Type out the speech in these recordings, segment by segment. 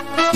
de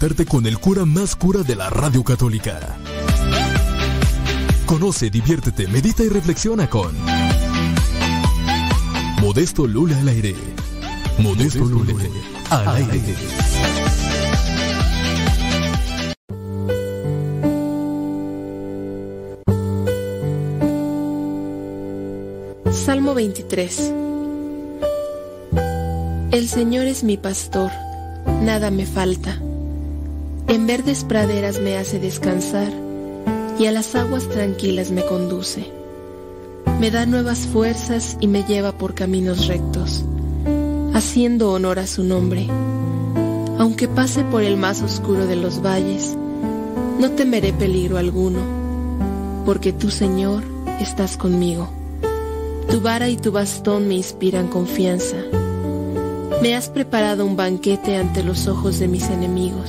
conectarte con el cura más cura de la radio católica. Conoce, diviértete, medita y reflexiona con Modesto Lula al aire. Modesto Lula al aire. Salmo 23 El Señor es mi pastor, nada me falta. Verdes praderas me hace descansar y a las aguas tranquilas me conduce. Me da nuevas fuerzas y me lleva por caminos rectos, haciendo honor a su nombre. Aunque pase por el más oscuro de los valles, no temeré peligro alguno, porque tú, Señor, estás conmigo. Tu vara y tu bastón me inspiran confianza. Me has preparado un banquete ante los ojos de mis enemigos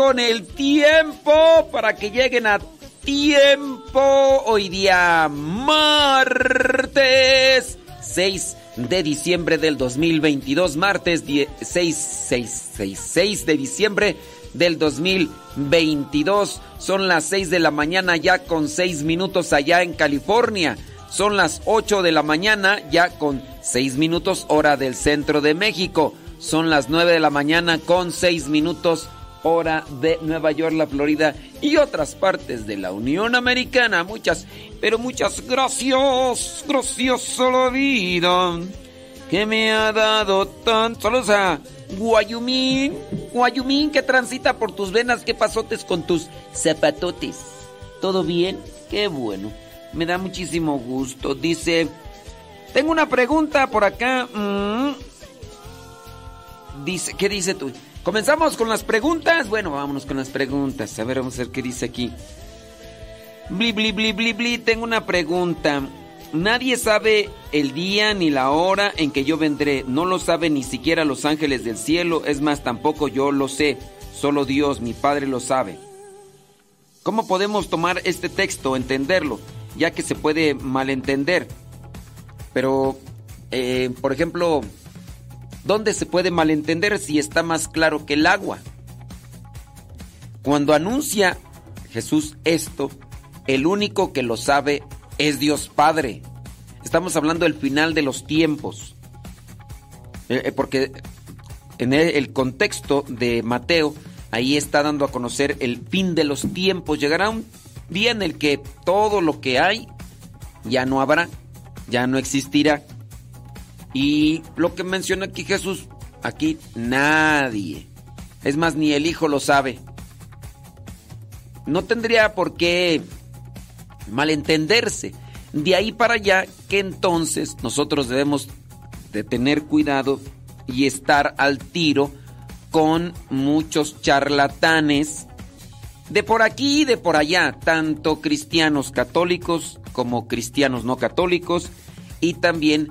Con el tiempo para que lleguen a tiempo. Hoy día martes 6 de diciembre del 2022. Martes 6, 6, 6, de diciembre del 2022. Son las 6 de la mañana ya con 6 minutos allá en California. Son las 8 de la mañana ya con 6 minutos hora del centro de México. Son las 9 de la mañana con 6 minutos hora de Nueva York, la Florida y otras partes de la Unión Americana. Muchas, pero muchas gracias, gracias a la vida que me ha dado tanto. Saludos a Guayumín, Guayumín que transita por tus venas, qué pasotes con tus zapatotes. ¿Todo bien? Qué bueno. Me da muchísimo gusto. Dice, tengo una pregunta por acá. Mm. Dice, ¿qué dice tú? Comenzamos con las preguntas. Bueno, vámonos con las preguntas. A ver, vamos a ver qué dice aquí. Bli, bli, bli, bli, bli. Tengo una pregunta. Nadie sabe el día ni la hora en que yo vendré. No lo sabe ni siquiera los ángeles del cielo. Es más, tampoco yo lo sé. Solo Dios, mi Padre, lo sabe. ¿Cómo podemos tomar este texto, entenderlo? Ya que se puede malentender. Pero, eh, por ejemplo, ¿dónde se puede malentender si está más claro que el agua? Cuando anuncia Jesús esto, el único que lo sabe es Dios Padre. Estamos hablando del final de los tiempos. Eh, eh, porque en el contexto de Mateo, ahí está dando a conocer el fin de los tiempos. Llegará un día en el que todo lo que hay ya no habrá, ya no existirá. Y lo que menciona aquí Jesús, aquí nadie. Es más, ni el Hijo lo sabe. No tendría por qué malentenderse. De ahí para allá que entonces nosotros debemos de tener cuidado y estar al tiro con muchos charlatanes de por aquí y de por allá, tanto cristianos católicos como cristianos no católicos y también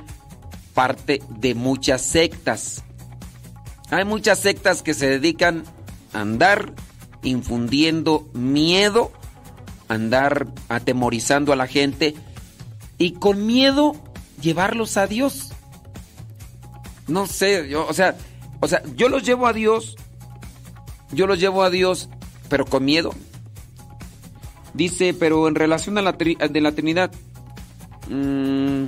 parte de muchas sectas. Hay muchas sectas que se dedican a andar infundiendo miedo, andar atemorizando a la gente y con miedo llevarlos a Dios. No sé, yo, o sea, o sea, yo los llevo a Dios, yo los llevo a Dios, pero con miedo. Dice, pero en relación a la de la Trinidad, mm,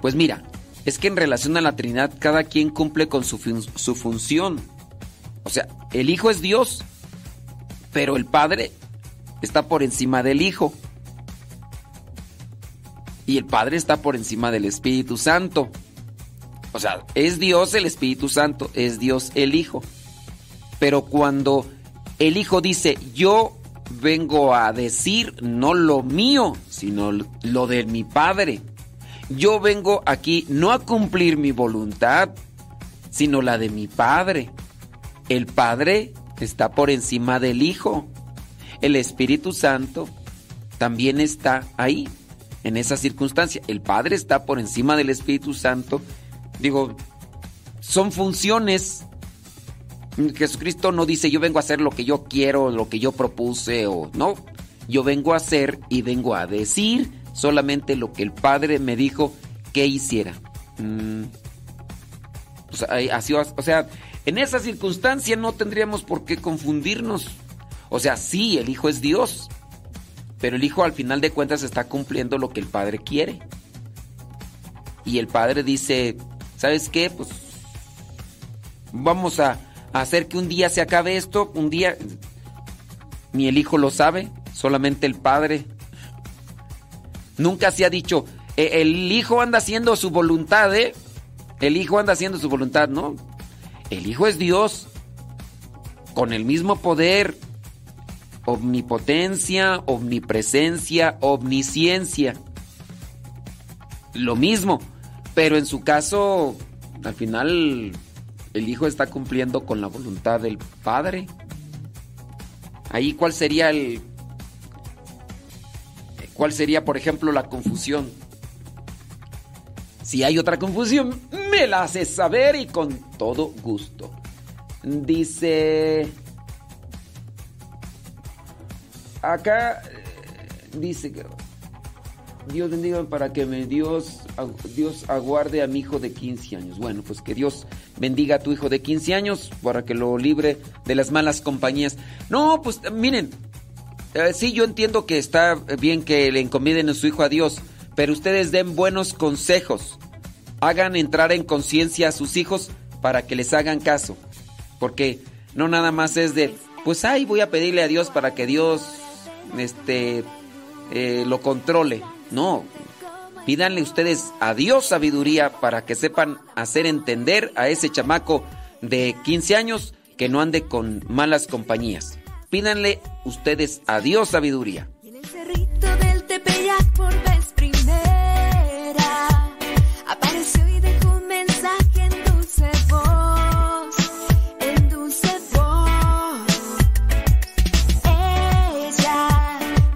pues mira, es que en relación a la Trinidad cada quien cumple con su, su función. O sea, el Hijo es Dios, pero el Padre está por encima del Hijo. Y el Padre está por encima del Espíritu Santo. O sea, es Dios el Espíritu Santo, es Dios el Hijo. Pero cuando el Hijo dice, yo vengo a decir no lo mío, sino lo de mi Padre. Yo vengo aquí no a cumplir mi voluntad, sino la de mi Padre. El Padre está por encima del Hijo. El Espíritu Santo también está ahí, en esa circunstancia. El Padre está por encima del Espíritu Santo Digo, son funciones. Jesucristo no dice yo vengo a hacer lo que yo quiero, lo que yo propuse o no. Yo vengo a hacer y vengo a decir solamente lo que el Padre me dijo que hiciera. Mm. O, sea, así, o sea, en esa circunstancia no tendríamos por qué confundirnos. O sea, sí, el Hijo es Dios, pero el Hijo al final de cuentas está cumpliendo lo que el Padre quiere. Y el Padre dice, ¿sabes qué? Pues vamos a, hacer que un día se acabe esto, un día ni el hijo lo sabe, solamente el padre. Nunca se ha dicho, e, el hijo anda haciendo su voluntad, ¿eh? El hijo anda haciendo su voluntad, ¿no? El hijo es Dios, con el mismo poder, omnipotencia, omnipresencia, omnisciencia. Lo mismo. Pero en su caso, al final, el hijo está cumpliendo con la voluntad del padre. Ahí, ¿cuál sería el. ¿Cuál sería, por ejemplo, la confusión? Si hay otra confusión, me la haces saber y con todo gusto. Dice. Acá eh, dice que Dios bendiga para que Dios, Dios aguarde a mi hijo de 15 años. Bueno, pues que Dios bendiga a tu hijo de 15 años para que lo libre de las malas compañías. No, pues miren, eh, sí, yo entiendo que está bien que le encomienden a su hijo a Dios, pero ustedes den buenos consejos. Hagan entrar en conciencia a sus hijos para que les hagan caso. Porque no nada más es de, pues ay, voy a pedirle a Dios para que Dios este, eh, lo controle. No, pídanle ustedes a Dios sabiduría para que sepan hacer entender a ese chamaco de 15 años que no ande con malas compañías. Opínanle ustedes. Adiós, sabiduría. Y en el cerrito del Tepeyac por vez primera apareció y dejó un mensaje en dulce voz, en dulce voz. Ella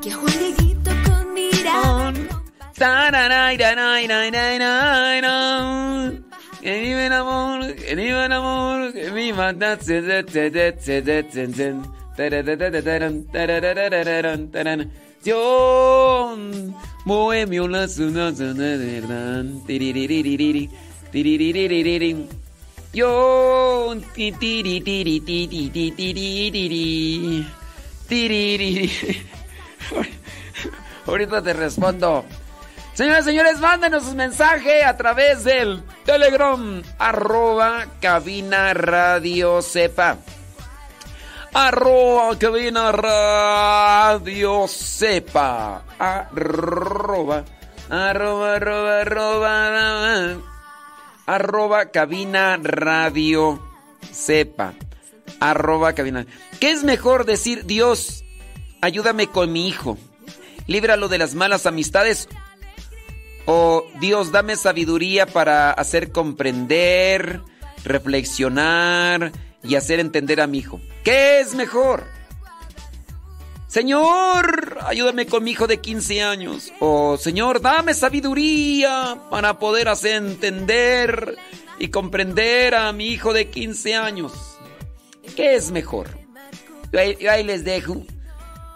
que un liguito con mirada. Con... Que vive el amor, que vive el amor, que viva bohemio la yo Ahorita te respondo. Señoras y señores, mándenos sus mensaje a través del Telegram, arroba cabina radio sepa. Arroba cabina radio sepa. Arroba, arroba, arroba, arroba, arroba cabina radio sepa. Arroba cabina. ¿Qué es mejor decir Dios, ayúdame con mi hijo? Líbralo de las malas amistades o Dios, dame sabiduría para hacer comprender, reflexionar y hacer entender a mi hijo. ¿Qué es mejor? Señor, ayúdame con mi hijo de 15 años. O Señor, dame sabiduría para poder hacer entender y comprender a mi hijo de 15 años. ¿Qué es mejor? ahí, les dejo.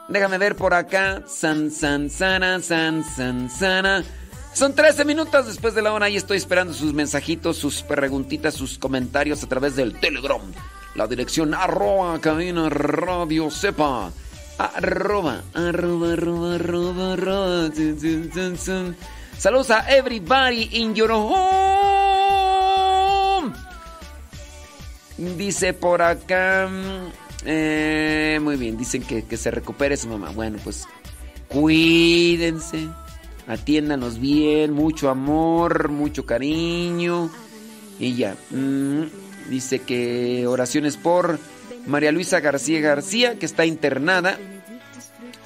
Déjame ver por acá. San, san, sana, san, san, sana. Son 13 minutos después de la hora y estoy esperando sus mensajitos, sus preguntitas, sus comentarios a través del Telegram. La dirección arroba cabina radio sepa. Arroba, arroba, arroba, arroba, arroba. Saludos a everybody in your home. Dice por acá. Eh, muy bien, dicen que, que se recupere su mamá. Bueno, pues cuídense atiéndanos bien, mucho amor, mucho cariño. Y ya, mm, dice que oraciones por María Luisa García García, que está internada.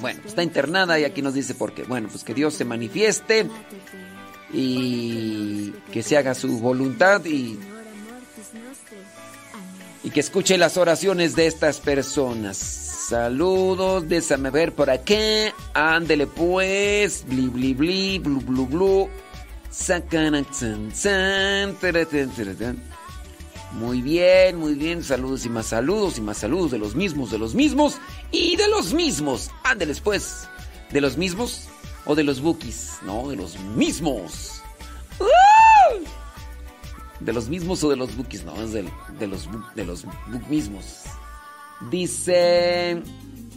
Bueno, está internada y aquí nos dice por qué. Bueno, pues que Dios se manifieste y que se haga su voluntad y, y que escuche las oraciones de estas personas. Saludos, déjame ver por aquí. Ándele pues. Bli, bli, bli, blu, blu, blu. Muy bien, muy bien. Saludos y más saludos y más saludos de los mismos, de los mismos y de los mismos. Ándeles pues. ¿De los mismos o de los bookies? No, de los mismos. De los mismos o de los bookies, no, es de, de los, de los mismos. Dice.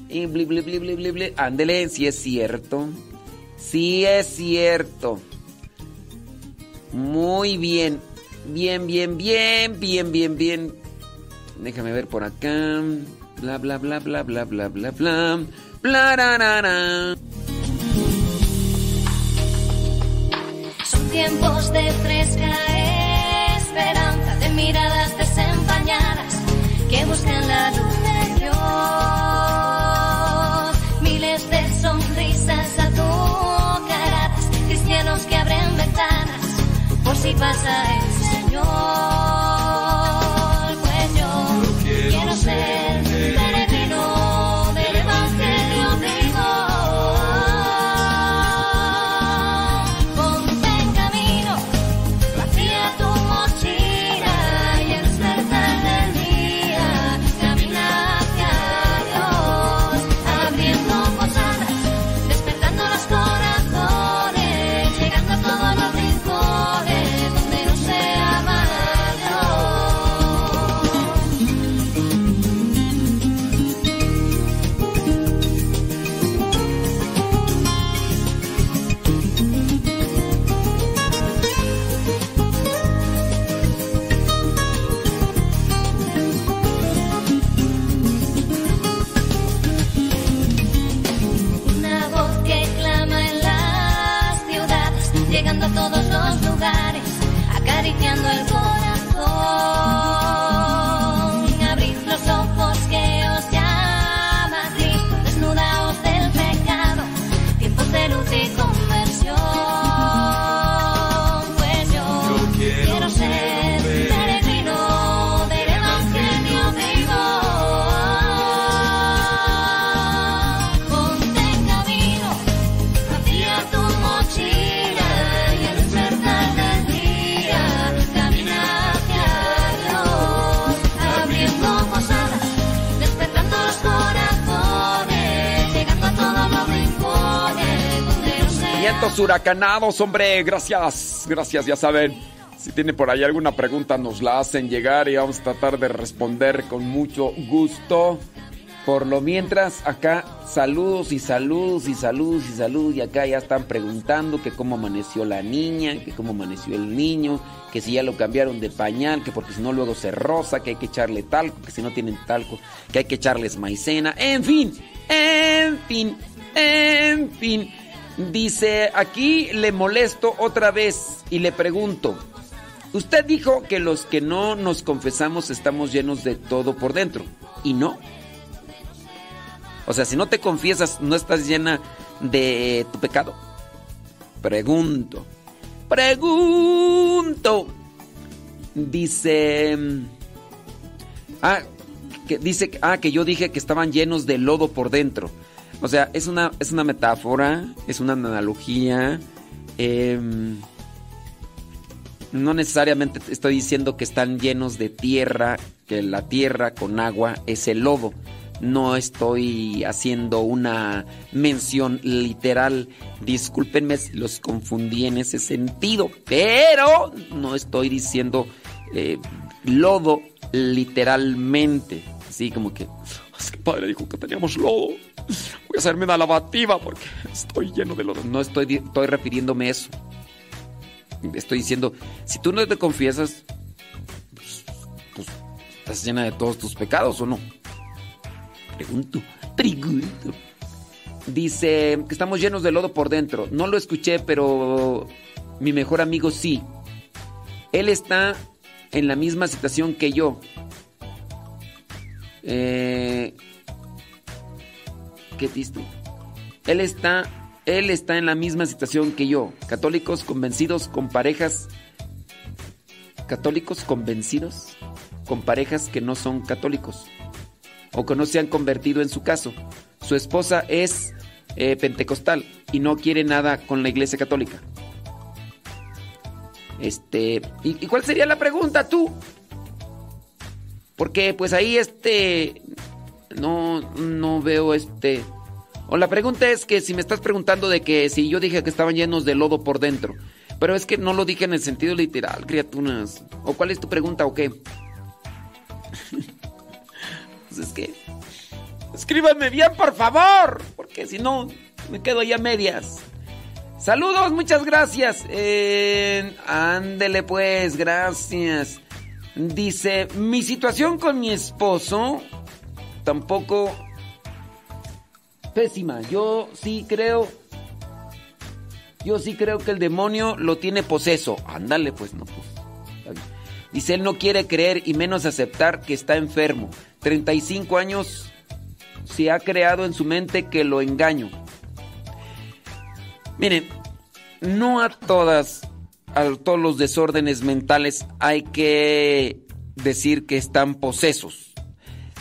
Y bli, bli, Ándele, si es cierto. Sí es cierto. Muy bien. Bien, bien, bien, bien, bien, bien. Déjame ver por acá. Bla, bla, bla, bla, bla, bla, bla, bla. Bla, ra, ra, ra. Son tiempos de fresca esperanza, de miradas desempañadas que buscan la luz Miles de sonrisas azucaradas, cristianos que abren ventanas por si pasa el Señor. vientos huracanados, hombre. Gracias, gracias, ya saben. Si tienen por ahí alguna pregunta, nos la hacen llegar y vamos a tratar de responder con mucho gusto. Por lo mientras, acá saludos y saludos y saludos y saludos. Y acá ya están preguntando que cómo amaneció la niña, que cómo amaneció el niño, que si ya lo cambiaron de pañal, que porque si no luego se rosa, que hay que echarle talco, que si no tienen talco, que hay que echarles maicena. En fin, en fin, en fin. Dice, aquí le molesto otra vez y le pregunto, usted dijo que los que no nos confesamos estamos llenos de todo por dentro, ¿y no? O sea, si no te confiesas, ¿no estás llena de tu pecado? Pregunto, pregunto. Dice... Ah, que dice ah, que yo dije que estaban llenos de lodo por dentro. O sea, es una, es una metáfora, es una analogía. Em, no necesariamente estoy diciendo que están llenos de tierra, que la tierra con agua es el lodo. No estoy haciendo una mención literal. Discúlpenme si los confundí en ese sentido, pero no estoy diciendo eh, lodo literalmente. Así como que, es que padre dijo que teníamos lodo. Voy a hacerme una lavativa porque estoy lleno de lodo. No estoy, estoy refiriéndome a eso. Estoy diciendo, si tú no te confiesas, pues, pues, estás llena de todos tus pecados o no. Pregunto, pregunto. Dice que estamos llenos de lodo por dentro. No lo escuché, pero mi mejor amigo sí. Él está en la misma situación que yo. Eh, ¿Qué? Él está, él está en la misma situación que yo. Católicos convencidos con parejas. Católicos convencidos con parejas que no son católicos o que no se han convertido en su caso. Su esposa es eh, pentecostal y no quiere nada con la iglesia católica. Este, ¿y, ¿y, cuál sería la pregunta tú? Porque pues ahí este no no veo este o la pregunta es que si me estás preguntando de que si yo dije que estaban llenos de lodo por dentro, pero es que no lo dije en el sentido literal, criaturas. ¿O cuál es tu pregunta o qué? pues es que escríbanme bien, por favor, porque si no me quedo ya medias. Saludos, muchas gracias. Eh, ándele pues, gracias. Dice, mi situación con mi esposo tampoco pésima. Yo sí creo, yo sí creo que el demonio lo tiene poseso. Ándale pues, no pues. Dice, él no quiere creer y menos aceptar que está enfermo. 35 años se ha creado en su mente que lo engaño. Miren, no a todas, a todos los desórdenes mentales hay que decir que están posesos.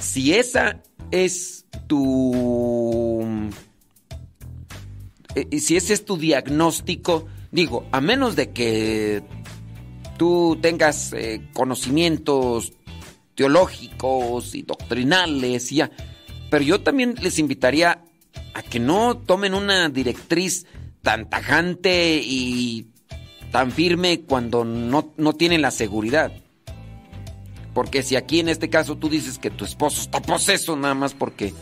Si esa es tu... Eh, si ese es tu diagnóstico, digo, a menos de que tú tengas eh, conocimientos teológicos y doctrinales y ya, pero yo también les invitaría a que no tomen una directriz tan tajante y tan firme cuando no, no tienen la seguridad. Porque si aquí en este caso tú dices que tu esposo está poseso nada más porque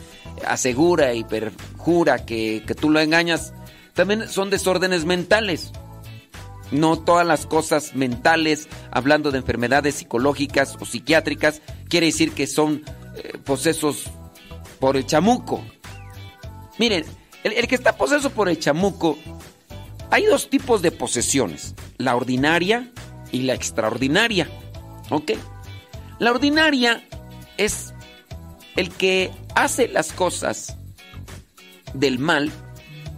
asegura y perjura que, que tú lo engañas, también son desórdenes mentales. No todas las cosas mentales, hablando de enfermedades psicológicas o psiquiátricas, quiere decir que son eh, posesos por el chamuco. Miren, el, el, que está poseso por el chamuco, hay dos tipos de posesiones, la ordinaria y la extraordinaria. ¿Ok? La ordinaria es el que hace las cosas del mal,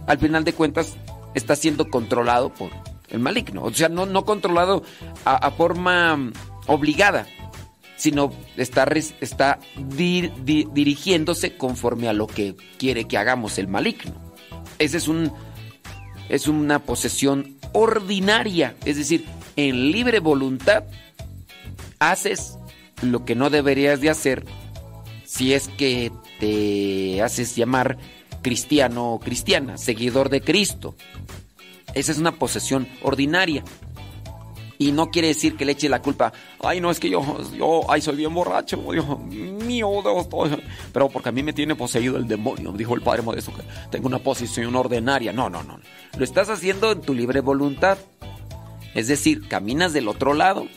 al final de cuentas está siendo controlado por el maligno. O sea, no, no controlado a, forma obligada, sino está, está dir, di, dirigiéndose conforme a lo que quiere que hagamos el maligno. Ese es un es una posesión ordinaria, es decir, en libre voluntad haces lo que no deberías de hacer si es que te haces llamar cristiano o cristiana, seguidor de Cristo. Esa es una posesión ordinaria. Y no quiere decir que le eche la culpa. Ay, no, es que yo, yo, ay, soy bien borracho, Dios mío, Dios, pero porque a mí me tiene poseído el demonio, dijo el Padre Modesto, que tengo una posición ordinaria. No, no, no. Lo estás haciendo en tu libre voluntad. Es decir, caminas del otro lado.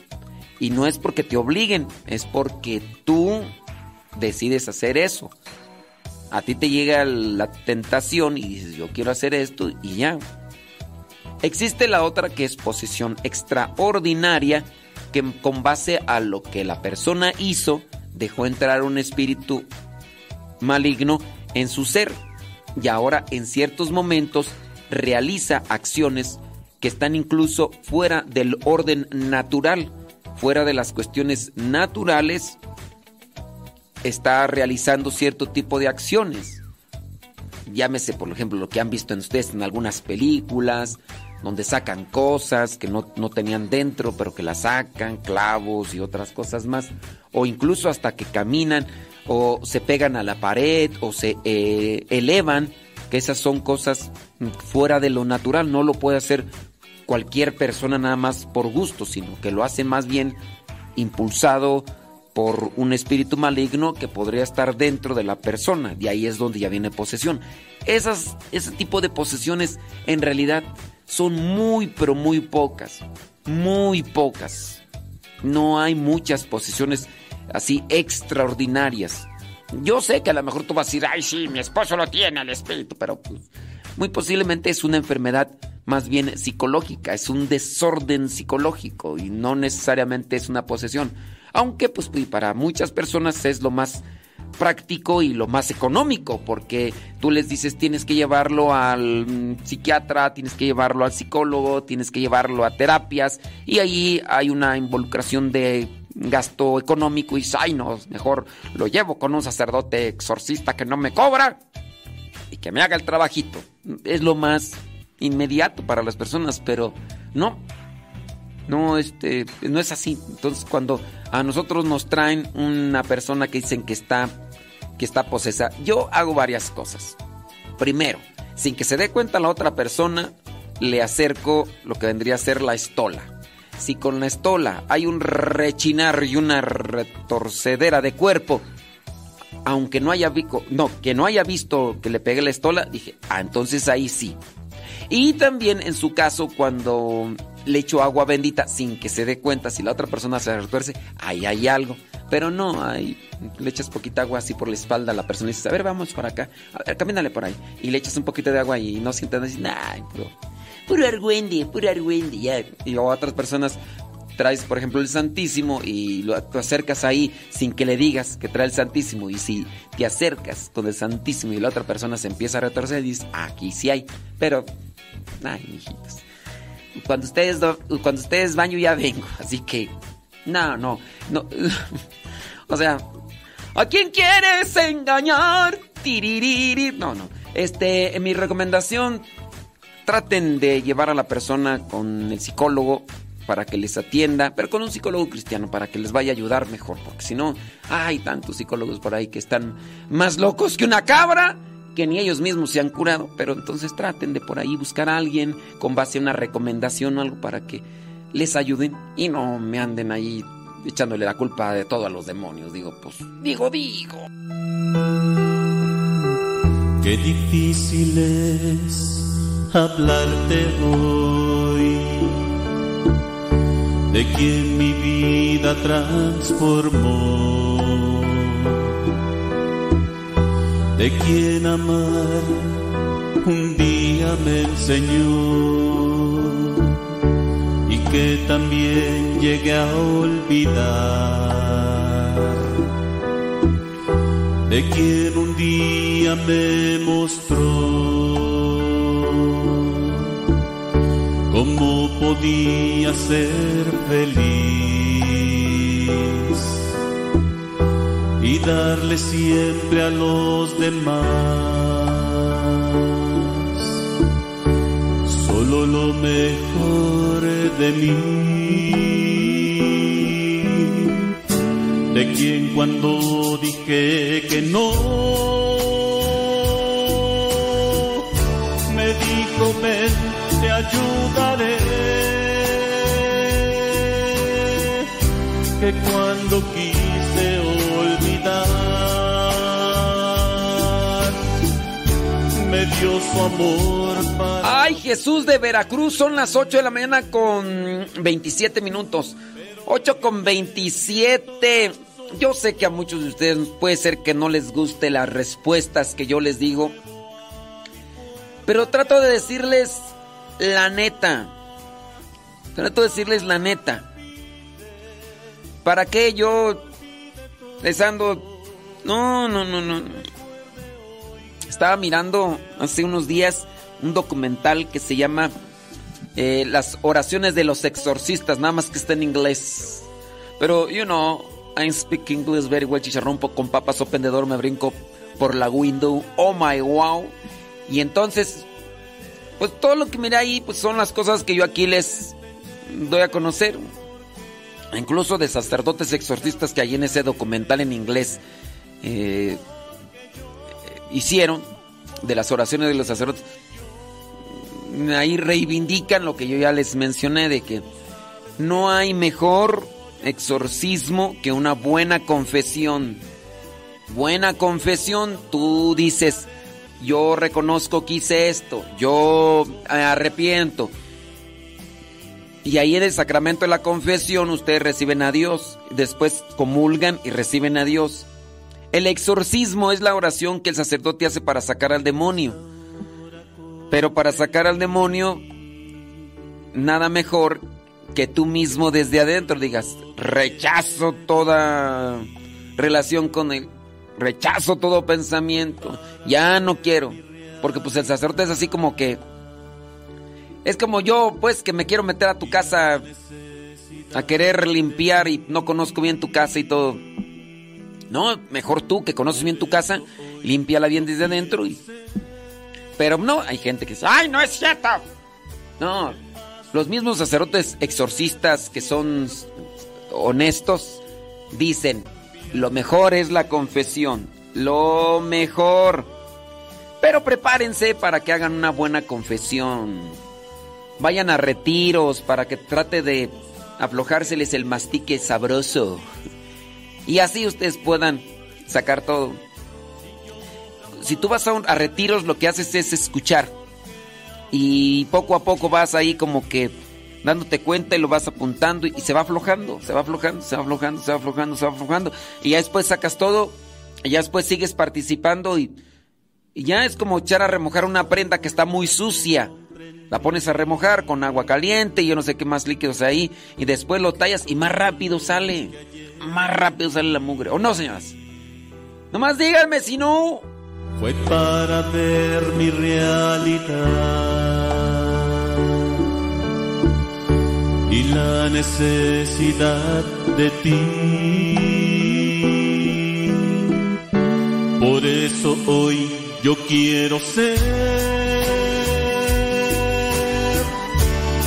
Y no es porque te obliguen, es porque tú decides hacer eso. A ti te llega la tentación y dices, yo quiero hacer esto y ya. Existe la otra que es posición extraordinaria, que con base a lo que la persona hizo, dejó entrar un espíritu maligno en su ser y ahora en ciertos momentos realiza acciones que están incluso fuera del orden natural, fuera de las cuestiones naturales, está realizando cierto tipo de acciones. Llámese, por ejemplo, lo que han visto en ustedes en algunas películas, donde sacan cosas que no, tenían dentro, pero que las sacan, clavos y otras cosas más, o incluso hasta que caminan o se pegan a la pared o se eh, elevan, que esas son cosas fuera de lo natural, no lo puede hacer cualquier persona nada más por gusto, sino que lo hace más bien impulsado por un espíritu maligno que podría estar dentro de la persona. Y ahí es donde ya viene posesión. Esas, ese tipo de posesiones en realidad son muy, pero muy pocas. Muy pocas. No hay muchas posesiones así extraordinarias. Yo sé que a lo mejor tú vas a decir, ay, sí, mi esposo lo tiene el espíritu, pero pues, muy posiblemente es una enfermedad más bien psicológica, es un desorden psicológico y no necesariamente es una posesión. Aunque pues para muchas personas es lo más práctico y lo más económico, porque tú les dices tienes que llevarlo al mm, psiquiatra, tienes que llevarlo al psicólogo, tienes que llevarlo a terapias y ahí hay una involucración de gasto económico y ay no, mejor lo llevo con un sacerdote exorcista que no me cobra y que me haga el trabajito. Es lo más inmediato para las personas, pero no, no, este, no es así. Entonces, cuando a nosotros nos traen una persona que dicen que está, que está posesa, yo hago varias cosas. Primero, sin que se dé cuenta la otra persona, le acerco lo que vendría a ser la estola. Si con la estola hay un rechinar y una retorcedera de cuerpo, aunque no haya visto, no, que no haya visto que le pegue la estola, dije, ah, entonces ahí sí. Y también en su caso, cuando le echo agua bendita sin que se dé cuenta si la otra persona se retuerce, ahí hay algo. Pero no, ahí le echas poquita agua así por la espalda a la persona y dices, a ver, vamos por acá, a ver, camínale por ahí. Y le echas un poquito de agua y no sientas, decir, nah, puro, puro argüende, puro argüende. Y luego otras personas traes, por ejemplo, el Santísimo y lo, acercas ahí sin que le digas que trae el Santísimo. Y si te acercas con el Santísimo y la otra persona se empieza a retorcer, dices, aquí sí hay. Pero, ay, mijitos cuando ustedes, cuando ustedes yo ya vengo. Así que, no, no, no. o sea, ¿a quién quieres engañar? Tiririri. No, no. Este, en mi recomendación, traten de llevar a la persona con el psicólogo para que les atienda, pero con un psicólogo cristiano para que les vaya a ayudar mejor, porque si no, hay tantos psicólogos por ahí que están más locos que una cabra que ni ellos mismos se han curado, pero entonces traten de por ahí buscar a alguien con base a una recomendación o algo para que les ayuden y no me anden ahí echándole la culpa de todo a los demonios. Digo, pues, digo, digo. Qué difícil es hablarte hoy de quien mi vida transformó. De quien amar un día me enseñó. Y que también llegué a olvidar, de quien un día me mostró podía ser feliz y darle siempre a los demás solo lo mejor de mí. De quien cuando dije que no, cuando quise olvidar. Me dio su amor para... Ay, Jesús de Veracruz, son las 8 de la mañana con 27 minutos. 8 con 27. Yo sé que a muchos de ustedes puede ser que no les guste las respuestas que yo les digo. Pero trato de decirles la neta. Trato de decirles la neta. ¿Para qué yo les ando... No, no, no, no. Estaba mirando hace unos días un documental que se llama eh, Las oraciones de los exorcistas, nada más que está en inglés. Pero, you know, I speak English very well, chicharrón con papas o pendedor, me brinco por la window. Oh my wow. Y entonces, pues todo lo que miré ahí, pues son las cosas que yo aquí les doy a conocer. Incluso de sacerdotes exorcistas que hay en ese documental en inglés eh, hicieron, de las oraciones de los sacerdotes. Ahí reivindican lo que yo ya les mencioné, de que no hay mejor exorcismo que una buena confesión. Buena confesión, tú dices, yo reconozco que hice esto, yo arrepiento. Y ahí en el sacramento de la confesión ustedes reciben a Dios, después comulgan y reciben a Dios. El exorcismo es la oración que el sacerdote hace para sacar al demonio. Pero para sacar al demonio, nada mejor que tú mismo desde adentro digas, rechazo toda relación con él, rechazo todo pensamiento, ya no quiero. Porque pues el sacerdote es así como que es como yo, pues, que me quiero meter a tu casa a querer limpiar y no conozco bien tu casa y todo. No, mejor tú que conoces bien tu casa, límpiala bien desde adentro y... Pero no, hay gente que dice, ¡ay, no es cierto! No, los mismos sacerdotes exorcistas que son honestos dicen, lo mejor es la confesión, lo mejor. Pero prepárense para que hagan una buena confesión vayan a retiros para que trate de aflojárseles el mastique sabroso. Y así ustedes puedan sacar todo. Si tú vas a, a retiros, lo que haces es escuchar. Y poco a poco vas ahí como que dándote cuenta y lo vas apuntando y se va aflojando, se va aflojando, se va aflojando, se va aflojando, se va aflojando. Y ya después sacas todo, y ya después sigues participando y ya es como echar a remojar una prenda que está muy sucia la pones a remojar con agua caliente y yo no sé qué más líquidos ahí. Y después lo tallas y más rápido sale. Más rápido sale la mugre. ¿O no, señoras? Nomás díganme si no. Fue para ver mi realidad y la necesidad de ti. Por eso hoy yo quiero ser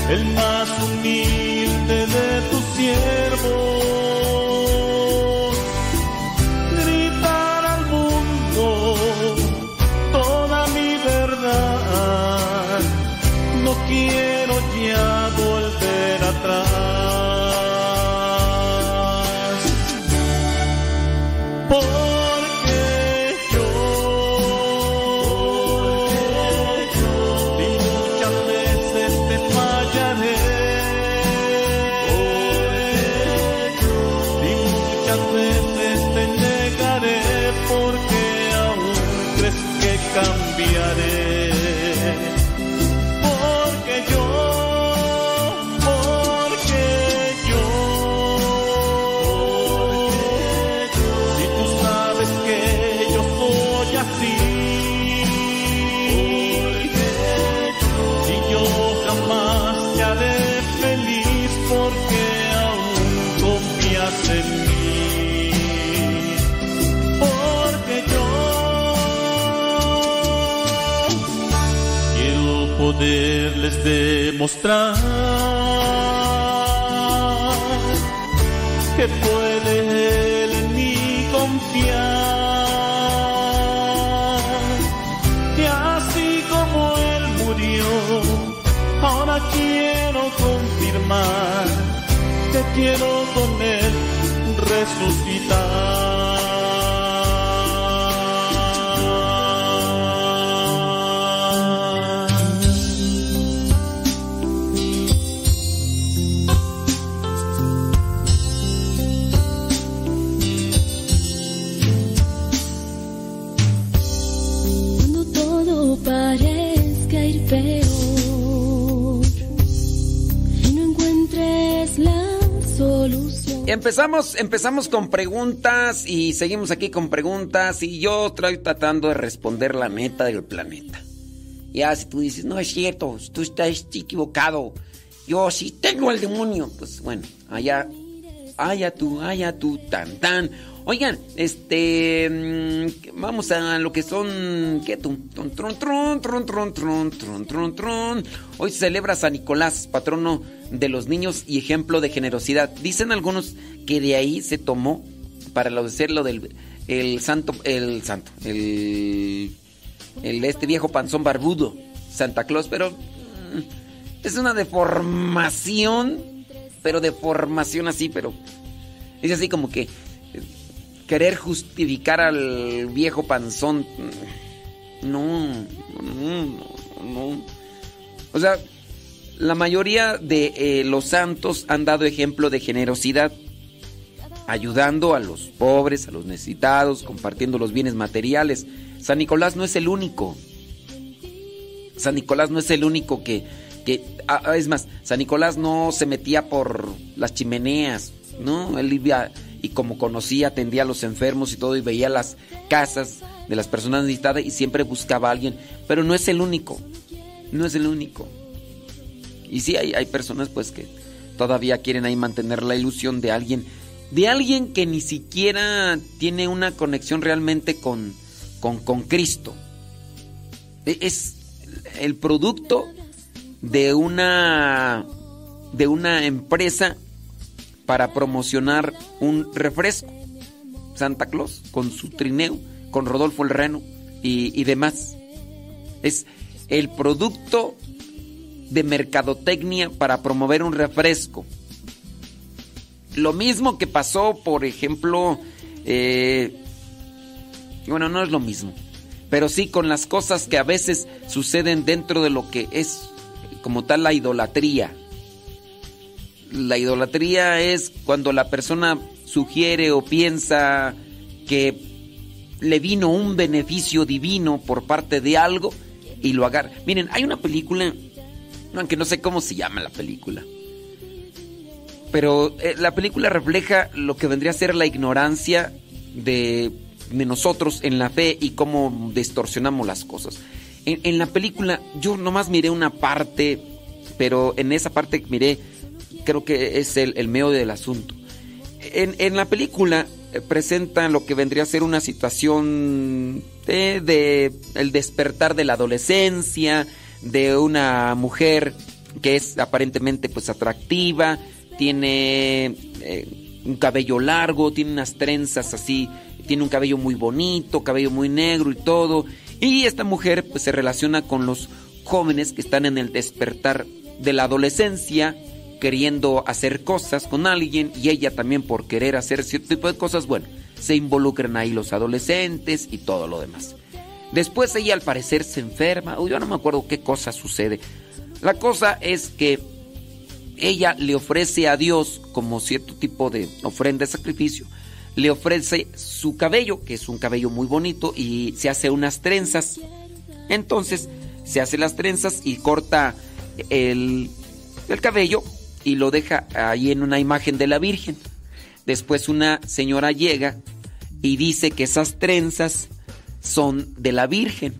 el más poderles demostrar que puede él en mí confiar. Y así como él murió, ahora quiero confirmar que quiero con él resucitar. Empezamos, empezamos con preguntas y seguimos aquí con preguntas y yo estoy tratando de responder la neta del planeta. Ya si tú dices, no es cierto, tú estás equivocado, yo sí tengo el demonio, pues bueno, allá, allá tú, allá tú, tan tan. Oigan, este, mm, vamos a lo que son, ¿qué? Tron, tron, tron, tron, tron, tron, tron, tron, tron. Hoy se celebra San Nicolás, patrono de los niños y ejemplo de generosidad. Dicen algunos que de ahí se tomó para lo de lo del el santo, el santo, el, el este viejo panzón barbudo, Santa Claus, pero mm, es una deformación, pero deformación así, pero es así como que querer justificar al viejo panzón. No, no, no. O sea, la mayoría de eh, los santos han dado ejemplo de generosidad, ayudando a los pobres, a los necesitados, compartiendo los bienes materiales. San Nicolás no es el único. San Nicolás no es el único que... que ah, es más, San Nicolás no se metía por las chimeneas, ¿no? Él vivía y como conocía, atendía a los enfermos y todo y veía las casas de las personas necesitadas y siempre buscaba a alguien. Pero no es el único, no es el único. Y sí, hay, hay personas pues que todavía quieren ahí mantener la ilusión de alguien, de alguien que ni siquiera tiene una conexión realmente con, con, con Cristo. E, es el producto de una de una empresa para promocionar un refresco. Santa Claus con su trineo, con Rodolfo el Reno y, y demás. Es el producto de mercadotecnia para promover un refresco. Lo mismo que pasó, por ejemplo, eh, bueno, no es lo mismo, pero sí con las cosas que a veces suceden dentro de lo que es como tal la idolatría. La idolatría es cuando la persona sugiere o piensa que le vino un beneficio divino por parte de algo y lo agarra. Miren, hay una película aunque no sé cómo se llama la película. Pero eh, la película refleja lo que vendría a ser la ignorancia de, nosotros en la fe y cómo distorsionamos las cosas. En, la película yo nomás miré una parte, pero en esa parte miré, creo que es el, medio del asunto. En, la película eh, presenta lo que vendría a ser una situación de el despertar de la adolescencia, de una mujer que es aparentemente pues atractiva, tiene eh, un cabello largo, tiene unas trenzas así, tiene un cabello muy bonito, cabello muy negro y todo. Y esta mujer pues se relaciona con los jóvenes que están en el despertar de la adolescencia, queriendo hacer cosas con alguien y ella también por querer hacer cierto tipo de cosas, bueno, se involucran ahí los adolescentes y todo lo demás. Después ella al parecer se enferma, o yo no me acuerdo qué cosa sucede. La cosa es que ella le ofrece a Dios como cierto tipo de ofrenda de sacrificio, le ofrece su cabello, que es un cabello muy bonito, y se hace unas trenzas. Entonces se hace las trenzas y corta el, el cabello y lo deja ahí en una imagen de la Virgen. Después una señora llega y dice que esas trenzas son de la Virgen.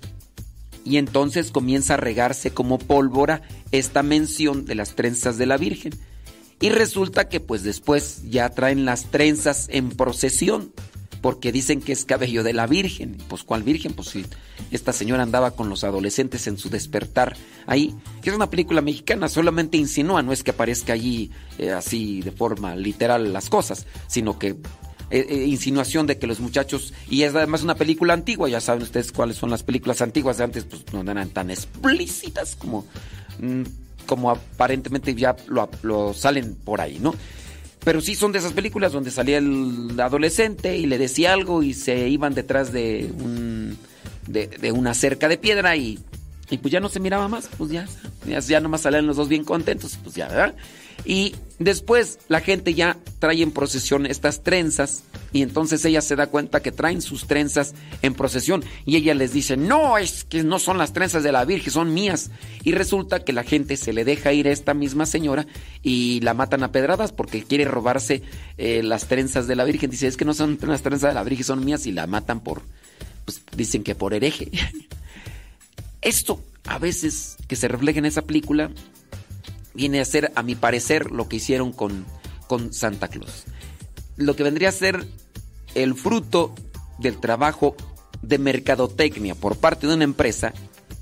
Y entonces comienza a regarse como pólvora esta mención de las trenzas de la Virgen. Y resulta que pues después ya traen las trenzas en procesión, porque dicen que es cabello de la Virgen. Pues ¿cuál Virgen? Pues si esta señora andaba con los adolescentes en su despertar ahí, que es una película mexicana, solamente insinúa, no es que aparezca allí eh, así de forma literal las cosas, sino que eh, eh, insinuación de que los muchachos, y es además una película antigua, ya saben ustedes cuáles son las películas antiguas de antes, pues no eran tan explícitas como, mm, como aparentemente ya lo, salen por ahí, ¿no? Pero sí son de esas películas donde salía el adolescente y le decía algo y se iban detrás de un de, una cerca de piedra y, y pues ya no se miraba más, pues ya Ya, ya nomás salen los dos bien contentos, pues ya, ¿verdad? Y después la gente ya trae en procesión estas trenzas y entonces ella se da cuenta que traen sus trenzas en procesión y ella les dice, no, es que no son las trenzas de la Virgen, son mías. Y resulta que la gente se le deja ir a esta misma señora y la matan a pedradas porque quiere robarse eh, las trenzas de la Virgen. Dice, es que no son las trenzas de la Virgen, son mías y la matan por, pues dicen que por hereje. Esto a veces que se refleja en esa película viene a ser, a mi parecer, lo que hicieron con, con Santa Claus. Lo que vendría a ser el fruto del trabajo de mercadotecnia por parte de una empresa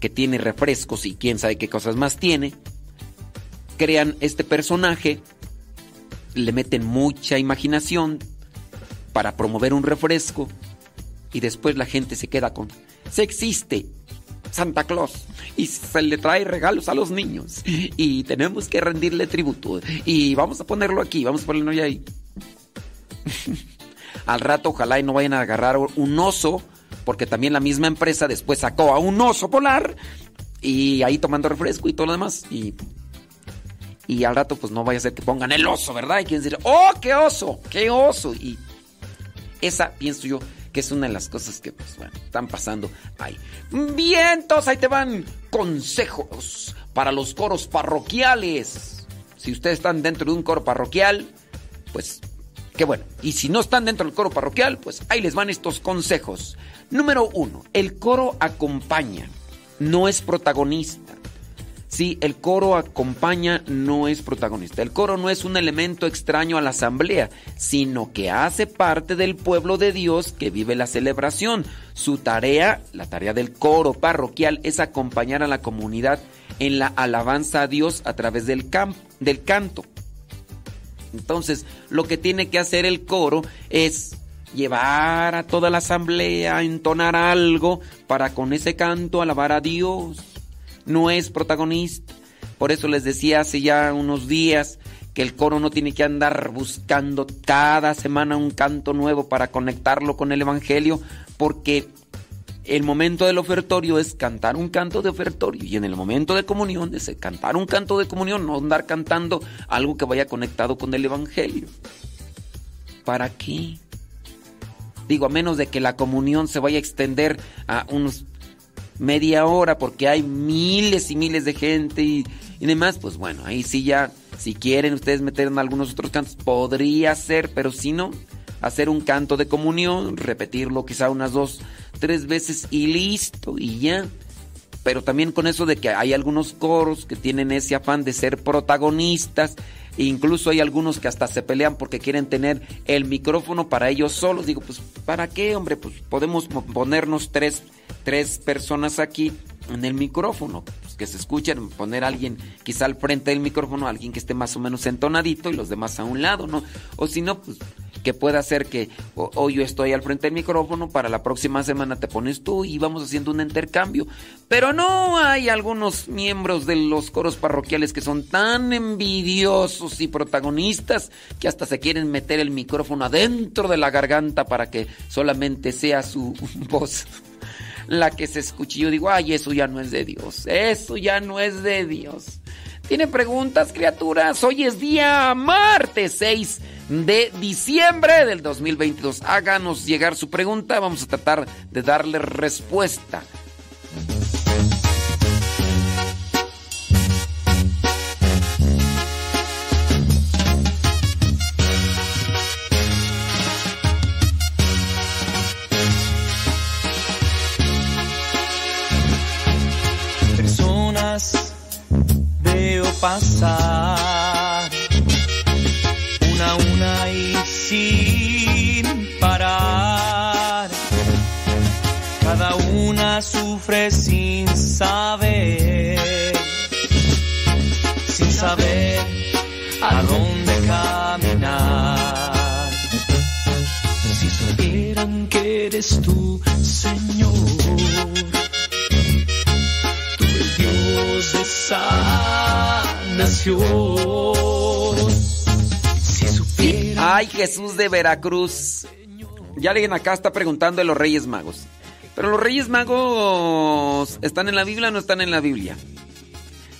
que tiene refrescos y quién sabe qué cosas más tiene. Crean este personaje, le meten mucha imaginación para promover un refresco y después la gente se queda con, se existe Santa Claus y se le trae regalos a los niños y tenemos que rendirle tributo y vamos a ponerlo aquí, vamos a ponerlo ahí. Al rato ojalá y no vayan a agarrar un oso porque también la misma empresa después sacó a un oso polar y ahí tomando refresco y todo lo demás y y al rato pues no vaya a ser que pongan el oso, ¿verdad? Y quieren decir, "Oh, qué oso, qué oso." Y esa pienso yo que es una de las cosas que, pues, bueno, están pasando ahí. Vientos, ahí te van consejos para los coros parroquiales. Si ustedes están dentro de un coro parroquial, pues, qué bueno. Y si no están dentro del coro parroquial, pues ahí les van estos consejos. Número uno, el coro acompaña, no es protagonista. Sí, el coro acompaña, no es protagonista. El coro no es un elemento extraño a la asamblea, sino que hace parte del pueblo de Dios que vive la celebración. Su tarea, la tarea del coro parroquial, es acompañar a la comunidad en la alabanza a Dios a través del, del canto. Entonces, lo que tiene que hacer el coro es llevar a toda la asamblea a entonar algo para con ese canto alabar a Dios no es protagonista. Por eso les decía hace ya unos días que el coro no tiene que andar buscando cada semana un canto nuevo para conectarlo con el Evangelio, porque el momento del ofertorio es cantar un canto de ofertorio y en el momento de comunión es cantar un canto de comunión, no andar cantando algo que vaya conectado con el Evangelio. ¿Para qué? Digo, a menos de que la comunión se vaya a extender a unos media hora porque hay miles y miles de gente y, demás, pues bueno, ahí sí ya, si quieren ustedes meter en algunos otros cantos, podría ser, pero si no, hacer un canto de comunión, repetirlo quizá unas dos, tres veces y listo, y ya. Pero también con eso de que hay algunos coros que tienen ese afán de ser protagonistas, incluso hay algunos que hasta se pelean porque quieren tener el micrófono para ellos solos. Digo, pues, ¿para qué, hombre? Pues podemos ponernos tres tres personas aquí en el micrófono, pues que se escuchen, poner a alguien quizá al frente del micrófono, alguien que esté más o menos entonadito y los demás a un lado, ¿no? O si no, pues que pueda ser que hoy yo estoy al frente del micrófono, para la próxima semana te pones tú y vamos haciendo un intercambio. Pero no hay algunos miembros de los coros parroquiales que son tan envidiosos y protagonistas que hasta se quieren meter el micrófono adentro de la garganta para que solamente sea su voz la que se escuche. Yo digo, ay, eso ya no es de Dios. Eso ya no es de Dios. ¿Tienen preguntas, criaturas? Hoy es día martes 6 de diciembre del 2022. Háganos llegar su pregunta. Vamos a tratar de darle respuesta. Pasar una a una y sin parar. Cada una sufre sin saber, sin saber a dónde caminar. Si supieran que eres tú, Señor, tú el Dios de Ay, Jesús de Veracruz. Ya alguien acá está preguntando de los Reyes Magos. Pero los Reyes Magos, ¿están en la Biblia o no están en la Biblia?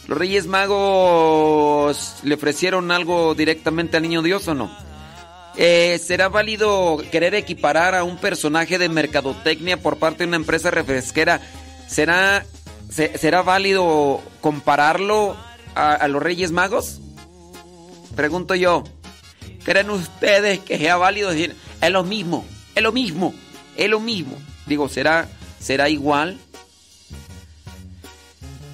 ¿Los Reyes Magos le ofrecieron algo directamente al niño Dios o no? Eh, ¿Será válido querer equiparar a un personaje de mercadotecnia por parte de una empresa refresquera? ¿Será, ¿será válido compararlo a, los Reyes Magos? Pregunto yo. ¿Creen ustedes que sea válido decir, es lo mismo, es lo mismo, es lo mismo? Digo, ¿será, será igual?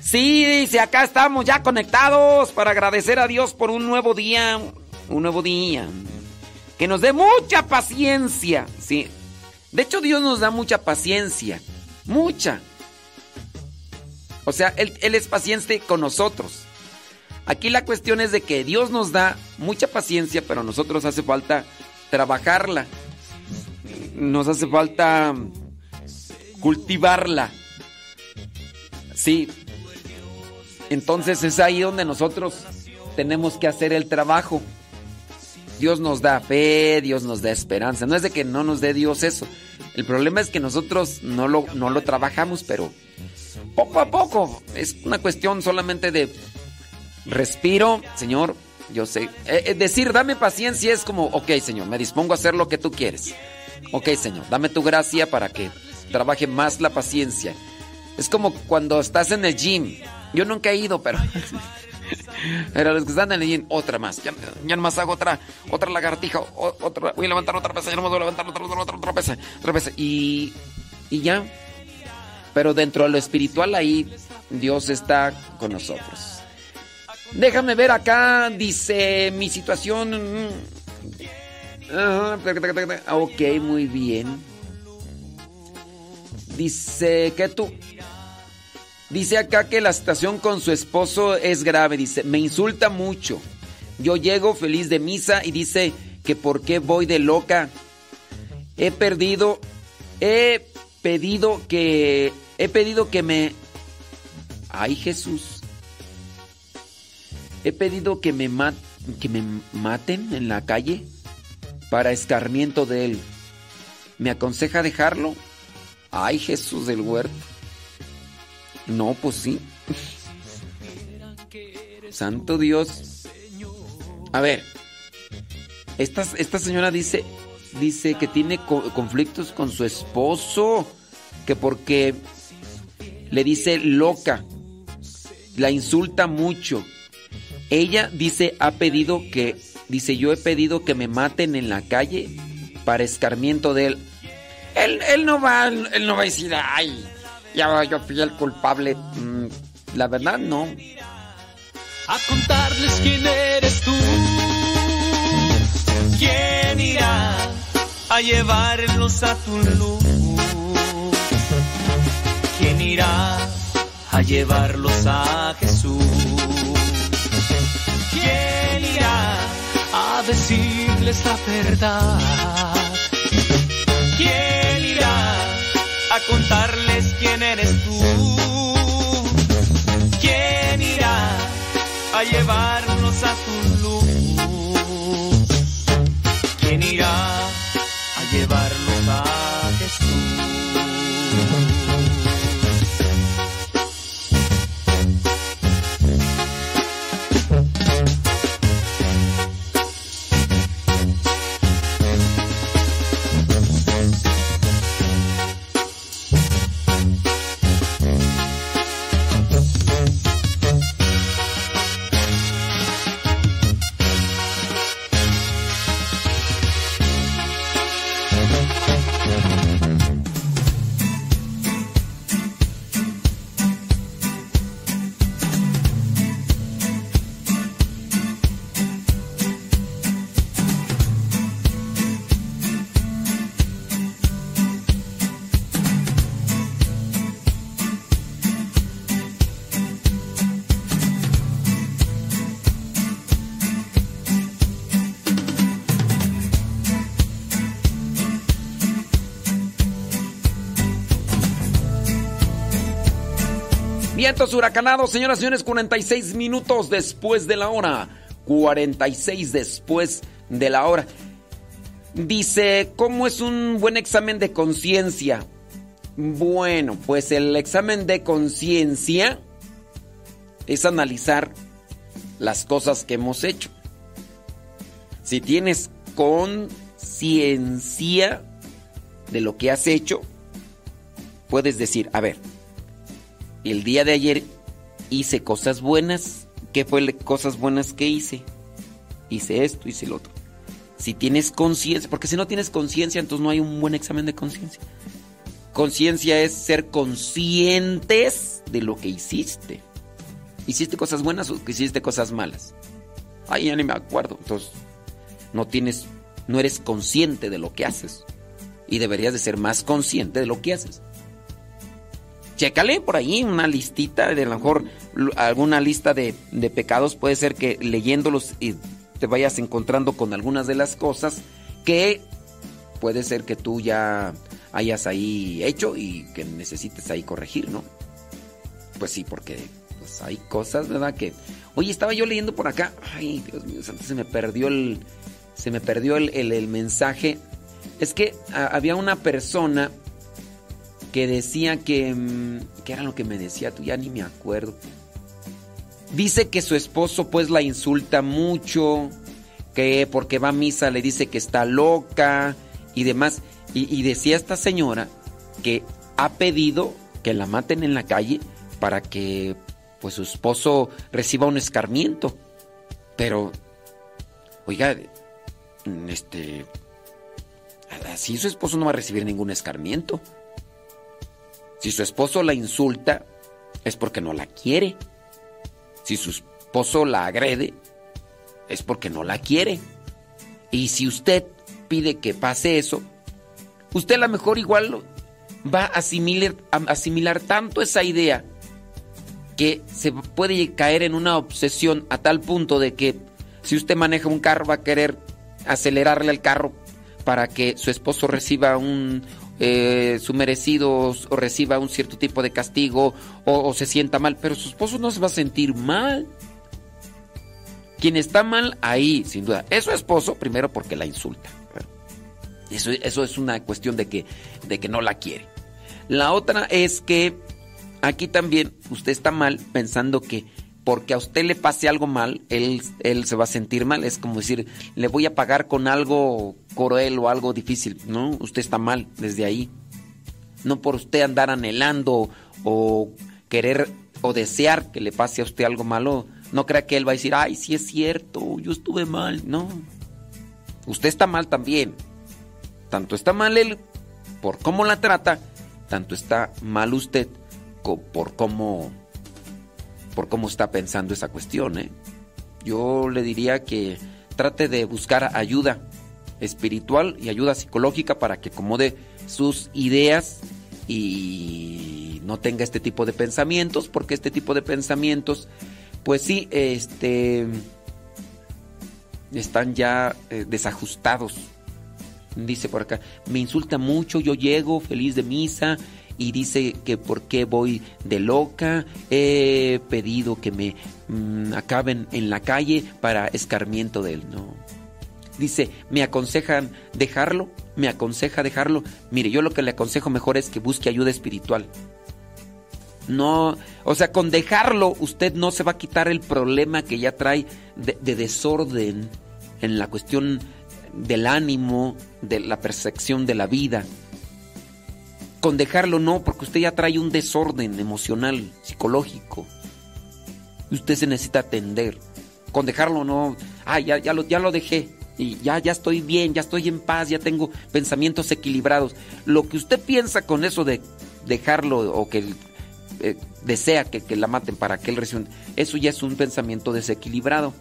Sí, dice, acá estamos ya conectados para agradecer a Dios por un nuevo día, un nuevo día. Que nos dé mucha paciencia, sí. De hecho, Dios nos da mucha paciencia, mucha. O sea, Él, él es paciente con nosotros. Aquí la cuestión es de que Dios nos da mucha paciencia, pero a nosotros hace falta trabajarla. Nos hace falta cultivarla. Sí, entonces es ahí donde nosotros tenemos que hacer el trabajo. Dios nos da fe, Dios nos da esperanza. No es de que no nos dé Dios eso. El problema es que nosotros no lo, no lo trabajamos, pero poco a poco. Es una cuestión solamente de respiro, Señor. Yo sé. Eh, eh, decir, dame paciencia es como, ok, Señor, me dispongo a hacer lo que tú quieres. Ok, Señor, dame tu gracia para que trabaje más la paciencia. Es como cuando estás en el gym yo nunca he ido, pero. Pero los que están en el gym, otra más. Ya, ya nomás hago otra, otra lagartija, otra. Voy a levantar otra pesa, ya no me voy a levantar otra, otra, otra, otra pesa, otra pesa. Y. Y ya. Pero dentro de lo espiritual ahí, Dios está con nosotros. Déjame ver acá, dice mi situación. Ok, muy bien. Dice que tú. Dice acá que la situación con su esposo es grave. Dice, me insulta mucho. Yo llego feliz de misa y dice que por qué voy de loca. He perdido, he pedido que, he pedido que me... Ay Jesús. He pedido que me, que me maten en la calle para escarmiento de él. ¿Me aconseja dejarlo? Ay Jesús del huerto. No, pues sí. Santo Dios. A ver, esta, esta señora dice, dice que tiene conflictos con su esposo, que porque le dice loca, la insulta mucho. Ella dice, ha pedido que, dice, yo he pedido que me maten en la calle para escarmiento de él. Él, no va, él no va a decir, ay, ya yo fui el culpable. Mm, la verdad, no. A contarles quién eres tú. ¿Quién irá a llevarlos a tu luz? ¿Quién irá a llevarlos a Jesús? ¿Quién irá a decirles la verdad? ¿Quién irá a contarles quién eres tú. ¿Quién irá a llevarnos Vientos huracanados, señoras y señores, 46 minutos después de la hora. 46 después de la hora. Dice, ¿cómo es un buen examen de conciencia? Bueno, pues el examen de conciencia es analizar las cosas que hemos hecho. Si tienes conciencia de lo que has hecho, puedes decir, a ver, el día de ayer hice cosas buenas, ¿qué fue cosas buenas que hice? Hice esto, hice lo otro. Si tienes conciencia, porque si no tienes conciencia, entonces no hay un buen examen de conciencia. Conciencia es ser conscientes de lo que hiciste. ¿Hiciste cosas buenas o hiciste cosas malas? Ay, ya ni me acuerdo. Entonces, no tienes, no eres consciente de lo que haces. Y deberías de ser más consciente de lo que haces. Chécale por ahí una listita, de a lo mejor alguna lista de, de pecados. Puede ser que leyéndolos y te vayas encontrando con algunas de las cosas que puede ser que tú ya hayas ahí hecho y que necesites ahí corregir, ¿no? Pues sí, porque pues hay cosas, ¿verdad? Que, oye, estaba yo leyendo por acá, ay, Dios mío, se me perdió el, se me perdió el, el, mensaje. Es que había una persona que decía que, mm, ¿qué era lo que me decía? Tú ya ni me acuerdo. Dice que su esposo pues la insulta mucho, que porque va a misa le dice que está loca y demás. Y, decía esta señora que ha pedido que la maten en la calle para que pues su esposo reciba un escarmiento. Pero, oiga, este, así su esposo no va a recibir ningún escarmiento. Si su esposo la insulta, es porque no la quiere. Si su esposo la agrede, es porque no la quiere. Y si usted pide que pase eso, usted a lo mejor igual va a asimilar, tanto esa idea que se puede caer en una obsesión a tal punto de que si usted maneja un carro va a querer acelerarle al carro para que su esposo reciba un eh, su merecido o reciba un cierto tipo de castigo o, o se sienta mal, pero su esposo no se va a sentir mal. Quien está mal ahí, sin duda, es su esposo, primero porque la insulta. Eso, eso es una cuestión de que, de que no la quiere. La otra es que aquí también usted está mal pensando que porque a usted le pase algo mal, él, él se va a sentir mal. Es como decir, le voy a pagar con algo cruel o algo difícil. No, usted está mal desde ahí. No por usted andar anhelando o querer o desear que le pase a usted algo malo. No crea que él va a decir, ay, sí es cierto, yo estuve mal. No. Usted está mal también. Tanto está mal él por cómo la trata, tanto está mal usted por cómo por cómo está pensando esa cuestión. ¿eh? Yo le diría que trate de buscar ayuda espiritual y ayuda psicológica para que acomode sus ideas y no tenga este tipo de pensamientos, porque este tipo de pensamientos, pues sí, este, están ya eh, desajustados. Dice por acá, me insulta mucho, yo llego feliz de misa y dice que por qué voy de loca, he pedido que me mm, acaben en la calle para escarmiento de él. No. Dice, ¿me aconsejan dejarlo? ¿Me aconseja dejarlo? Mire, yo lo que le aconsejo mejor es que busque ayuda espiritual. No, o sea, con dejarlo usted no se va a quitar el problema que ya trae de desorden en la cuestión del ánimo, de la percepción de la vida. Con dejarlo no, porque usted ya trae un desorden emocional, psicológico. Usted se necesita atender. Con dejarlo no, ah, ya, ya, lo, ya lo dejé. Y ya, ya estoy bien, ya estoy en paz, ya tengo pensamientos equilibrados. Lo que usted piensa con eso de dejarlo o que eh, desea que, que, la maten para que él reciba, eso ya es un pensamiento desequilibrado.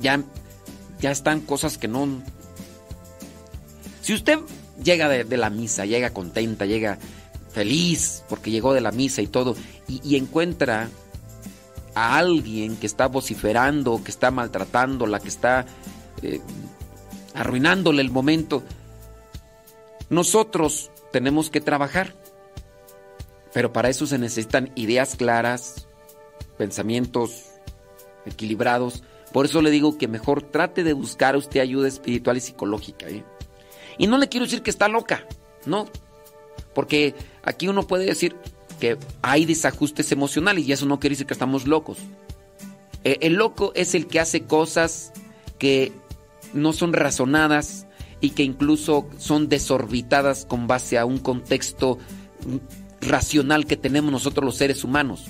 Ya, ya están cosas que no... Si usted llega de, la misa, llega contenta, llega feliz porque llegó de la misa y todo, y, encuentra a alguien que está vociferando, que está maltratándola, que está eh, arruinándole el momento. Nosotros tenemos que trabajar, pero para eso se necesitan ideas claras, pensamientos equilibrados. Por eso le digo que mejor trate de buscar usted ayuda espiritual y psicológica. ¿eh? Y no le quiero decir que está loca, no. Porque aquí uno puede decir, que hay desajustes emocionales y eso no quiere decir que estamos locos. Eh, el loco es el que hace cosas que no son razonadas y que incluso son desorbitadas con base a un contexto racional que tenemos nosotros los seres humanos.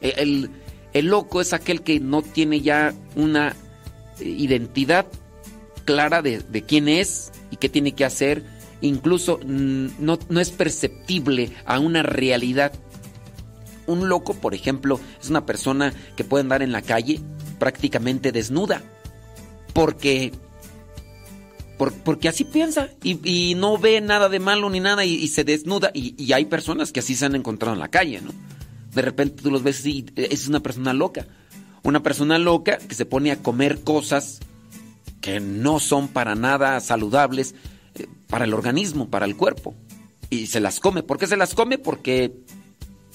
Eh, el, el loco es aquel que no tiene ya una identidad clara de, de, quién es y qué tiene que hacer. Incluso no, no es perceptible a una realidad. Un loco, por ejemplo, es una persona que puede andar en la calle prácticamente desnuda. Porque porque así piensa y, no ve nada de malo ni nada y, se desnuda. Y, hay personas que así se han encontrado en la calle, ¿no? De repente tú los ves y es una persona loca. Una persona loca que se pone a comer cosas que no son para nada saludables eh, para el organismo, para el cuerpo. Y se las come. ¿Por qué se las come? Porque,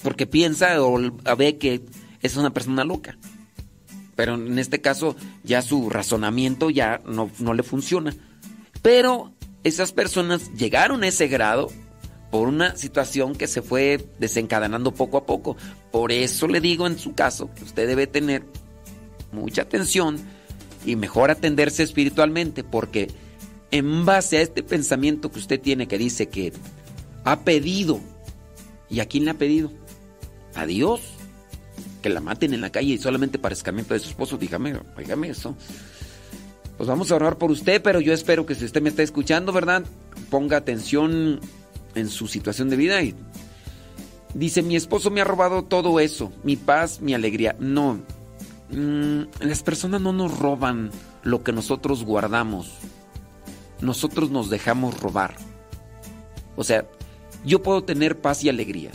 porque piensa o ve que es una persona loca. Pero en este caso ya su razonamiento ya no, no le funciona. Pero esas personas llegaron a ese grado por una situación que se fue desencadenando poco a poco. Por eso le digo en su caso que usted debe tener mucha atención y mejor atenderse espiritualmente porque en base a este pensamiento que usted tiene que dice que ha pedido, ¿y a quién le ha pedido? A Dios. Que la maten en la calle y solamente para escarmiento de su esposo, dígame, dígame eso. Pues vamos a orar por usted, pero yo espero que si usted me está escuchando, ¿verdad? Ponga atención en su situación de vida y dice, mi esposo me ha robado todo eso, mi paz, mi alegría. No, mm, las personas no nos roban lo que nosotros guardamos. Nosotros nos dejamos robar. O sea, yo puedo tener paz y alegría,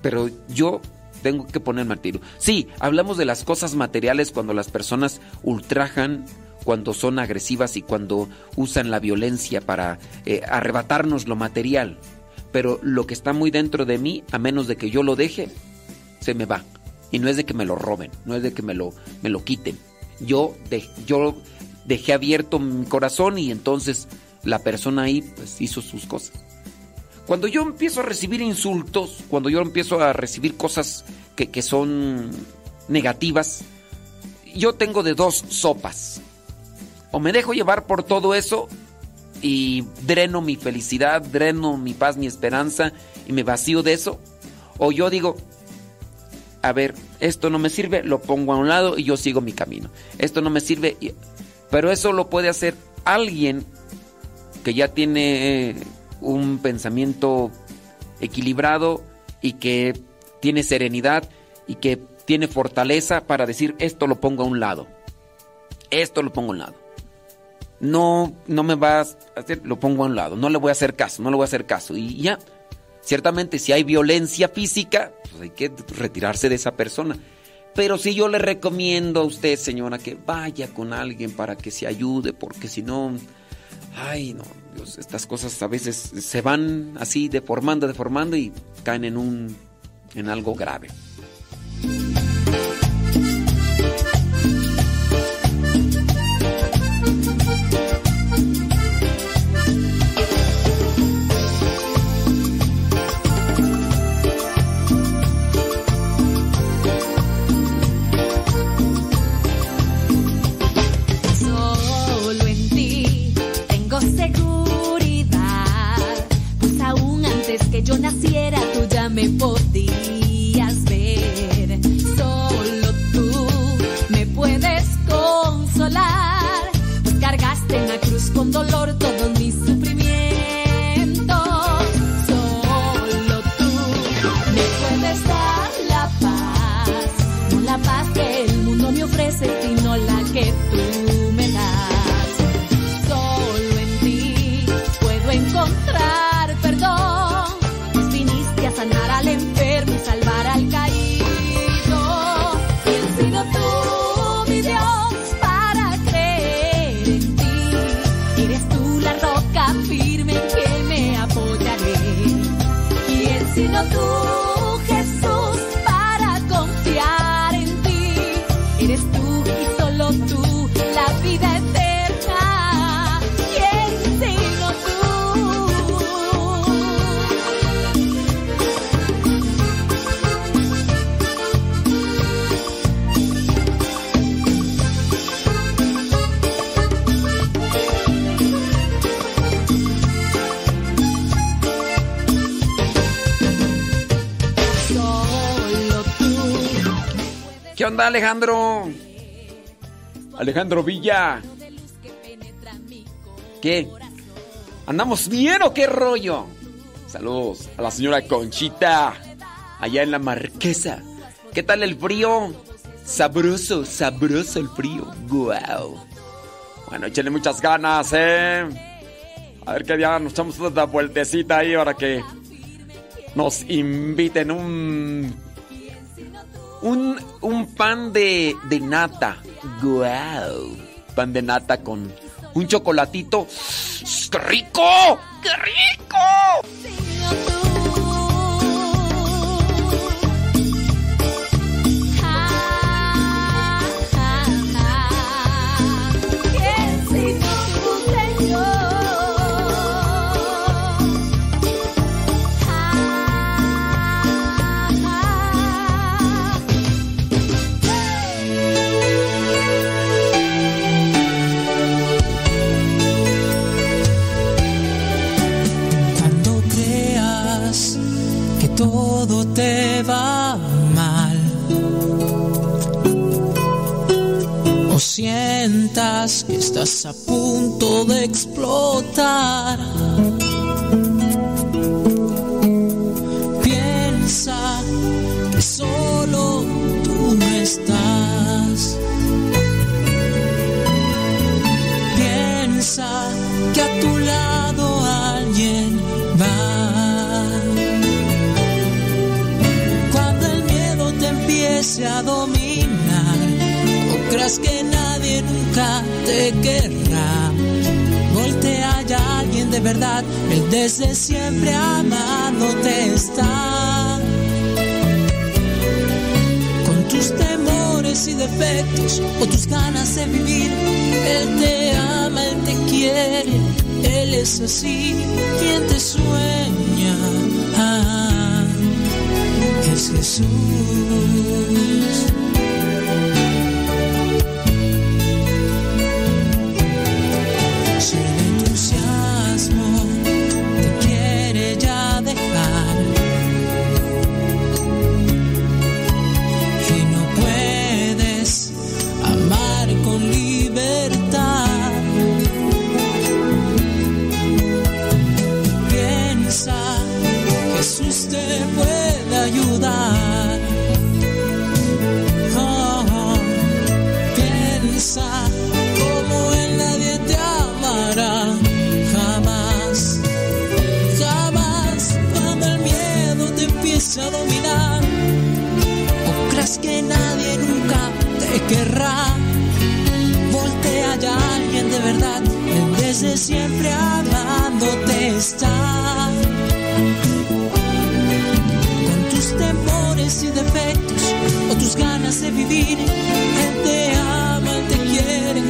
pero yo tengo que poner martirio. Sí, hablamos de las cosas materiales cuando las personas ultrajan cuando son agresivas y cuando usan la violencia para eh, arrebatarnos lo material. Pero lo que está muy dentro de mí, a menos de que yo lo deje, se me va. Y no es de que me lo roben, no es de que me lo, me lo quiten. Yo, yo dejé abierto mi corazón y entonces la persona ahí pues, hizo sus cosas. Cuando yo empiezo a recibir insultos, cuando yo empiezo a recibir cosas que, que son negativas, yo tengo de dos sopas o me dejo llevar por todo eso y dreno mi felicidad, dreno mi paz, mi esperanza y me vacío de eso, o yo digo, a ver, esto no me sirve, lo pongo a un lado y yo sigo mi camino. Esto no me sirve, pero eso lo puede hacer alguien que ya tiene eh, un pensamiento equilibrado y que tiene serenidad y que tiene fortaleza para decir esto lo pongo a un lado. Esto lo pongo a un lado no, no me vas a hacer, lo pongo a un lado, no le voy a hacer caso, no le voy a hacer caso. Y ya, ciertamente si hay violencia física, pues hay que retirarse de esa persona. Pero si yo le recomiendo a usted, señora, que vaya con alguien para que se ayude, porque si no, ay, no, Dios, estas cosas a veces se van así deformando, deformando y caen en un, en algo grave. La ¿Qué onda, Alejandro? Alejandro Villa. ¿Qué? ¿Andamos bien o qué rollo? Saludos a la señora Conchita, allá en la Marquesa. ¿Qué tal el frío? Sabroso, sabroso el frío. Wow. Bueno, échenle muchas ganas, ¿eh? A ver qué día nos echamos una vueltecita ahí para que nos inviten un. Un, un pan de, de nata. Wow. Pan de nata con un chocolatito. ¡Qué rico! ¡Qué rico! Te va mal o sientas que estás a punto de explotar. Piensa que solo tú no estás. Piensa que a tu lado empiece a dominar, creas que nadie nunca te querrá. Voltea ya alguien de verdad, él desde siempre amándote está. Con tus temores y defectos o tus ganas de vivir, él te ama, él te quiere, él es así, quien te sueña. Jesús. Oh, piensa como él nadie te amará jamás, jamás cuando el miedo te empiece a dominar o creas que nadie nunca te querrá. Voltea a alguien de verdad, desde siempre amándote está. Vivir, él te ama, él te quiere,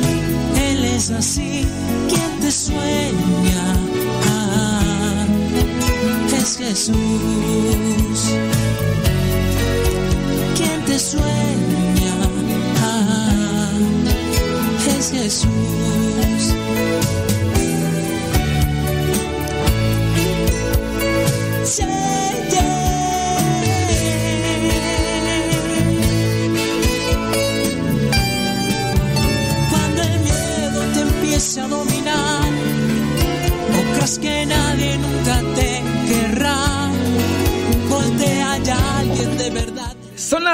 él es así, quien te sueña. Es Jesús quien te sueña. Es Jesús.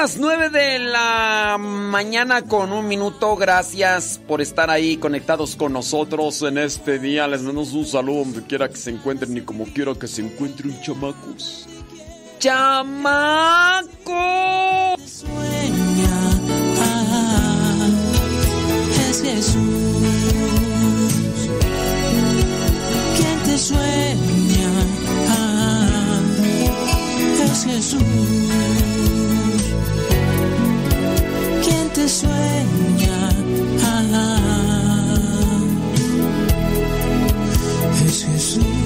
Las 9 de la mañana con un minuto. Gracias por estar ahí conectados con nosotros en este día. Les mandamos un saludo donde quiera que se encuentren y como quiera que se encuentren, chamacos. ¡Chamacos! sueña, ah, es Jesús. Quien te sueña, ah, es Jesús. Te sueña, ah, es Jesús.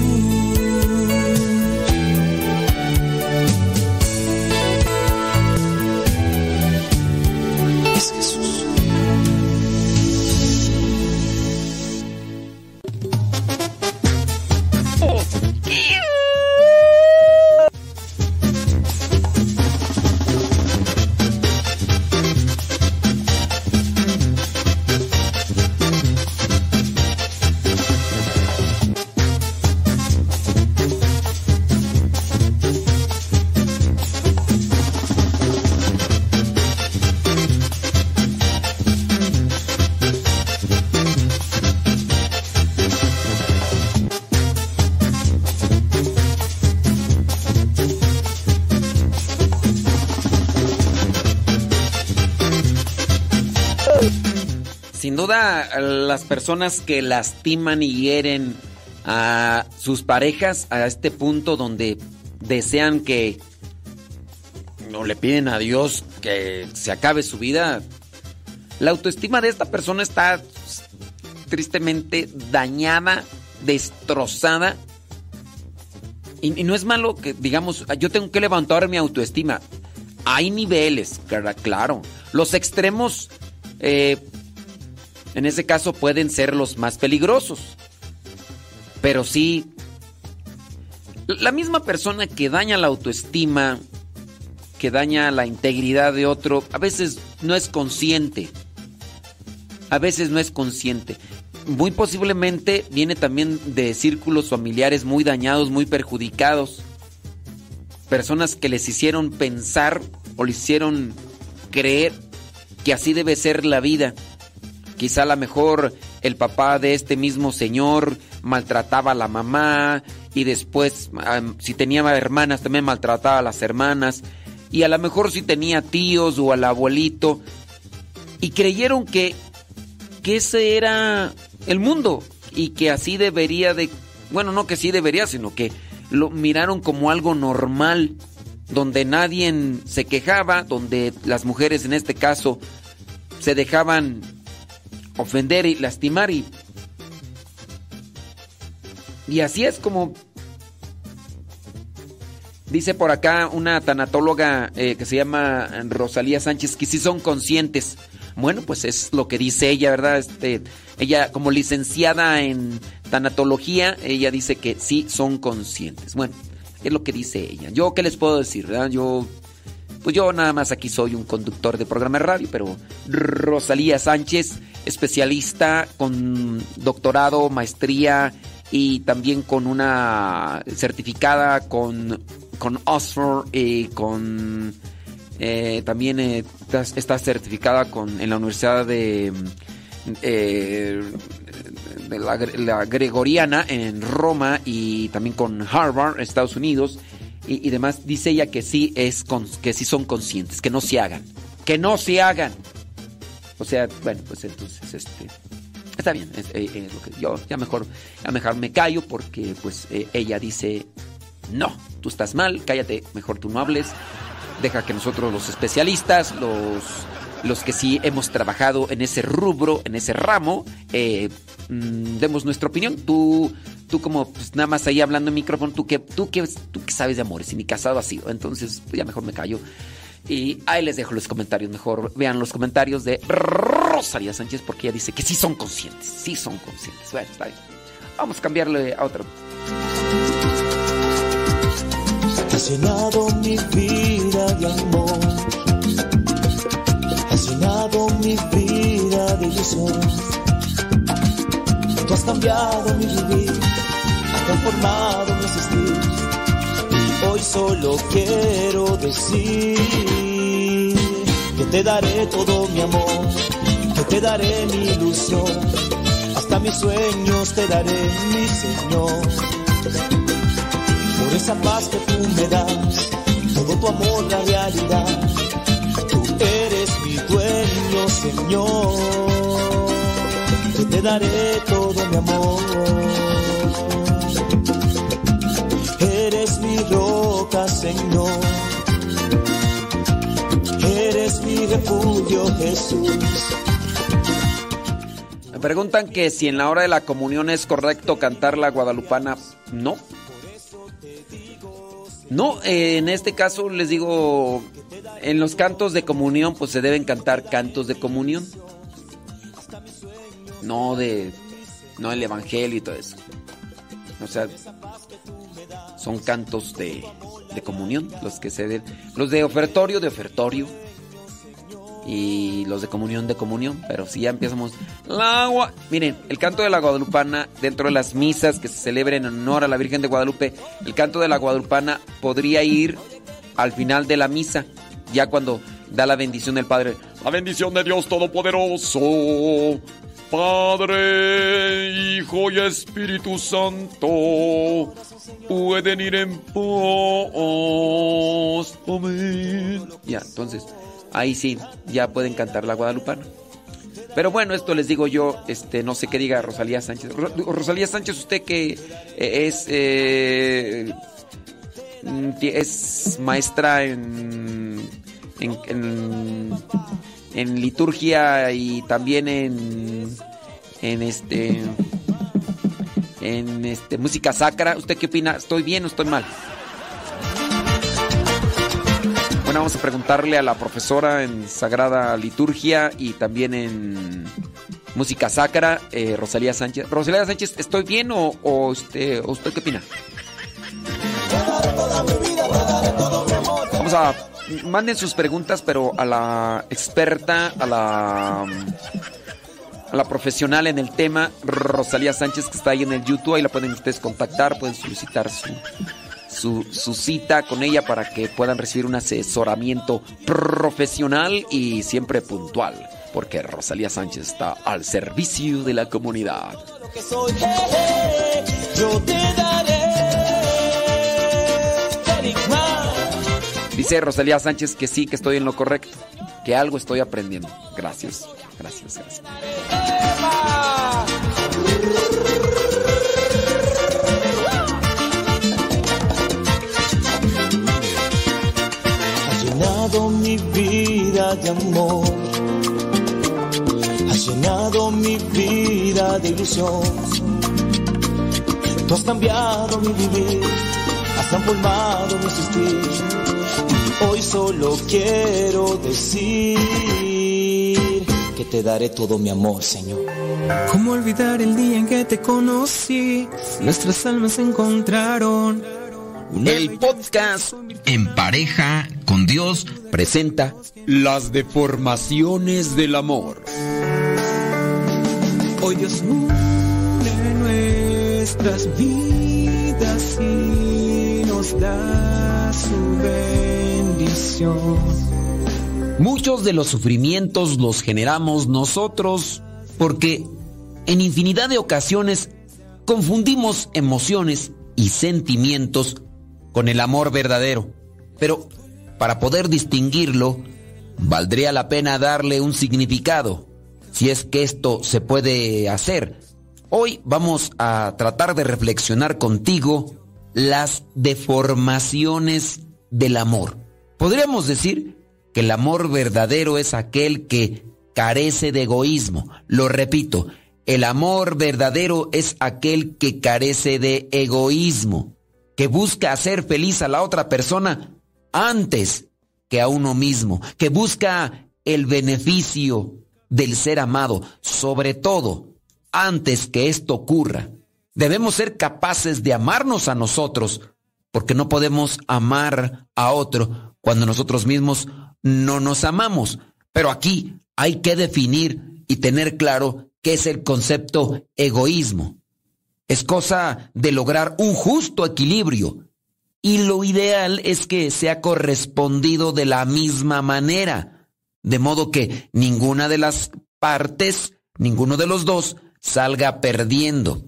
Duda las personas que lastiman y hieren a sus parejas a este punto donde desean que no le piden a Dios que se acabe su vida, la autoestima de esta persona está tristemente dañada, destrozada. Y, no es malo que, digamos, yo tengo que levantar mi autoestima. Hay niveles, claro. Los extremos, eh, en ese caso, pueden ser los más peligrosos. Pero sí, la misma persona que daña la autoestima, que daña la integridad de otro, a veces no es consciente. A veces no es consciente. Muy posiblemente viene también de círculos familiares muy dañados, muy perjudicados. Personas que les hicieron pensar o les hicieron creer que así debe ser la vida. Quizá a lo mejor el papá de este mismo señor maltrataba a la mamá y después si tenía hermanas también maltrataba a las hermanas. Y a lo mejor si tenía tíos o al abuelito. Y creyeron que, que ese era el mundo y que así debería de, bueno, no que sí debería, sino que lo miraron como algo normal, donde nadie se quejaba, donde las mujeres en este caso se dejaban ofender y lastimar y y así es como dice por acá una tanatóloga eh, que se llama Rosalía Sánchez que sí son conscientes. Bueno, pues es lo que dice ella, ¿verdad? Este, ella como licenciada en tanatología, ella dice que sí son conscientes. Bueno, es lo que dice ella. Yo qué les puedo decir, ¿verdad? Yo pues yo nada más aquí soy un conductor de programa de radio, pero Rosalía Sánchez, especialista con doctorado, maestría y también con una certificada con, con Oxford y con... Eh, también eh, está certificada con, en la Universidad de, eh, de la, Gregoriana en Roma y también con Harvard, Estados Unidos y, demás. Dice ella que sí es que sí son conscientes, que no se hagan, que no se hagan. O sea, bueno, pues entonces este Está bien, eh, eh, yo ya mejor, ya mejor me callo porque pues eh, ella dice, no, tú estás mal, cállate, mejor tú no hables, deja que nosotros los especialistas, los, los que sí hemos trabajado en ese rubro, en ese ramo, mm, demos nuestra opinión. Tú, tú como pues, nada más ahí hablando en micrófono, tú que, tú que, tú que sabes de amores y ni casado ha sido, entonces pues, ya mejor me callo. Y ahí les dejo los comentarios. Mejor vean los comentarios de Rosalía Sánchez porque ella dice que sí son conscientes. Sí son conscientes. Bueno, está bien. Vamos a cambiarle a otro. Has llenado mi vida de amor. Has llenado mi vida de ilusión. Tú has cambiado mi vivir, has transformado mi existir Hoy solo quiero decir que te daré todo mi amor, que te daré mi ilusión, hasta mis sueños te daré, mi Señor. Por esa paz que tú me das, todo tu amor la realidad, tú eres mi dueño, Señor, te daré todo mi amor. Señor. Eres mi refugio, Jesús. Me preguntan que si en la hora de la comunión es correcto cantar la guadalupana. No. No, en este caso les digo, en los cantos de comunión pues se deben cantar cantos de comunión. No de no el evangelio y todo eso. O sea, son cantos de de comunión, los que se den, los de ofertorio de ofertorio y los de comunión de comunión, pero si ya empezamos la agua, miren, el canto de la Guadalupana dentro de las misas que se celebren en honor a la Virgen de Guadalupe, el canto de la Guadalupana podría ir al final de la misa, ya cuando da la bendición del Padre, la bendición de Dios Todopoderoso, Padre, Hijo y Espíritu Santo, pueden ir en pos. Amén. Ya, entonces, ahí sí, ya pueden cantar la guadalupana. Pero bueno, esto les digo yo, este, no sé qué diga Rosalía Sánchez. Rosalía Sánchez, usted que eh, es eh, mm, es maestra en, liturgia y también en en este en este música sacra. ¿Usted qué opina? ¿Estoy bien o estoy mal? Bueno, vamos a preguntarle a la profesora en Sagrada Liturgia y también en Música Sacra, eh, Rosalía Sánchez. Rosalía Sánchez, ¿estoy bien o, o, este, usted qué opina? Vamos a... Manden sus preguntas, pero a la experta, a la a la profesional en el tema, Rosalía Sánchez, que está ahí en el YouTube. Ahí la pueden ustedes contactar, pueden solicitar su, su, su, cita con ella para que puedan recibir un asesoramiento profesional y siempre puntual, porque Rosalía Sánchez está al servicio de la comunidad. Dice Rosalía Sánchez que sí, que estoy en lo correcto, que algo estoy aprendiendo. Gracias, gracias, gracias. llenado mi vida de amor, has llenado mi vida de ilusión. Tú has cambiado mi vivir, has transformado mi existir. Hoy solo quiero decir que te daré todo mi amor, Señor. ¿Cómo olvidar el día en que te conocí? Nuestras almas se encontraron el podcast En pareja con Dios presenta Las deformaciones del amor. Hoy Dios une nuestras vidas y nos da su Muchos de los sufrimientos los generamos nosotros porque en infinidad de ocasiones confundimos emociones y sentimientos con el amor verdadero. Pero para poder distinguirlo, valdría la pena darle un significado, si es que esto se puede hacer. Hoy vamos a tratar de reflexionar contigo las deformaciones del amor. Podríamos decir que el amor verdadero es aquel que carece de egoísmo. Lo repito, el amor verdadero es aquel que carece de egoísmo que busca hacer feliz a la otra persona antes que a uno mismo, que busca el beneficio del ser amado, sobre todo antes que esto ocurra. Debemos ser capaces de amarnos a nosotros, porque no podemos amar a otro cuando nosotros mismos no nos amamos. Pero aquí hay que definir y tener claro qué es el concepto egoísmo. Es cosa de lograr un justo equilibrio. Y lo ideal es que sea correspondido de la misma manera. De modo que ninguna de las partes, ninguno de los dos, salga perdiendo.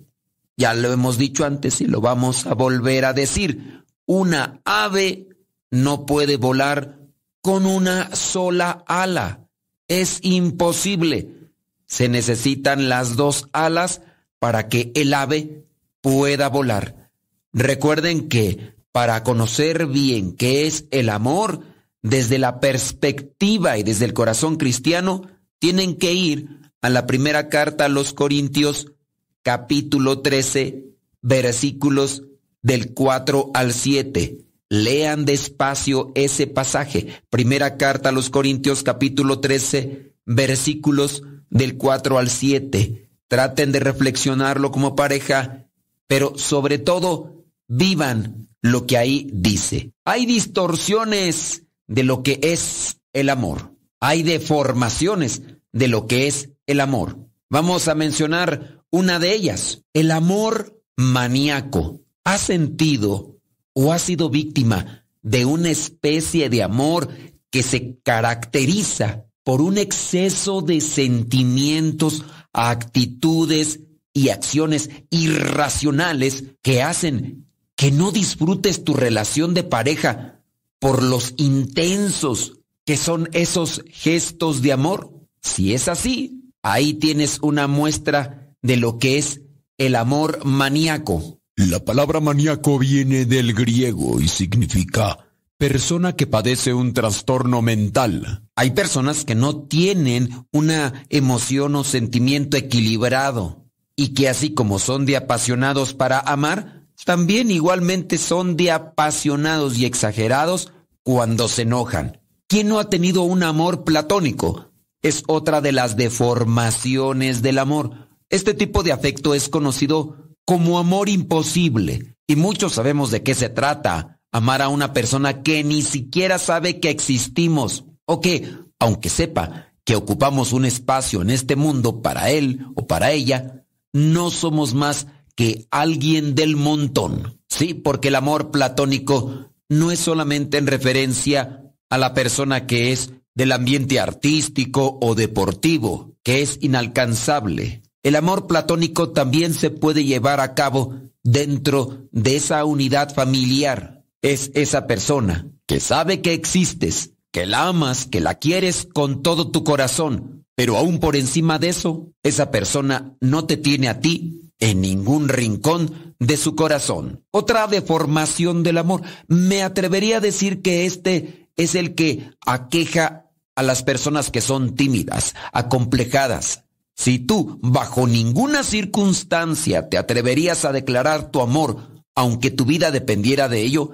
Ya lo hemos dicho antes y lo vamos a volver a decir. Una ave no puede volar con una sola ala. Es imposible. Se necesitan las dos alas para que el ave pueda volar. Recuerden que para conocer bien qué es el amor, desde la perspectiva y desde el corazón cristiano, tienen que ir a la primera carta a los Corintios, capítulo 13, versículos del 4 al 7. Lean despacio ese pasaje. Primera carta a los Corintios, capítulo 13, versículos del 4 al 7. Traten de reflexionarlo como pareja, pero sobre todo vivan lo que ahí dice. Hay distorsiones de lo que es el amor. Hay deformaciones de lo que es el amor. Vamos a mencionar una de ellas, el amor maníaco. ¿Ha sentido o ha sido víctima de una especie de amor que se caracteriza por un exceso de sentimientos actitudes y acciones irracionales que hacen que no disfrutes tu relación de pareja por los intensos que son esos gestos de amor. Si es así, Ahí tienes una muestra de lo que es el amor maníaco. La palabra maníaco viene del griego y significa persona que padece un trastorno mental. Hay personas que no tienen una emoción o sentimiento equilibrado y que así como son de apasionados para amar, también igualmente son de apasionados y exagerados cuando se enojan. ¿Quién no ha tenido un amor platónico? Es otra de las deformaciones del amor. Este tipo de afecto es conocido como amor imposible y muchos sabemos de qué se trata. Amar a una persona que ni siquiera sabe que existimos o que, aunque sepa que ocupamos un espacio en este mundo para él o para ella, no somos más que alguien del montón. Sí, porque el amor platónico no es solamente en referencia a la persona que es del ambiente artístico o deportivo, que es inalcanzable. El amor platónico también se puede llevar a cabo dentro de esa unidad familiar. Es esa persona que sabe que existes, que la amas, que la quieres con todo tu corazón, pero aún por encima de eso, esa persona no te tiene a ti en ningún rincón de su corazón. Otra deformación del amor. Me atrevería a decir que este es el que aqueja a las personas que son tímidas, acomplejadas. Si tú bajo ninguna circunstancia te atreverías a declarar tu amor, aunque tu vida dependiera de ello,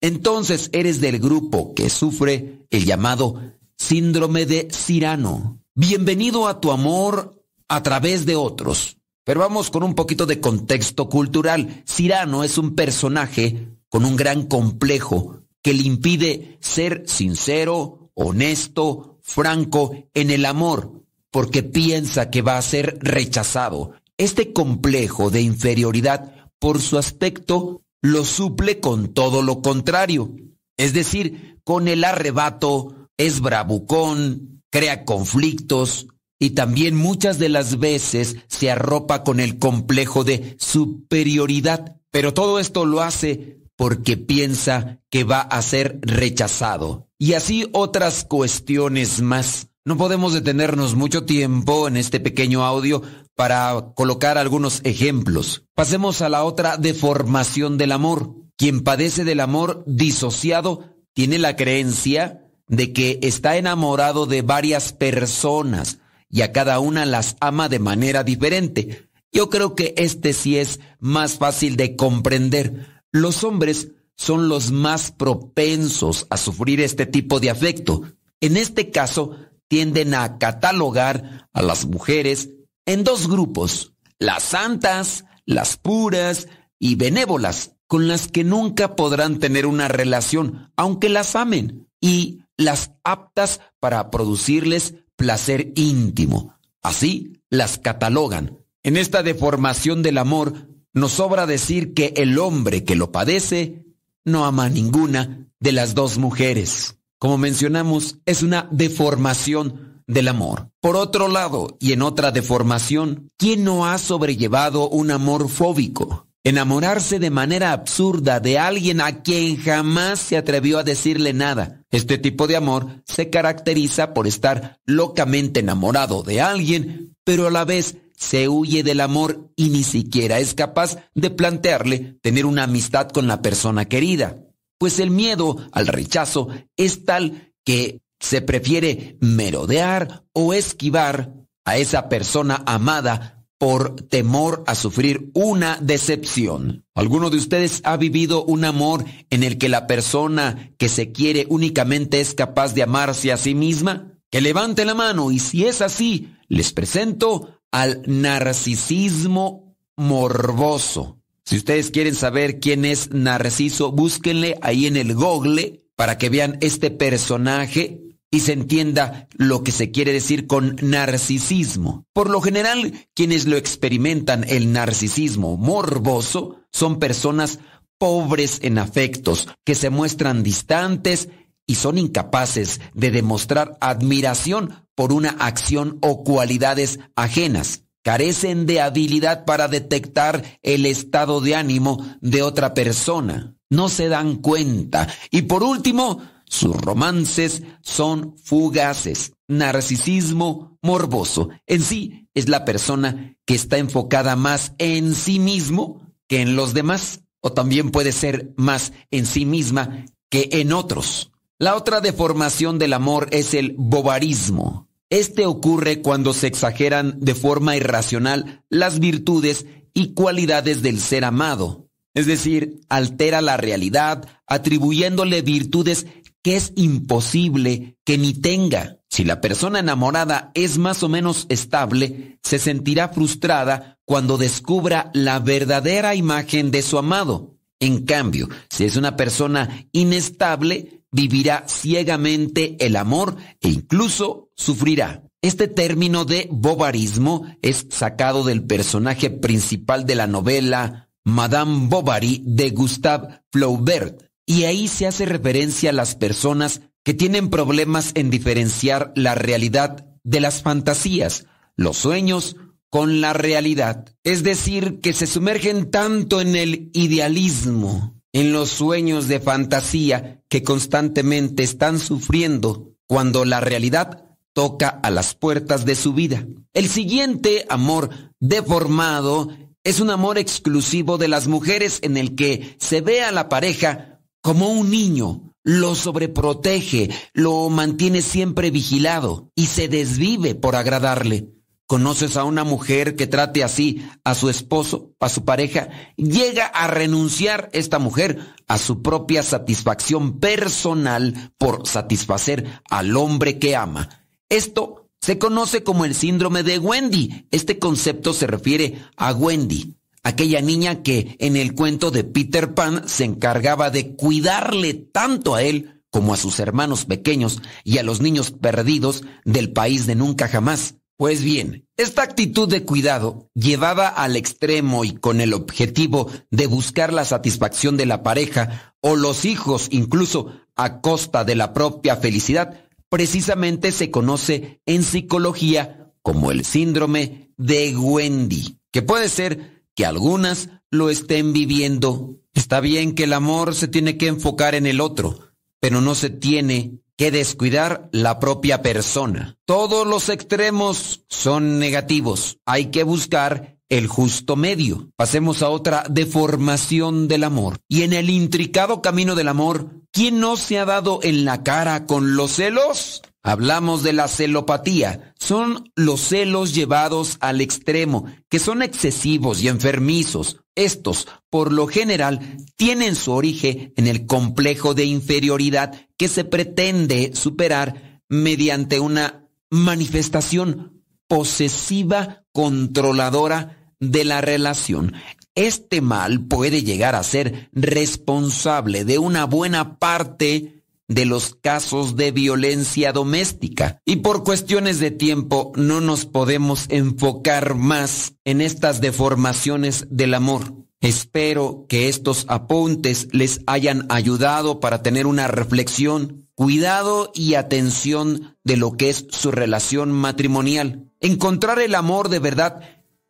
entonces eres del grupo que sufre el llamado síndrome de Cirano. Bienvenido a tu amor a través de otros. Pero vamos con un poquito de contexto cultural. Cirano es un personaje con un gran complejo que le impide ser sincero, honesto, franco en el amor, porque piensa que va a ser rechazado. Este complejo de inferioridad, por su aspecto, lo suple con todo lo contrario. Es decir, con el arrebato, es bravucón, crea conflictos y también muchas de las veces se arropa con el complejo de superioridad. Pero todo esto lo hace porque piensa que va a ser rechazado. Y así otras cuestiones más. No podemos detenernos mucho tiempo en este pequeño audio para colocar algunos ejemplos. Pasemos a la otra deformación del amor. Quien padece del amor disociado tiene la creencia de que está enamorado de varias personas y a cada una las ama de manera diferente. Yo creo que este sí es más fácil de comprender los hombres son los más propensos a sufrir este tipo de afecto. En este caso, tienden a catalogar a las mujeres en dos grupos, las santas, las puras y benévolas, con las que nunca podrán tener una relación, aunque las amen, y las aptas para producirles placer íntimo. Así las catalogan. En esta deformación del amor nos sobra decir que el hombre que lo padece no ama a ninguna de las dos mujeres. Como mencionamos, es una deformación del amor. Por otro lado, y en otra deformación, ¿quién no ha sobrellevado un amor fóbico? Enamorarse de manera absurda de alguien a quien jamás se atrevió a decirle nada. Este tipo de amor se caracteriza por estar locamente enamorado de alguien, pero a la vez se huye del amor y ni siquiera es capaz de plantearle tener una amistad con la persona querida. Pues el miedo al rechazo es tal que se prefiere merodear o esquivar a esa persona amada por temor a sufrir una decepción. ¿Alguno de ustedes ha vivido un amor en el que la persona que se quiere únicamente es capaz de amarse a sí misma? Que levante la mano y si es así, les presento al narcisismo morboso. Si ustedes quieren saber quién es Narciso, búsquenle ahí en el Google para que vean este personaje y se entienda lo que se quiere decir con narcisismo. Por lo general, quienes lo experimentan el narcisismo morboso son personas pobres en afectos, que se muestran distantes y son incapaces de demostrar admiración por una acción o cualidades ajenas. Carecen de habilidad para detectar el estado de ánimo de otra persona. No se dan cuenta. Y por último, Sus romances son fugaces. Narcisismo morboso. En sí es la persona que está enfocada más en sí mismo que en los demás. O también puede ser más en sí misma que en otros. La otra deformación del amor es el bobarismo. Este ocurre cuando se exageran de forma irracional las virtudes y cualidades del ser amado. Es decir, altera la realidad atribuyéndole virtudes que es imposible que ni tenga. Si la persona enamorada es más o menos estable, se sentirá frustrada cuando descubra la verdadera imagen de su amado. En cambio, si es una persona inestable, vivirá ciegamente el amor e incluso sufrirá. Este término de bobarismo es sacado del personaje principal de la novela Madame Bovary de Gustave Flaubert, y ahí se hace referencia a las personas que tienen problemas en diferenciar la realidad de las fantasías, los sueños con la realidad. Es decir, que se sumergen tanto en el idealismo, en los sueños de fantasía que constantemente están sufriendo cuando la realidad toca a las puertas de su vida. El siguiente amor deformado es un amor exclusivo de las mujeres en el que se ve a la pareja como un niño, lo sobreprotege, lo mantiene siempre vigilado y se desvive por agradarle. ¿Conoces a una mujer que trate así a su esposo, a su pareja? Llega a renunciar esta mujer a su propia satisfacción personal por satisfacer al hombre que ama. Esto se conoce como el síndrome de Wendy. Este concepto se refiere a Wendy, aquella niña que en el cuento de Peter Pan se encargaba de cuidarle tanto a él como a sus hermanos pequeños y a los niños perdidos del país de nunca jamás. Pues bien, esta actitud de cuidado, llevada al extremo y con el objetivo de buscar la satisfacción de la pareja o los hijos incluso a costa de la propia felicidad, precisamente se conoce en psicología como el síndrome de Wendy, que puede ser que algunas lo estén viviendo. Está bien que el amor se tiene que enfocar en el otro, pero no se tiene que descuidar la propia persona. Todos los extremos son negativos. Hay que buscar el justo medio. Pasemos a otra deformación del amor. Y en el intricado camino del amor, ¿quién no se ha dado en la cara con los celos? Hablamos de la celopatía. Son los celos llevados al extremo, que son excesivos y enfermizos. Estos, por lo general, tienen su origen en el complejo de inferioridad que se pretende superar mediante una manifestación posesiva controladora de la relación. Este mal puede llegar a ser responsable de una buena parte de los casos de violencia doméstica. Y por cuestiones de tiempo no nos podemos enfocar más en estas deformaciones del amor. Espero que estos apuntes les hayan ayudado para tener una reflexión, cuidado y atención de lo que es su relación matrimonial. Encontrar el amor de verdad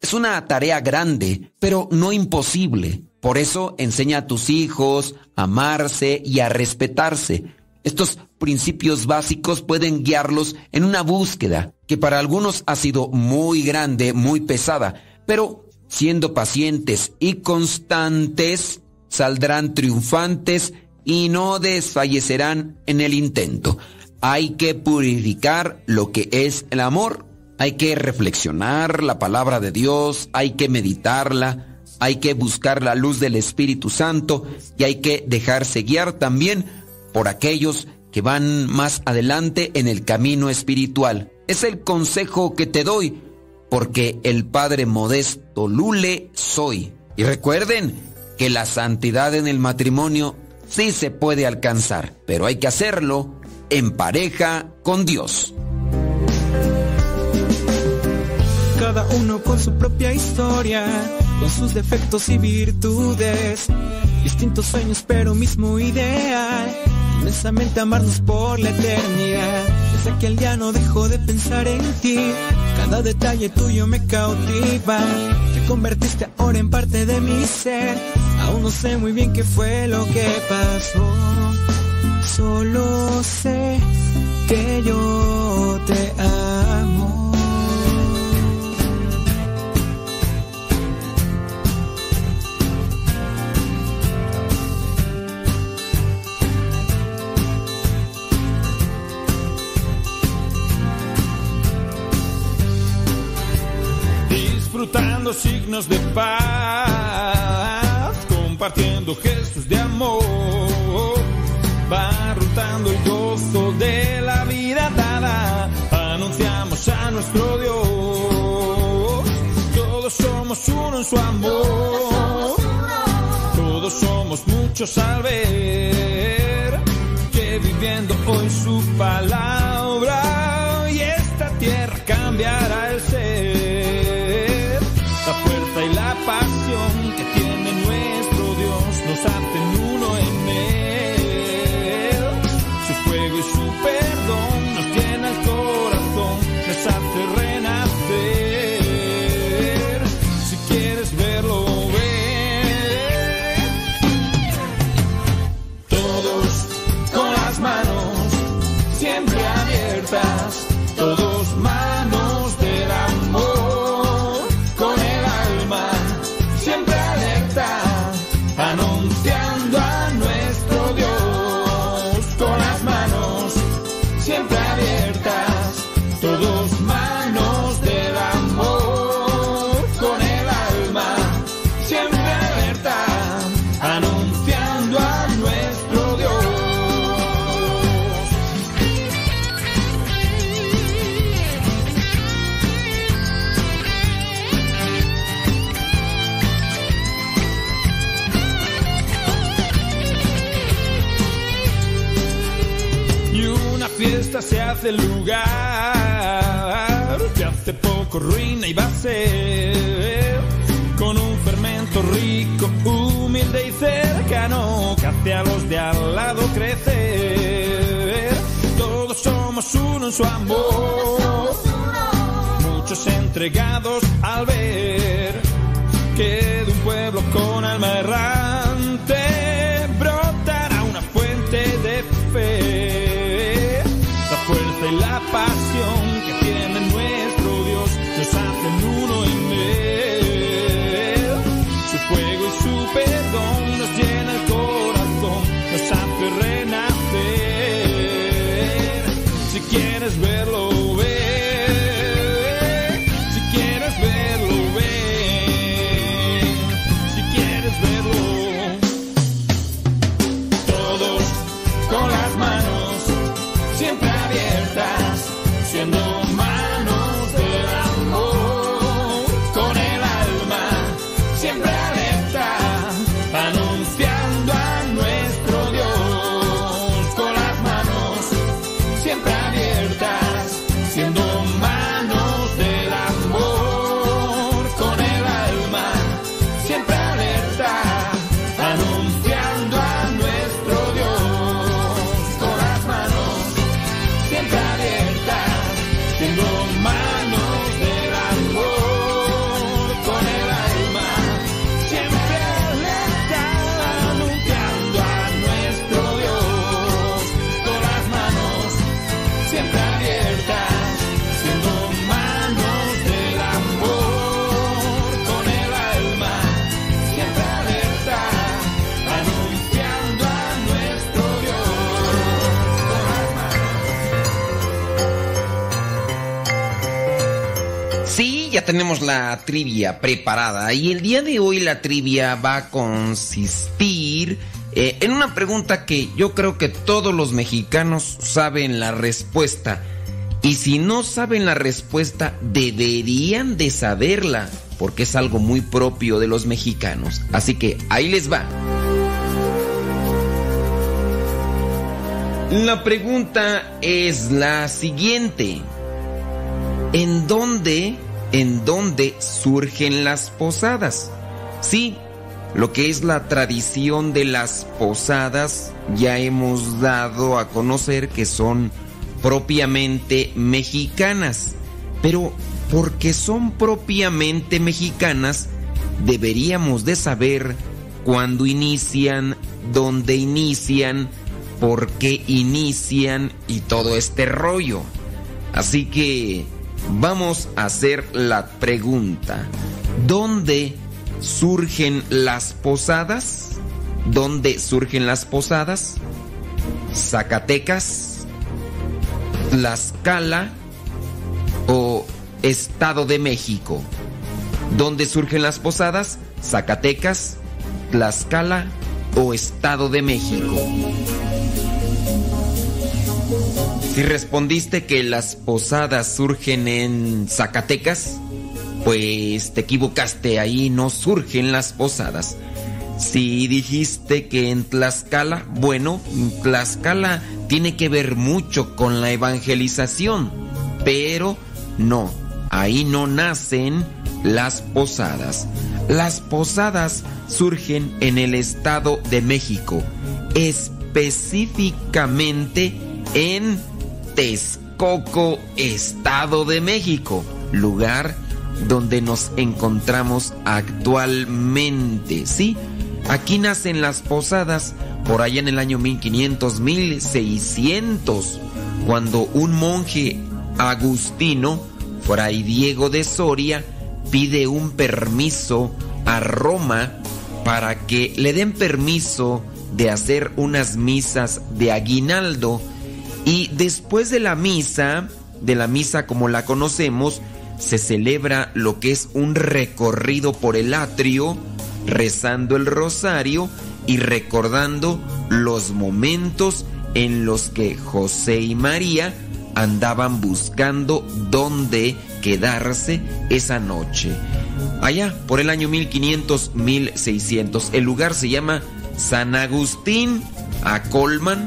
es una tarea grande, pero no imposible. Por eso enseña a tus hijos a amarse y a respetarse estos principios básicos pueden guiarlos en una búsqueda que para algunos ha sido muy grande, muy pesada, pero siendo pacientes y constantes, saldrán triunfantes y no desfallecerán en el intento. Hay que purificar lo que es el amor, hay que reflexionar la palabra de Dios, hay que meditarla, hay que buscar la luz del Espíritu Santo y hay que dejarse guiar también por aquellos que van más adelante en el camino espiritual. Es el consejo que te doy, porque el Padre Modesto Lule soy. Y recuerden que la santidad en el matrimonio sí se puede alcanzar, pero hay que hacerlo en pareja con Dios. Cada uno con su propia historia, con sus defectos y virtudes, distintos sueños pero mismo ideal inmensamente amarnos por la eternidad. Desde aquel día no dejo de pensar en ti, cada detalle tuyo me cautiva. Te convertiste ahora en parte de mi ser, aún no sé muy bien qué fue lo que pasó. Solo sé que yo te amo. Disfrutando signos de paz, compartiendo gestos de amor, va rotando el gozo de la vida dada, anunciamos a nuestro Dios, todos somos uno en su amor, todos somos muchos al ver que viviendo hoy su palabra y esta tierra cambiará y la pasión que tiene nuestro Dios nos hacen uno en él. Su fuego y su perdón nos llena el corazón, nos hace renacer. Si quieres verlo, ve. Todos con las manos siempre abiertas, hace lugar que hace poco ruina y va a ser con un fermento rico, humilde y cercano que hace a los de al lado crecer. Todos somos uno en su amor, muchos entregados al ver que de un pueblo con alma errante tenemos la trivia preparada y el día de hoy la trivia va a consistir eh, en una pregunta que yo creo que todos los mexicanos saben la respuesta y si no saben la respuesta deberían de saberla porque es algo muy propio de los mexicanos. Así que ahí les va. La pregunta es la siguiente. ¿En dónde, en dónde surgen las posadas? Sí, lo que es la tradición de las posadas ya hemos dado a conocer que son propiamente mexicanas. Pero porque son propiamente mexicanas, deberíamos de saber cuándo inician, dónde inician, por qué inician y todo este rollo. Así que vamos a hacer la pregunta. ¿Dónde surgen las posadas? ¿Dónde surgen las posadas? Zacatecas, Tlaxcala o Estado de México. ¿Dónde surgen las posadas? Zacatecas, Tlaxcala o Estado de México. Si respondiste que las posadas surgen en Zacatecas, pues te equivocaste, ahí no surgen las posadas. Si dijiste que en Tlaxcala, bueno, Tlaxcala tiene que ver mucho con la evangelización, pero no, ahí no nacen las posadas. Las posadas surgen en el Estado de México, específicamente en Texcoco, Estado de México, lugar donde nos encontramos actualmente. Sí, aquí nacen las posadas por allá en el año 1500, 1600, cuando un monje agustino, Fray Diego de Soria, pide un permiso a Roma para que le den permiso de hacer unas misas de aguinaldo y después de la misa, de la misa como la conocemos, se celebra lo que es un recorrido por el atrio, rezando el rosario y recordando los momentos en los que José y María andaban buscando dónde quedarse esa noche. Allá, por el año 1500-1600, el lugar se llama San Agustín, a Colman,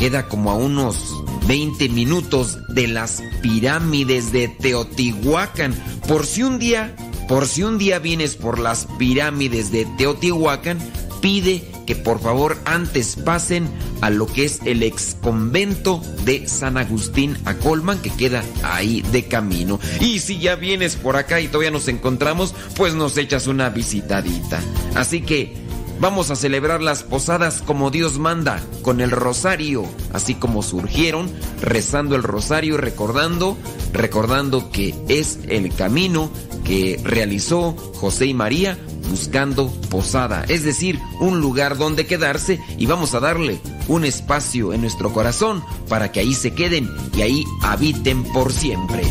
queda como a unos 20 minutos de las pirámides de Teotihuacán. Por si un día, por si un día vienes por las pirámides de Teotihuacán, pide que por favor antes pasen a lo que es el ex convento de San Agustín a Colman que queda ahí de camino. Y si ya vienes por acá y todavía nos encontramos, pues nos echas una visitadita. Así que Vamos a celebrar las posadas como Dios manda, con el rosario, así como surgieron, rezando el rosario, recordando, recordando que es el camino que realizó José y María buscando posada, es decir, un lugar donde quedarse y vamos a darle un espacio en nuestro corazón para que ahí se queden y ahí habiten por siempre.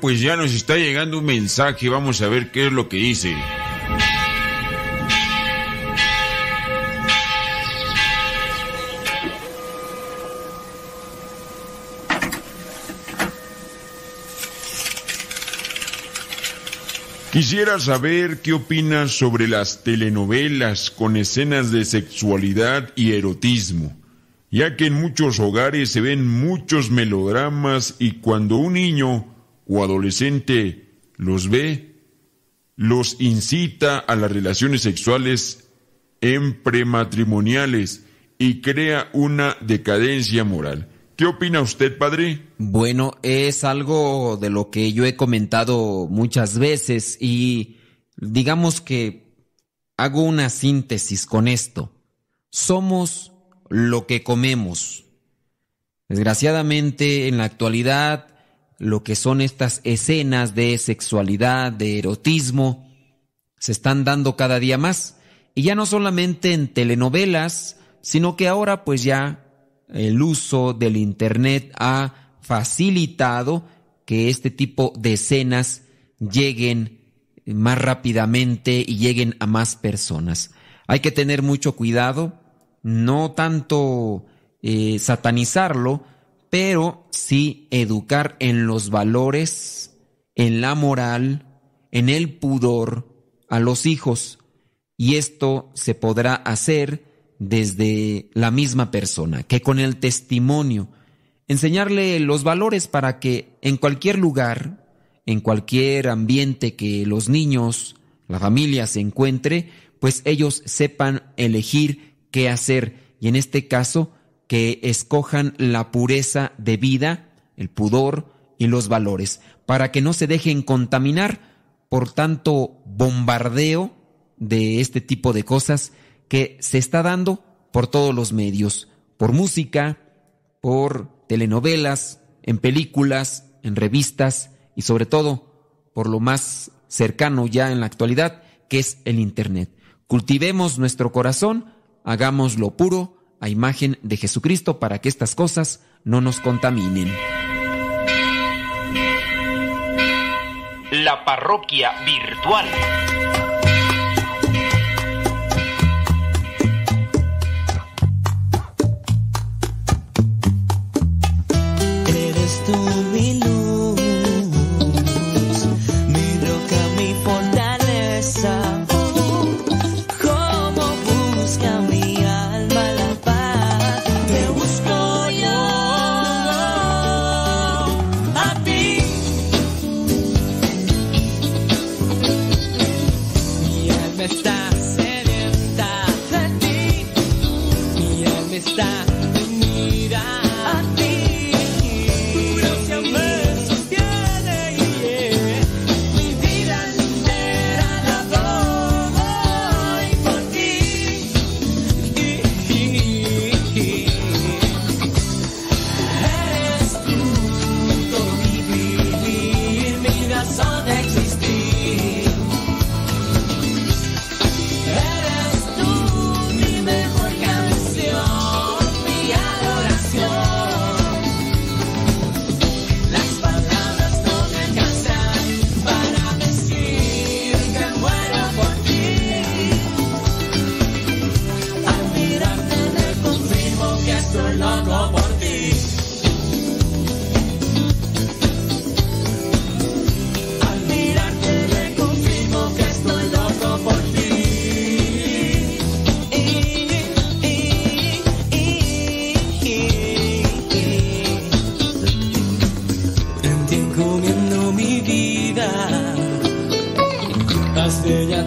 Pues ya nos está llegando un mensaje, vamos a ver qué es lo que dice. Quisiera saber qué opinas sobre las telenovelas con escenas de sexualidad y erotismo, ya que en muchos hogares se ven muchos melodramas y cuando un niño o adolescente los ve, los incita a las relaciones sexuales en prematrimoniales y crea una decadencia moral. ¿Qué opina usted, padre? Bueno, es algo de lo que yo he comentado muchas veces y digamos que hago una síntesis con esto. Somos lo que comemos. Desgraciadamente, en la actualidad, lo que son estas escenas de sexualidad, de erotismo, se están dando cada día más. Y ya no solamente en telenovelas, sino que ahora pues ya el uso del Internet ha facilitado que este tipo de escenas lleguen más rápidamente y lleguen a más personas. Hay que tener mucho cuidado, no tanto eh, satanizarlo, pero sí educar en los valores, en la moral, en el pudor a los hijos. Y esto se podrá hacer desde la misma persona, que con el testimonio, enseñarle los valores para que en cualquier lugar, en cualquier ambiente que los niños, la familia se encuentre, pues ellos sepan elegir qué hacer y en este caso que escojan la pureza de vida, el pudor y los valores, para que no se dejen contaminar por tanto bombardeo de este tipo de cosas que se está dando por todos los medios, por música, por telenovelas, en películas, en revistas y sobre todo por lo más cercano ya en la actualidad, que es el Internet. Cultivemos nuestro corazón, hagámoslo puro a imagen de Jesucristo para que estas cosas no nos contaminen. La parroquia virtual.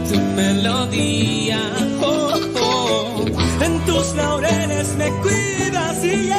Tu melodía. Oh, oh. En tus laureles me cuidas y yeah,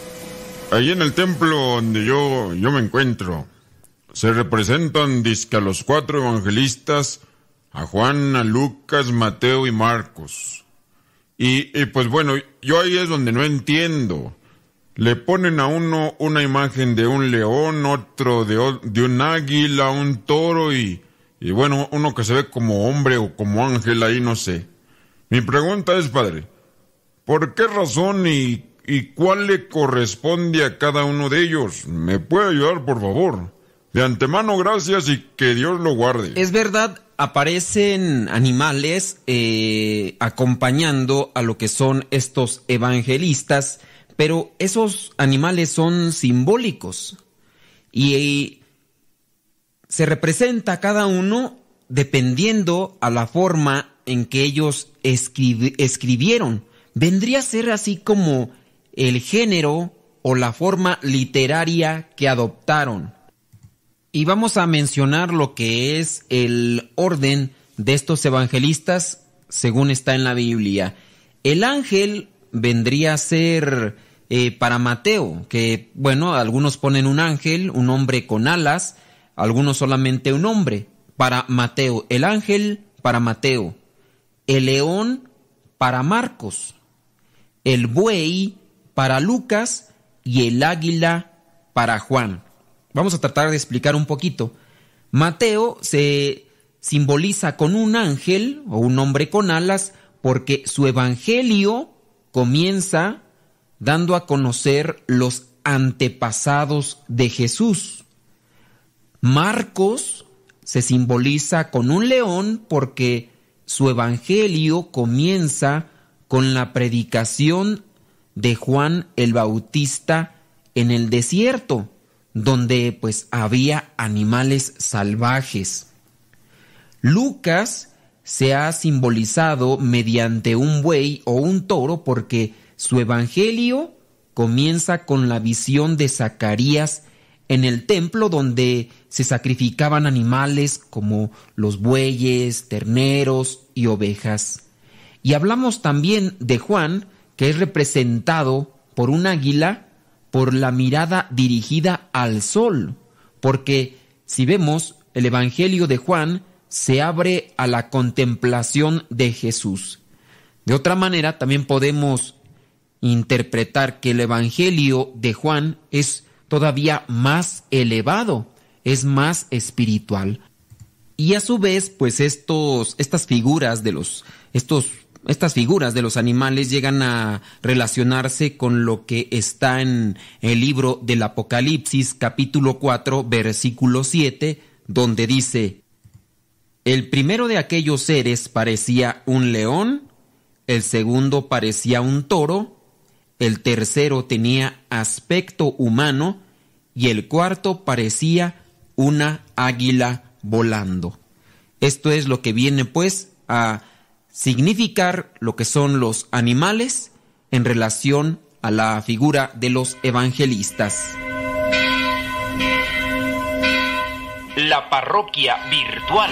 ahí en el templo donde yo, yo me encuentro, se representan disque a los cuatro evangelistas, a Juan, a Lucas, Mateo y Marcos. Y, y, pues bueno, yo ahí es donde no entiendo. Le ponen a uno una imagen de un león, otro de, de un águila, un toro y, y bueno, uno que se ve como hombre o como ángel ahí, no sé. Mi pregunta es, padre, ¿por qué razón y, y cuál le corresponde a cada uno de ellos? ¿Me puede ayudar, por favor? De antemano, gracias y que Dios lo guarde. Es verdad, aparecen animales eh, acompañando a lo que son estos evangelistas, pero esos animales son simbólicos y se representa a cada uno dependiendo a la forma en que ellos escribi- escribieron. Vendría a ser así como el género o la forma literaria que adoptaron. Y vamos a mencionar lo que es el orden de estos evangelistas según está en la Biblia. El ángel vendría a ser eh, para Mateo, que bueno, algunos ponen un ángel, un hombre con alas, algunos solamente un hombre. Para Mateo, el ángel para Mateo, el león para Marcos, el buey para Lucas y el águila para Juan. Vamos a tratar de explicar un poquito. Mateo se simboliza con un ángel o un hombre con alas porque su evangelio comienza dando a conocer los antepasados de Jesús. Marcos se simboliza con un león porque su evangelio comienza con la predicación de Juan el Bautista en el desierto, donde pues había animales salvajes. Lucas se ha simbolizado mediante un buey o un toro porque su evangelio comienza con la visión de Zacarías en el templo donde se sacrificaban animales como los bueyes, terneros y ovejas. Y hablamos también de Juan, que es representado por un águila por la mirada dirigida al sol, porque si vemos el Evangelio de Juan se abre a la contemplación de Jesús. De otra manera, también podemos interpretar que el Evangelio de Juan es todavía más elevado, es más espiritual. Y a su vez, pues estos, estas figuras de los, estos, estas figuras de los animales llegan a relacionarse con lo que está en el libro del Apocalipsis, capítulo 4, versículo 7, donde dice, el primero de aquellos seres parecía un león, el segundo parecía un toro, el tercero tenía aspecto humano y el cuarto parecía una águila volando. Esto es lo que viene pues a significar lo que son los animales en relación a la figura de los evangelistas. La parroquia virtual.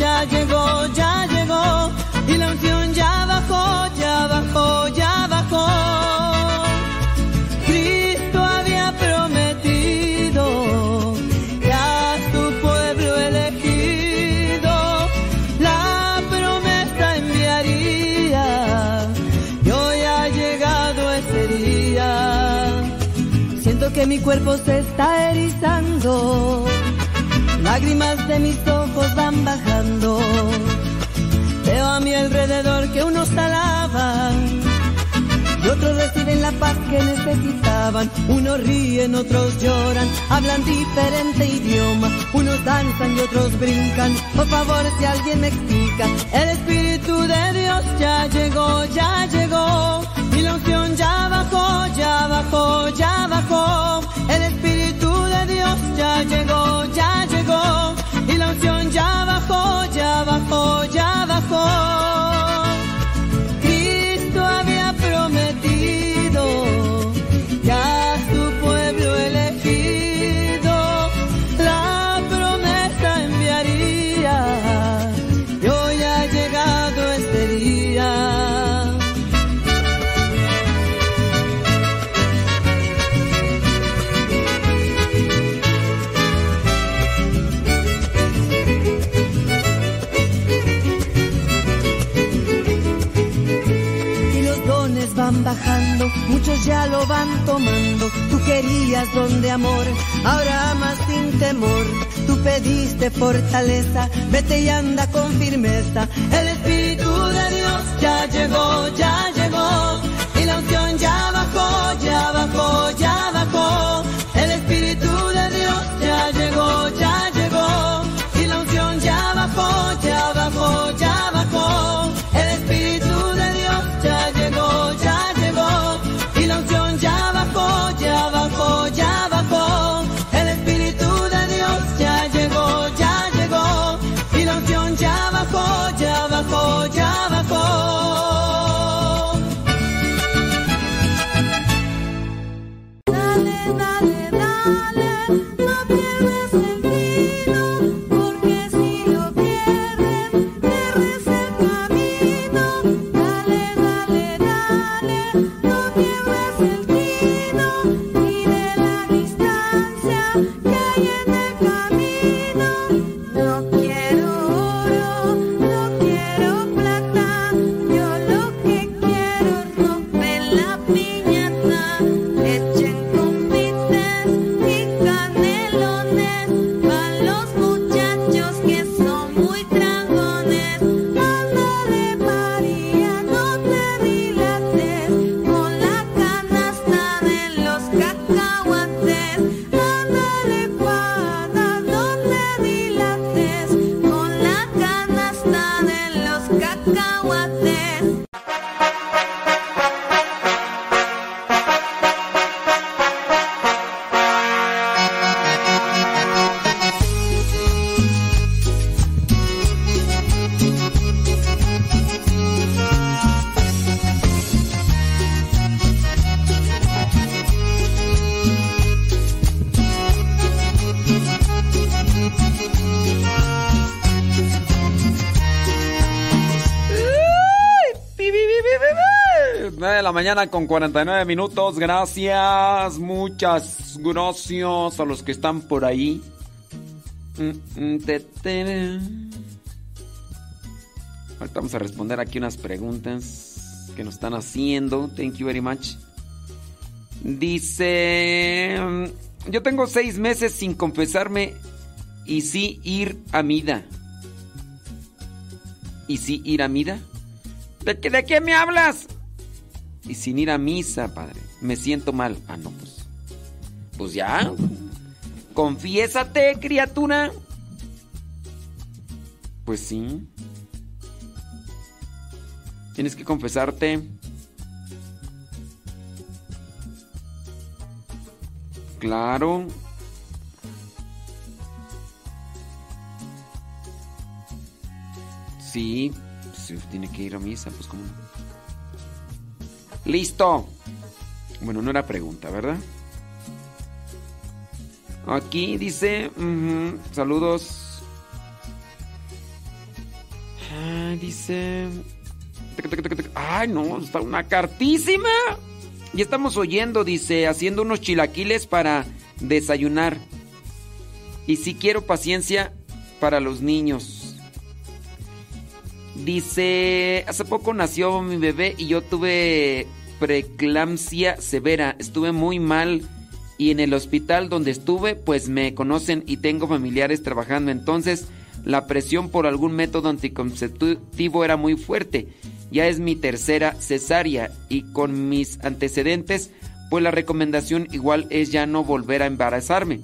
Ya llegó, ya llegó, y la unción ya bajó, ya bajó, ya bajó. Cristo había prometido que a su pueblo elegido la promesa enviaría y hoy ha llegado ese día. Siento que mi cuerpo se está erizando, lágrimas de mis ojos van bajando. Veo a mi alrededor que unos alaban y otros reciben la paz que necesitaban. Unos ríen, otros lloran, hablan diferente idioma. Unos danzan y otros brincan. Por favor, si alguien me explica, el Espíritu de Dios ya llegó, ya llegó. Y la unción ya bajó, ya bajó, ya bajó. El Espíritu de Dios ya llegó, ya llegó. Ya bajó, ya bajó, ya muchos ya lo van tomando. Tú querías don de amor, ahora amas sin temor. Tú pediste fortaleza, vete y anda con firmeza. El Espíritu de Dios ya llegó, ya llegó. Con 49 minutos. Gracias, muchas gracias a los que están por ahí. Mm, mm, Ahorita vamos a responder aquí unas preguntas que nos están haciendo. Thank you very much. Dice, mm, yo tengo seis meses sin confesarme y sí ir a mida. ¿Y sí ir a mida? ¿De qué, ¿De qué me hablas? Y sin ir a misa, padre. Me siento mal. Ah, no, pues. Pues ya. Confiésate, criatura. Pues sí. Tienes que confesarte. Claro. Sí, si tiene que ir a misa, pues como Listo. Bueno, no era pregunta, ¿verdad? Aquí dice, saludos. Ah, dice... Ay, no, está una cartísima. Y estamos oyendo, dice, haciendo unos chilaquiles para desayunar. Y si quiero paciencia para los niños. Dice, hace poco nació mi bebé y yo tuve preeclampsia severa. Estuve muy mal y en el hospital donde estuve, pues me conocen y tengo familiares trabajando. Entonces, la presión por algún método anticonceptivo era muy fuerte. Ya es mi tercera cesárea y con mis antecedentes, pues la recomendación igual es ya no volver a embarazarme.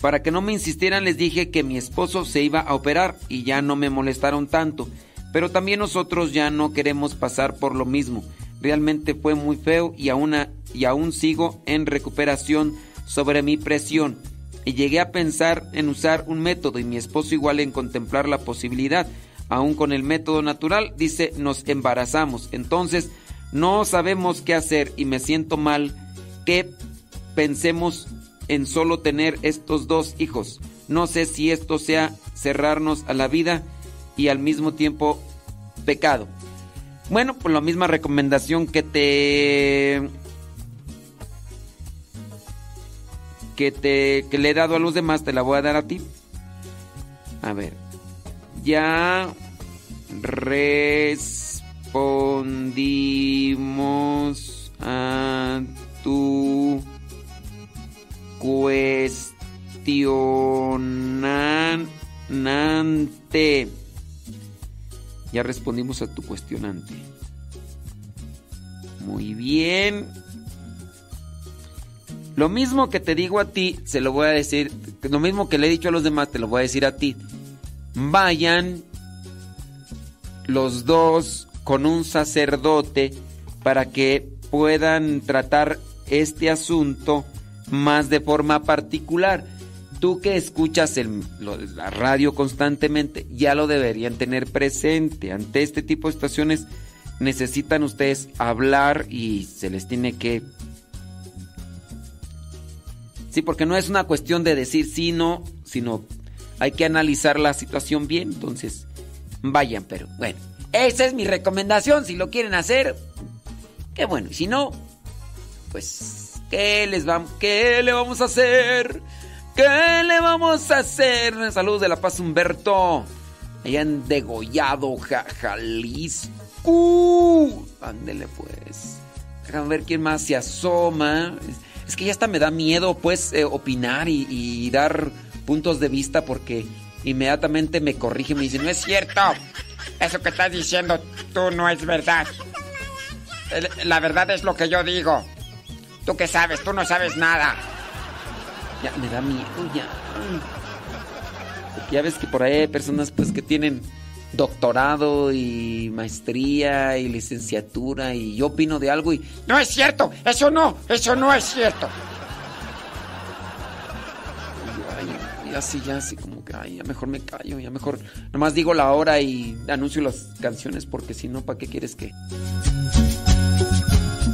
Para que no me insistieran les dije que mi esposo se iba a operar y ya no me molestaron tanto. Pero también nosotros ya no queremos pasar por lo mismo. Realmente fue muy feo y aún, y aún sigo en recuperación sobre mi presión. Y llegué a pensar en usar un método y mi esposo igual en contemplar la posibilidad aún con el método natural, dice, nos embarazamos. Entonces, no sabemos qué hacer y me siento mal que pensemos en solo tener estos dos hijos. No sé si esto sea cerrarnos a la vida y al mismo tiempo pecado. Bueno, pues la misma recomendación que te que te que le he dado a los demás te la voy a dar a ti. A ver ya respondimos a tu cuestionante. Ya respondimos a tu cuestionante. Muy bien. Lo mismo que te digo a ti, se lo voy a decir. Lo mismo que le he dicho a los demás, te lo voy a decir a ti vayan los dos con un sacerdote para que puedan tratar este asunto más de forma particular. Tú que escuchas la radio constantemente ya lo deberían tener presente. Ante este tipo de situaciones necesitan ustedes hablar y se les tiene que... Sí, porque no es una cuestión de decir sí, no, sino hay que analizar la situación bien, entonces vayan, pero bueno, esa es mi recomendación, si lo quieren hacer, qué bueno, y si no, pues, ¿qué les vamos, qué le vamos a hacer? ¿Qué le vamos a hacer? Saludos de La Paz Humberto, allá en Degollado, Jalisco. Ándele pues. Déjame ver quién más se asoma. Es que ya hasta me da miedo, pues, eh, opinar y dar puntos de vista porque inmediatamente me corrige me dice, no es cierto, eso que estás diciendo tú no es verdad. La verdad es lo que yo digo. ¿Tú qué sabes? Tú no sabes nada. Ya, me da miedo ya. Ya ves que por ahí hay personas pues que tienen doctorado y maestría y licenciatura y yo opino de algo y... No es cierto, eso no, eso no es cierto. así, ya así como que, ay, ya mejor me callo, ya mejor, nomás digo la hora y anuncio las canciones porque si no, ¿para qué quieres que...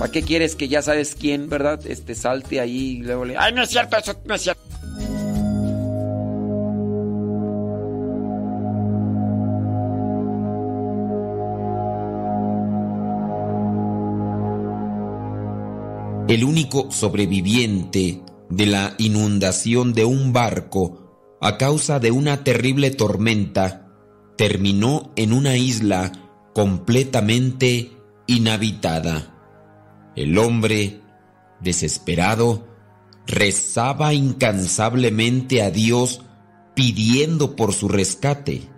¿Para qué quieres que ya sabes quién, verdad? Este salte ahí y luego le... Ay, no es cierto, eso no es cierto. el único sobreviviente de la inundación de un barco a causa de una terrible tormenta, terminó en una isla completamente inhabitada. El hombre, desesperado, rezaba incansablemente a Dios pidiendo por su rescate.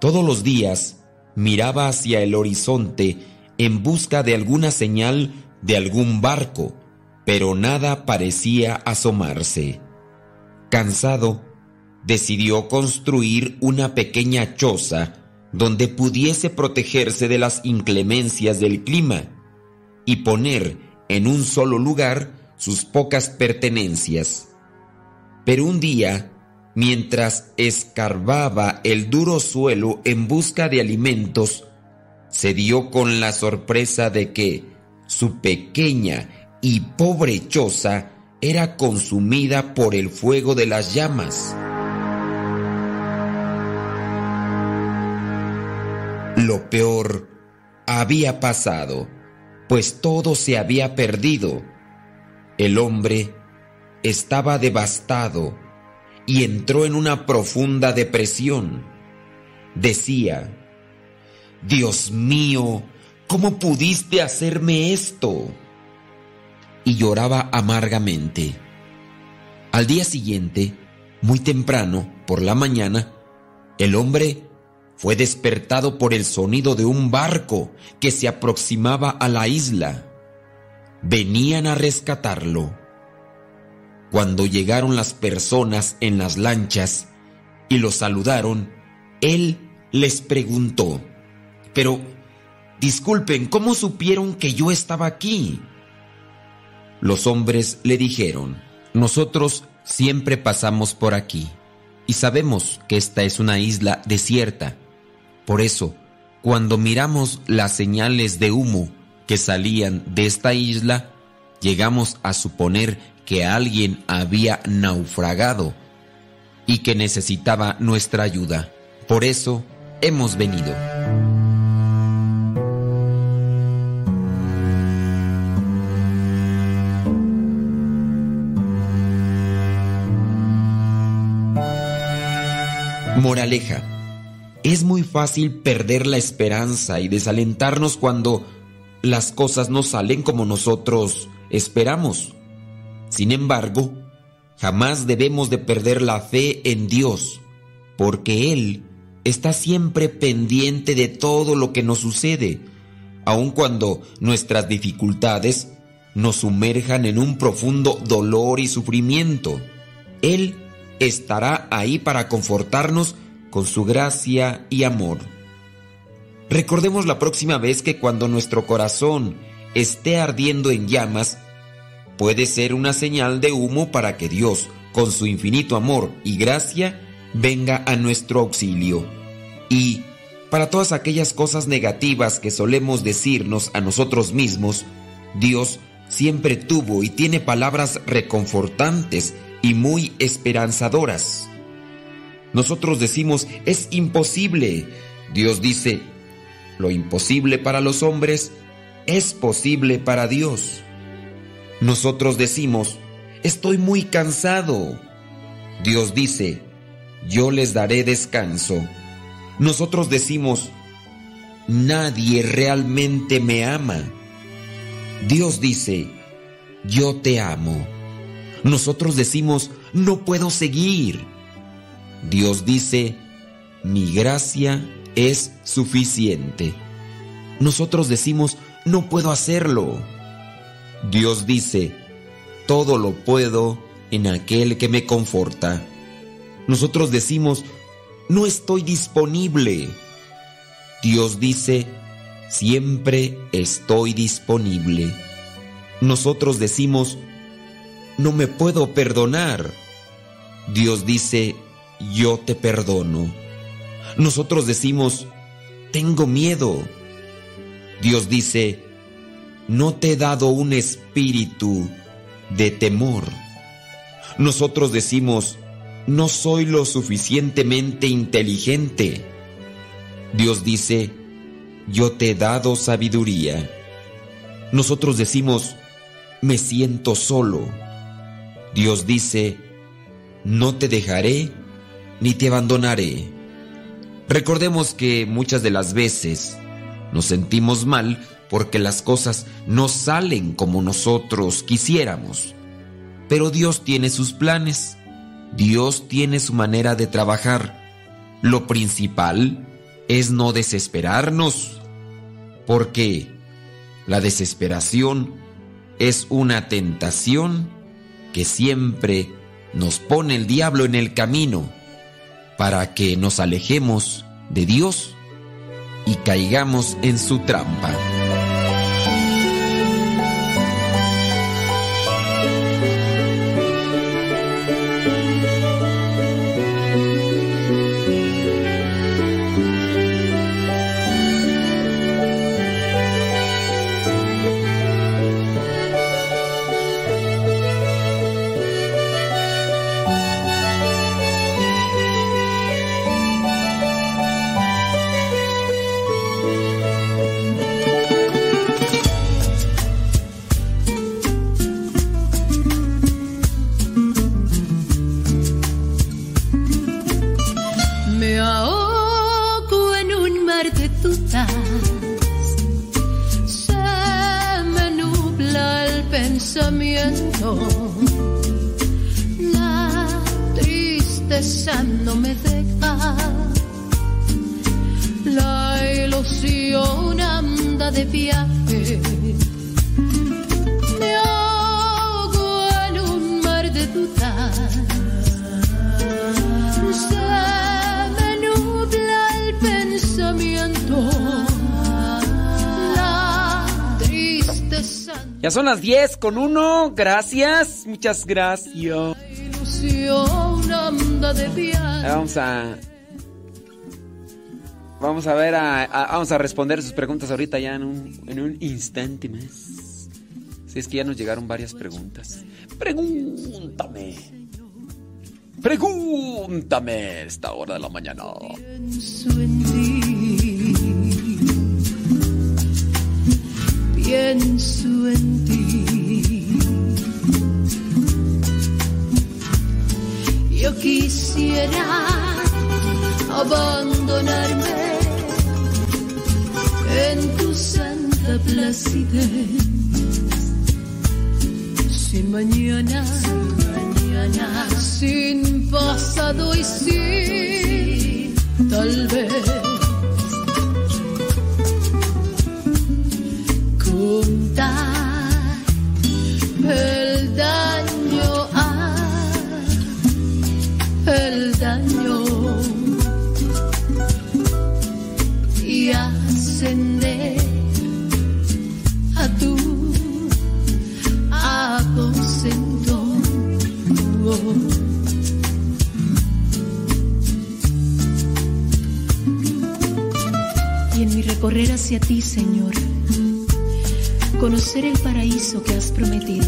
Todos los días miraba hacia el horizonte en busca de alguna señal de algún barco, pero nada parecía asomarse. Cansado, decidió construir una pequeña choza donde pudiese protegerse de las inclemencias del clima y poner en un solo lugar sus pocas pertenencias. Pero un día, mientras escarbaba el duro suelo en busca de alimentos, se dio con la sorpresa de que su pequeña y pobre choza era consumida por el fuego de las llamas. Lo peor había pasado, pues todo se había perdido. El hombre estaba devastado y entró en una profunda depresión. Decía, Dios mío, ¿cómo pudiste hacerme esto? Y lloraba amargamente. Al día siguiente, muy temprano, por la mañana, el hombre fue despertado por el sonido de un barco que se aproximaba a la isla. Venían a rescatarlo. Cuando llegaron las personas en las lanchas y lo saludaron, él les preguntó, pero, disculpen, ¿cómo supieron que yo estaba aquí? Los hombres le dijeron, nosotros siempre pasamos por aquí y sabemos que esta es una isla desierta por eso, cuando miramos las señales de humo que salían de esta isla, llegamos a suponer que alguien había naufragado y que necesitaba nuestra ayuda. Por eso hemos venido. Moraleja es muy fácil perder la esperanza y desalentarnos cuando las cosas no salen como nosotros esperamos. Sin embargo, jamás debemos de perder la fe en Dios, porque Él está siempre pendiente de todo lo que nos sucede, aun cuando nuestras dificultades nos sumerjan en un profundo dolor y sufrimiento. Él estará ahí para confortarnos con su gracia y amor. Recordemos la próxima vez que cuando nuestro corazón esté ardiendo en llamas, puede ser una señal de humo para que Dios, con su infinito amor y gracia, venga a nuestro auxilio. Y, para todas aquellas cosas negativas que solemos decirnos a nosotros mismos, Dios siempre tuvo y tiene palabras reconfortantes y muy esperanzadoras. Nosotros decimos, es imposible. Dios dice, lo imposible para los hombres es posible para Dios. Nosotros decimos, estoy muy cansado. Dios dice, yo les daré descanso. Nosotros decimos, nadie realmente me ama. Dios dice, yo te amo. Nosotros decimos, no puedo seguir. Dios dice, mi gracia es suficiente. Nosotros decimos, no puedo hacerlo. Dios dice, todo lo puedo en aquel que me conforta. Nosotros decimos, no estoy disponible. Dios dice, siempre estoy disponible. Nosotros decimos, no me puedo perdonar. Dios dice, yo te perdono. Nosotros decimos, tengo miedo. Dios dice, no te he dado un espíritu de temor. Nosotros decimos, no soy lo suficientemente inteligente. Dios dice, yo te he dado sabiduría. Nosotros decimos, me siento solo. Dios dice, no te dejaré ni te abandonaré. Recordemos que muchas de las veces nos sentimos mal porque las cosas no salen como nosotros quisiéramos. Pero Dios tiene sus planes, Dios tiene su manera de trabajar. Lo principal es no desesperarnos, porque la desesperación es una tentación que siempre nos pone el diablo en el camino para que nos alejemos de Dios y caigamos en su trampa. Tristeza no me deja. La ilusión anda de viaje. Me ahogo en un mar de dudas. Se me nubla el pensamiento. La tristeza Ya son las 10 con uno. Gracias. Muchas gracias. ilusión anda de viaje. Vamos a. Vamos a ver, a, a- vamos a responder sus preguntas ahorita ya en un, en un instante más. Si es que ya nos llegaron varias preguntas. Pregúntame. Pregúntame esta hora de la mañana. Pienso en ti. Pienso en ti. Yo quisiera abandonarme en tu santa placidez. Sin mañana, sin mañana, sin pasado y sin tal vez contar el daño el daño y ascender a tu aposento. Y en mi recorrer hacia ti, Señor, conocer el paraíso que has prometido,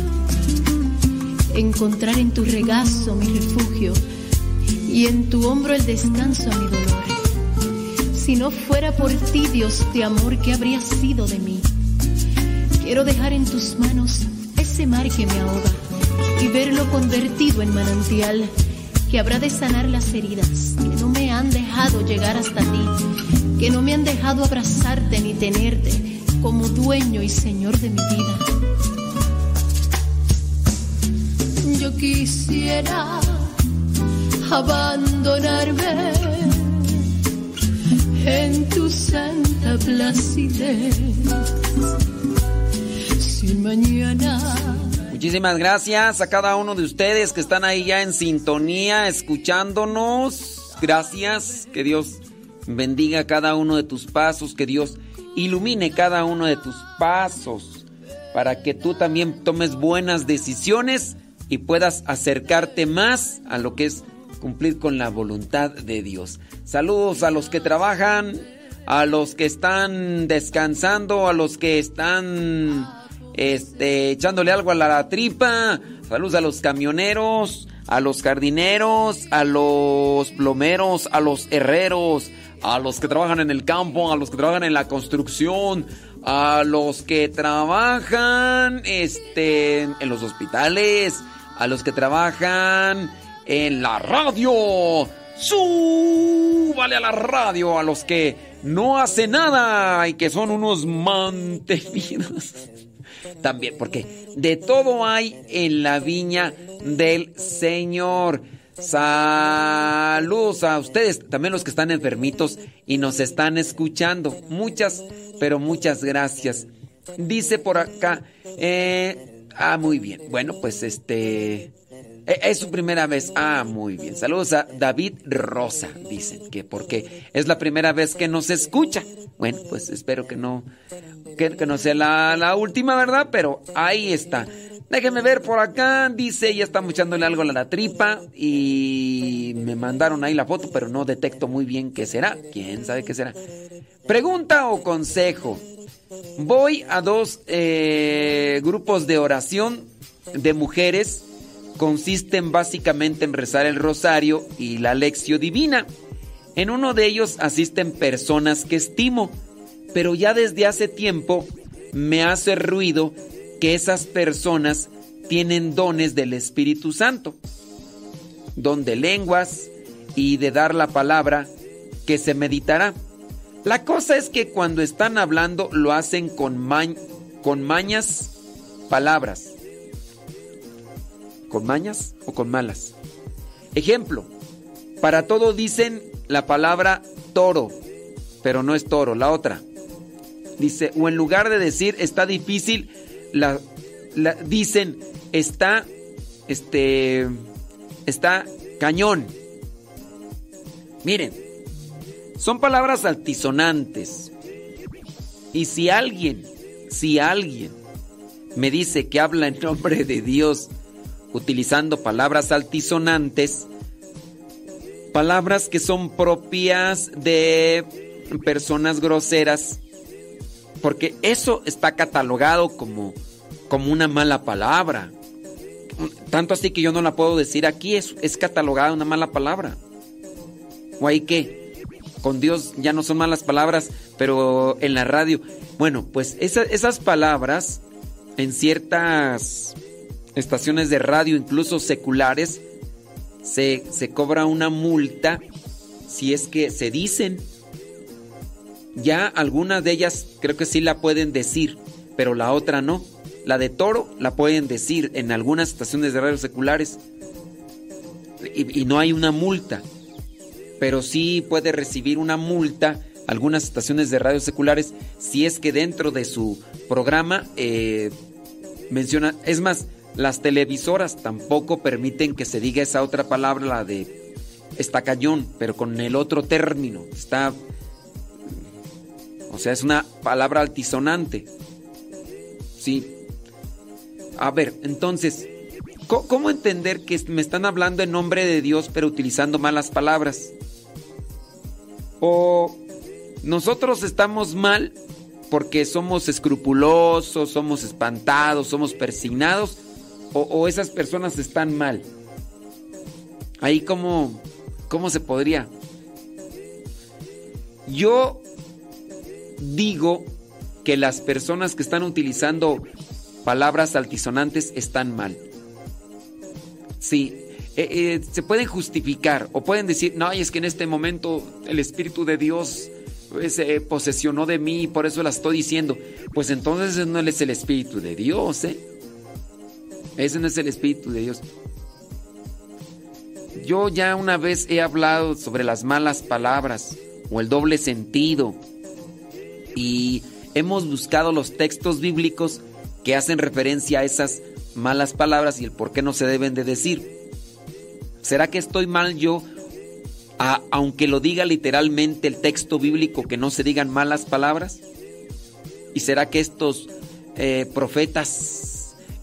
encontrar en tu regazo mi refugio y en tu hombro el descanso a mi dolor. Si no fuera por ti, Dios de amor, ¿qué habría sido de mí? Quiero dejar en tus manos ese mar que me ahoga y verlo convertido en manantial que habrá de sanar las heridas que no me han dejado llegar hasta ti, que no me han dejado abrazarte ni tenerte como dueño y señor de mi vida. Yo quisiera abandonarme en tu santa placidez. Sin mañana. Muchísimas gracias a cada uno de ustedes que están ahí ya en sintonía, escuchándonos. Gracias. Que Dios bendiga cada uno de tus pasos, que Dios ilumine cada uno de tus pasos, para que tú también tomes buenas decisiones y puedas acercarte más a lo que es cumplir con la voluntad de Dios. Saludos a los que trabajan, a los que están descansando, a los que están este, echándole algo a la tripa. Saludos a los camioneros, a los jardineros, a los plomeros, a los herreros, a los que trabajan en el campo, a los que trabajan en la construcción, a los que trabajan este, en los hospitales, a los que trabajan en la radio. Súbale a la radio a los que no hacen nada y que son unos mantenidos. También, porque de todo hay en la viña del Señor. Saludos a ustedes, también los que están enfermitos y nos están escuchando. Muchas, pero muchas gracias. Dice por acá, eh, ah, muy bien. Bueno, pues este, es su primera vez. Ah, muy bien. Saludos a David Rosa, dicen que porque es la primera vez que nos escucha. Bueno, pues espero que no, que, no sea la, la última, ¿verdad? Pero ahí está. Déjenme ver por acá. Dice, ya estamos echándole algo a la tripa. Y me mandaron ahí la foto, pero no detecto muy bien qué será. ¿Quién sabe qué será? Pregunta o consejo. Voy a dos eh, grupos de oración de mujeres. Consisten básicamente en rezar el rosario y la lección divina. En uno de ellos asisten personas que estimo, pero ya desde hace tiempo me hace ruido que esas personas tienen dones del Espíritu Santo, don de lenguas y de dar la palabra que se meditará. La cosa es que cuando están hablando lo hacen con, con mañas palabras. ¿Con mañas o con malas? Ejemplo, para todo dicen la palabra toro, pero no es toro, la otra. Dice, o en lugar de decir está difícil, la, dicen está, este, está cañón. Miren, son palabras altisonantes. Y si alguien, si alguien me dice que habla en nombre de Dios utilizando palabras altisonantes, palabras que son propias de personas groseras, porque eso está catalogado como, como una mala palabra. Tanto así que yo no la puedo decir aquí, es, es catalogada una mala palabra. ¿O hay qué? Con Dios ya no son malas palabras, pero en la radio. Bueno, pues esas palabras en ciertas estaciones de radio, incluso seculares, se, se cobra una multa si es que se dicen. Ya algunas de ellas creo que sí la pueden decir, pero la otra no. La de toro la pueden decir en algunas estaciones de radio seculares y, no hay una multa, pero sí puede recibir una multa algunas estaciones de radio seculares si es que dentro de su programa eh, menciona, es más, las televisoras tampoco permiten que se diga esa otra palabra, la de estacallón, pero con el otro término. Está o sea, es una palabra altisonante. Sí. A ver, entonces, ¿cómo entender que me están hablando en nombre de Dios pero utilizando malas palabras? O nosotros estamos mal porque somos escrupulosos, somos espantados, somos persignados, o, esas personas están mal. Ahí cómo, cómo se podría. Yo digo que las personas que están utilizando palabras altisonantes están mal. Sí, eh, eh, se pueden justificar o pueden decir, no, es que en este momento el Espíritu de Dios pues, se posesionó de mí y por eso la estoy diciendo. Pues entonces no es el Espíritu de Dios, ¿eh? Ese no es el Espíritu de Dios. Yo ya una vez he hablado sobre las malas palabras o el doble sentido y hemos buscado los textos bíblicos que hacen referencia a esas malas palabras y el por qué no se deben de decir. ¿Será que estoy mal yo, aunque lo diga literalmente el texto bíblico, que no se digan malas palabras? ¿Y será que estos eh, profetas,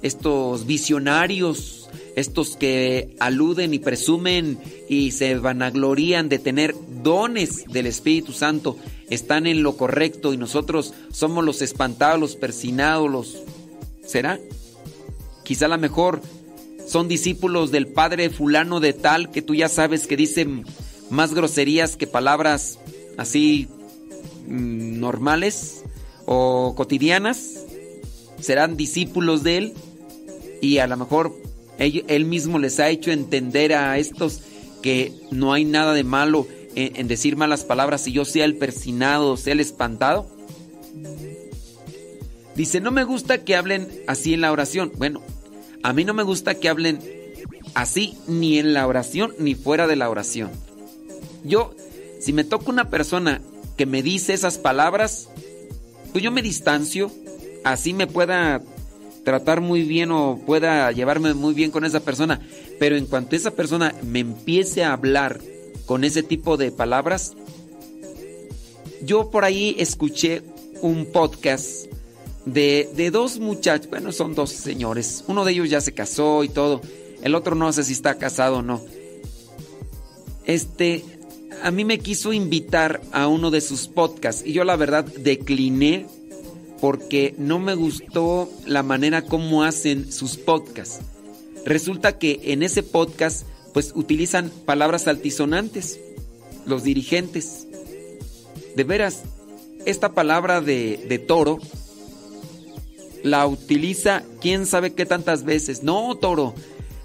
estos visionarios, estos que aluden y presumen y se vanaglorían de tener dones del Espíritu Santo, están en lo correcto y nosotros somos los espantados, los persinados, los... ¿Será? Quizá a lo mejor son discípulos del padre fulano de tal que tú ya sabes que dicen más groserías que palabras así mm, normales. o cotidianas, serán discípulos de Él y a lo mejor él, mismo les ha hecho entender a estos que no hay nada de malo en, decir malas palabras y yo sea el persinado, sea el espantado. Dice, no me gusta que hablen así en la oración. Bueno, a mí no me gusta que hablen así ni en la oración ni fuera de la oración. Yo, si me toca una persona que me dice esas palabras, pues yo me distancio, así me pueda tratar muy bien o pueda llevarme muy bien con esa persona. Pero en cuanto esa persona me empiece a hablar con ese tipo de palabras, yo por ahí escuché un podcast de, de dos muchachos, bueno, son dos señores, uno de ellos ya se casó y todo, el otro no sé si está casado o no. Este, a mí me quiso invitar a uno de sus podcasts y yo la verdad decliné porque no me gustó la manera como hacen sus podcasts. Resulta que en ese podcast pues utilizan palabras altisonantes, los dirigentes. De veras, esta palabra de, de toro la utiliza quién sabe qué tantas veces. No, toro.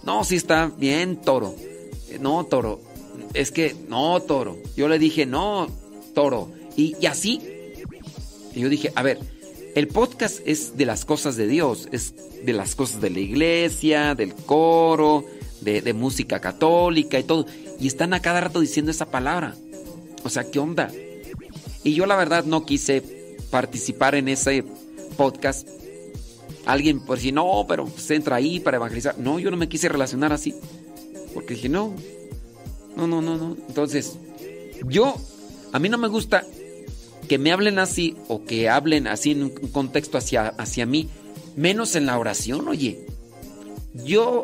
No, si está bien, toro. No, toro. Es que, no, toro. Yo le dije, no, toro. Y, y así. Y yo dije, a ver, el podcast es de las cosas de Dios, es de las cosas de la iglesia, del coro, de, música católica y todo. Y están a cada rato diciendo esa palabra. O sea, ¿qué onda? Y yo la verdad no quise participar en ese podcast. Alguien por si no, pero se entra ahí para evangelizar. No, yo no me quise relacionar así. Porque dije, no, no, no, no, no. Entonces, yo, a mí no me gusta que me hablen así o que hablen así en un contexto hacia, hacia mí, menos en la oración, oye. Yo,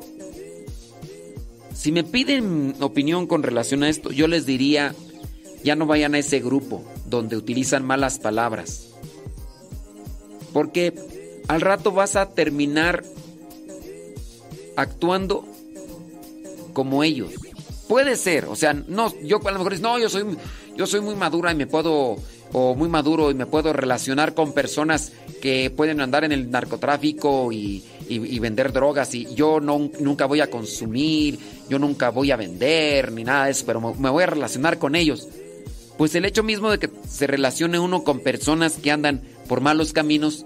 si me piden opinión con relación a esto, yo les diría, ya no vayan a ese grupo donde utilizan malas palabras. Porque al rato vas a terminar actuando como ellos. Puede ser, o sea, no, yo a lo mejor no, yo soy, yo soy muy madura y me puedo o muy maduro y me puedo relacionar con personas que pueden andar en el narcotráfico y, vender drogas y yo no, nunca voy a consumir, yo nunca voy a vender ni nada de eso, pero me voy a relacionar con ellos. Pues el hecho mismo de que se relacione uno con personas que andan por malos caminos,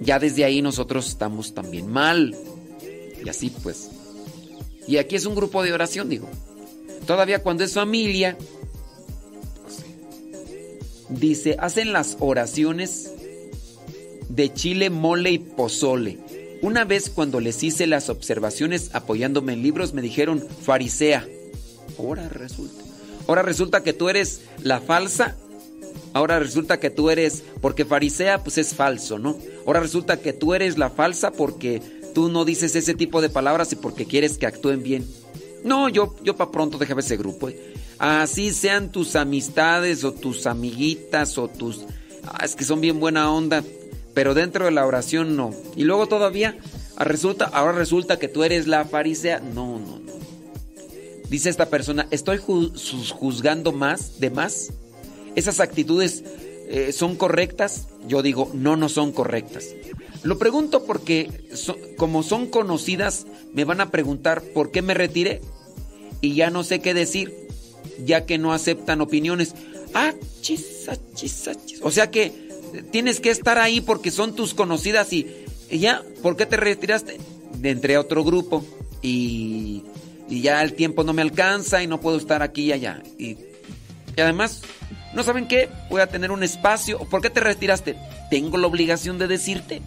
ya desde ahí nosotros estamos también mal. Y así pues. Y aquí es un grupo de oración, digo. Todavía cuando es familia, Dice, hacen las oraciones de chile, mole y pozole. Una vez cuando les hice las observaciones apoyándome en libros me dijeron farisea. Ahora resulta. Ahora resulta que tú eres la falsa. Ahora resulta que tú eres, porque farisea pues es falso, ¿no? Ahora resulta que tú eres la falsa porque tú no dices ese tipo de palabras y porque quieres que actúen bien. No, yo, yo para pronto déjame ese grupo. ¿eh? Así sean tus amistades o tus amiguitas o tus... Ah, es que son bien buena onda, pero dentro de la oración no. Y luego todavía, ah, resulta, ahora resulta que tú eres la farisea. No, no, no. Dice esta persona, ¿estoy juzgando más de más? ¿Esas actitudes eh, son correctas? Yo digo, no, no son correctas. Lo pregunto porque so, como son conocidas, me van a preguntar por qué me retiré y ya no sé qué decir, ya que no aceptan opiniones. Ah, chisa, chisa, chisa. O sea que tienes que estar ahí porque son tus conocidas y, y ya, ¿por qué te retiraste? Entré a otro grupo y, y, ya el tiempo no me alcanza y no puedo estar aquí y allá. Y, y además, ¿no saben qué? Voy a tener un espacio. ¿Por qué te retiraste? Tengo la obligación de decirte.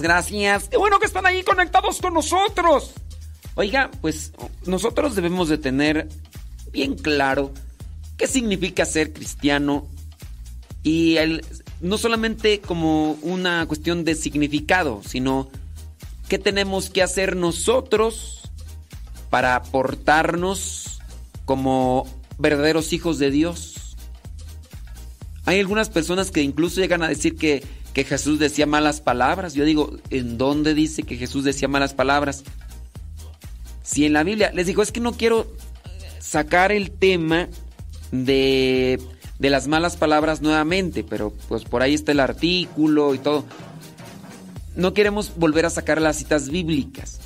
Gracias. Qué bueno que están ahí conectados con nosotros. Oiga, pues nosotros debemos de tener bien claro qué significa ser cristiano y no solamente como una cuestión de significado, sino qué tenemos que hacer nosotros para portarnos como verdaderos hijos de Dios. Hay algunas personas que incluso llegan a decir que, que Jesús decía malas palabras. Yo digo, ¿en dónde dice que Jesús decía malas palabras? Si en la Biblia, les digo, es que no quiero sacar el tema de, de las malas palabras nuevamente, pero pues por ahí está el artículo y todo. No queremos volver a sacar las citas bíblicas,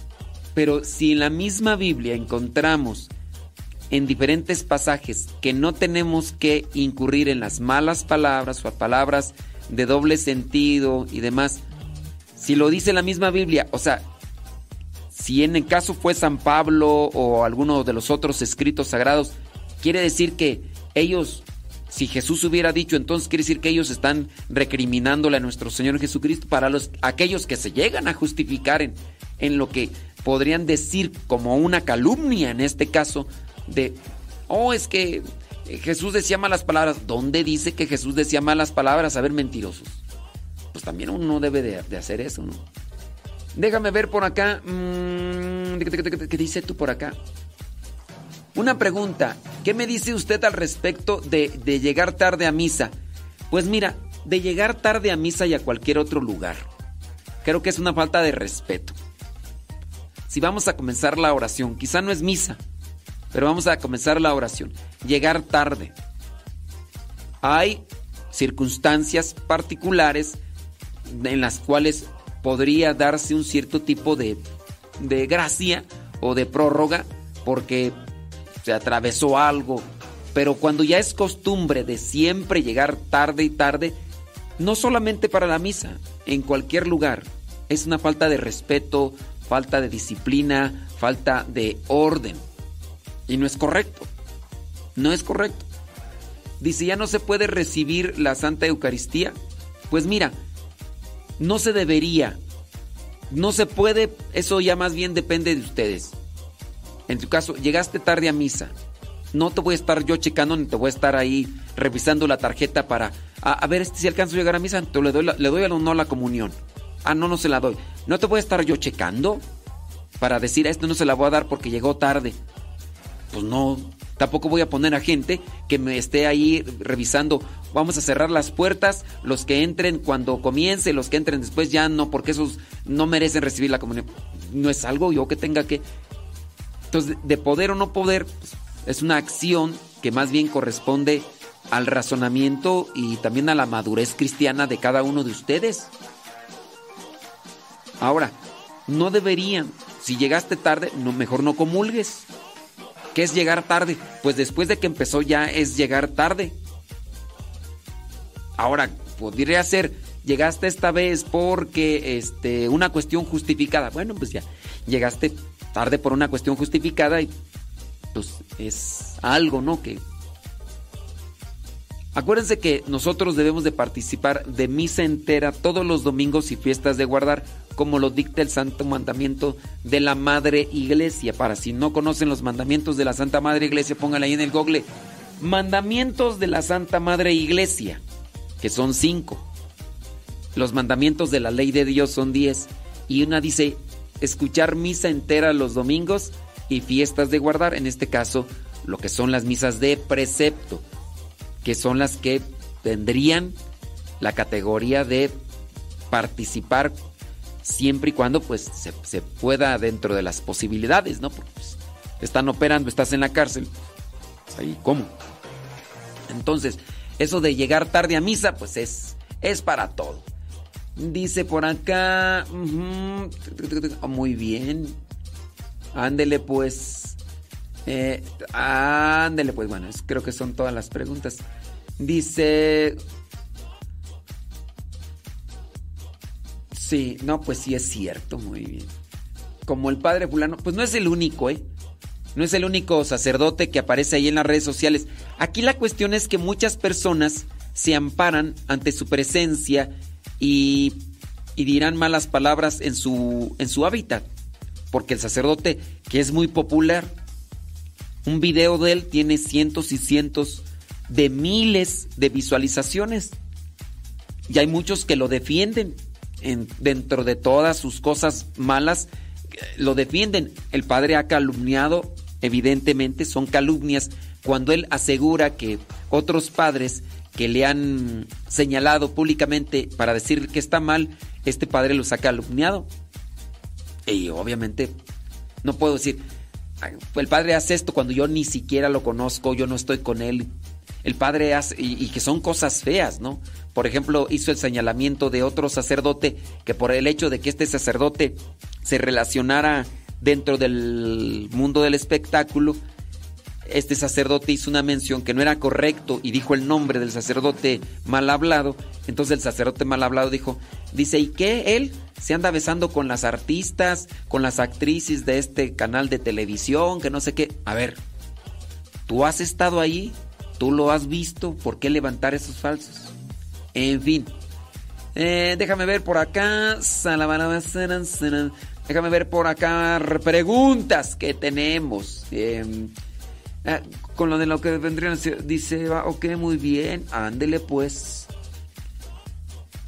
pero si en la misma Biblia encontramos en diferentes pasajes que no tenemos que incurrir en las malas palabras o palabras de doble sentido y demás, si lo dice la misma Biblia, o sea, si en el caso fue San Pablo o alguno de los otros escritos sagrados, quiere decir que ellos, si Jesús hubiera dicho, entonces quiere decir que ellos están recriminándole a nuestro Señor Jesucristo para los, aquellos que se llegan a justificar en, en lo que podrían decir como una calumnia en este caso de, oh, es que Jesús decía malas palabras. ¿Dónde dice que Jesús decía malas palabras? A ver, mentirosos. Pues también uno debe de, de hacer eso, ¿no? Déjame ver por acá. Mm, ¿Qué dice tú por acá? Una pregunta. ¿Qué me dice usted al respecto de, de, llegar tarde a misa? Pues mira, de llegar tarde a misa y a cualquier otro lugar. Creo que es una falta de respeto. Si vamos a comenzar la oración, quizá no es misa, pero vamos a comenzar la oración. Llegar tarde. Hay circunstancias particulares en las cuales podría darse un cierto tipo de, gracia o de prórroga porque se atravesó algo. Pero cuando ya es costumbre de siempre llegar tarde y tarde, no solamente para la misa, en cualquier lugar, es una falta de respeto, falta de disciplina, falta de orden. Y no es correcto. No es correcto. Dice, ya no se puede recibir la Santa Eucaristía. Pues mira, no se debería. No se puede, eso ya más bien depende de ustedes. En tu caso, llegaste tarde a misa. No te voy a estar yo checando ni te voy a estar ahí revisando la tarjeta para a, ver este, si alcanzo a llegar a misa, te le doy, la, le doy o no la comunión. Ah, no, no se la doy. No te voy a estar yo checando para decir a esto no se la voy a dar porque llegó tarde. Pues no, tampoco voy a poner a gente que me esté ahí revisando. Vamos a cerrar las puertas, los que entren cuando comience, los que entren después ya no, porque esos no merecen recibir la comunión. No es algo yo que tenga que... Entonces, de poder o no poder, pues, es una acción que más bien corresponde al razonamiento y también a la madurez cristiana de cada uno de ustedes. Ahora, no deberían, si llegaste tarde, no, mejor no comulgues. ¿Qué es llegar tarde? Pues después de que empezó ya es llegar tarde. Ahora, podría ser, llegaste esta vez porque este, una cuestión justificada. Bueno, pues ya, llegaste tarde por una cuestión justificada y pues es algo, ¿no? Que Acuérdense que nosotros debemos de participar de misa entera todos los domingos y fiestas de guardar, como lo dicta el santo mandamiento de la Madre Iglesia. Para si no conocen los mandamientos de la Santa Madre Iglesia, pónganla ahí en el google. Mandamientos de la Santa Madre Iglesia, que son cinco. Los mandamientos de la ley de Dios son diez. Y una dice, escuchar misa entera los domingos y fiestas de guardar, en este caso, lo que son las misas de precepto que son las que tendrían la categoría de participar siempre y cuando pues se, pueda dentro de las posibilidades, ¿no? Porque pues, están operando, estás en la cárcel. Pues, ahí, ¿cómo? Entonces, eso de llegar tarde a misa, pues es, es para todo. Dice por acá. muy bien. Ándele pues. Eh, ándele, pues bueno, creo que son todas las preguntas. Dice... Sí, no, pues sí es cierto, muy bien. Como el padre fulano, pues no es el único, ¿eh? No es el único sacerdote que aparece ahí en las redes sociales. Aquí la cuestión es que muchas personas se amparan ante su presencia y y dirán malas palabras en su, en su hábitat. Porque el sacerdote, que es muy popular, un video de él tiene cientos y cientos de miles de visualizaciones. Y hay muchos que lo defienden en, dentro de todas sus cosas malas, lo defienden. El padre ha calumniado, evidentemente, son calumnias, cuando él asegura que otros padres que le han señalado públicamente para decir que está mal, este padre los ha calumniado. Y obviamente no puedo decir, el padre hace esto cuando yo ni siquiera lo conozco, yo no estoy con él. El padre hace, y, y, que son cosas feas, ¿no? Por ejemplo, hizo el señalamiento de otro sacerdote que por el hecho de que este sacerdote se relacionara dentro del mundo del espectáculo, este sacerdote hizo una mención que no era correcto y dijo el nombre del sacerdote mal hablado. Entonces el sacerdote mal hablado dijo, dice, ¿y qué? Él se anda besando con las artistas, con las actrices de este canal de televisión, que no sé qué. A ver, ¿tú has estado ahí? ¿Tú lo has visto? ¿Por qué levantar esos falsos? En fin. Eh, déjame ver por acá. Déjame ver por acá preguntas que tenemos. Eh, Ah, con lo de lo que vendrían, dice, va, ok, muy bien, ándele pues.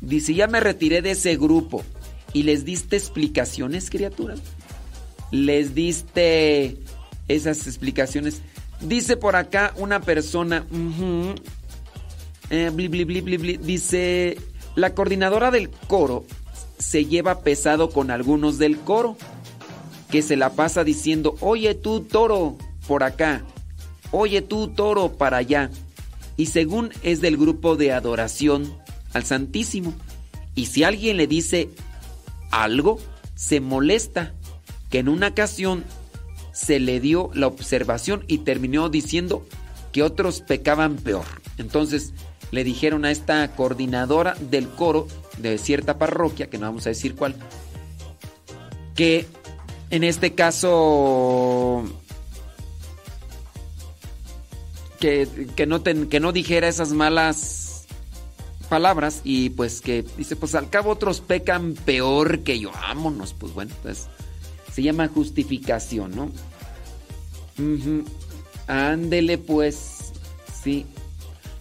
Dice, ya me retiré de ese grupo. ¿Y les diste explicaciones, criatura? ¿Les diste esas explicaciones? Dice por acá una persona, eh, dice, la coordinadora del coro se lleva pesado con algunos del coro, que se la pasa diciendo, oye tú, toro, por acá, oye tú toro para allá. Y según es del grupo de adoración al Santísimo. Y si alguien le dice algo, se molesta. Que en una ocasión se le dio la observación y terminó diciendo que otros pecaban peor. Entonces le dijeron a esta coordinadora del coro de cierta parroquia, que no vamos a decir cuál, que en este caso que, no que no dijera esas malas palabras y pues que dice, pues al cabo otros pecan peor que yo, vámonos, pues bueno, pues se llama justificación, ¿no? Ándele pues, sí.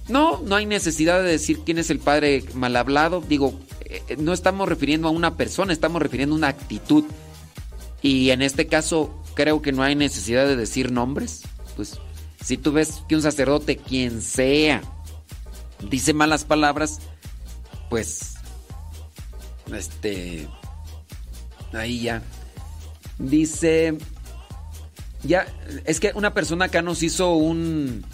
No, no hay necesidad de decir quién es el padre mal hablado, digo, eh, no estamos refiriendo a una persona, estamos refiriendo a una actitud. Y en este caso creo que no hay necesidad de decir nombres, pues si tú ves que un sacerdote, quien sea, dice malas palabras, pues, este, ahí ya. Dice, ya, es que una persona acá nos hizo un,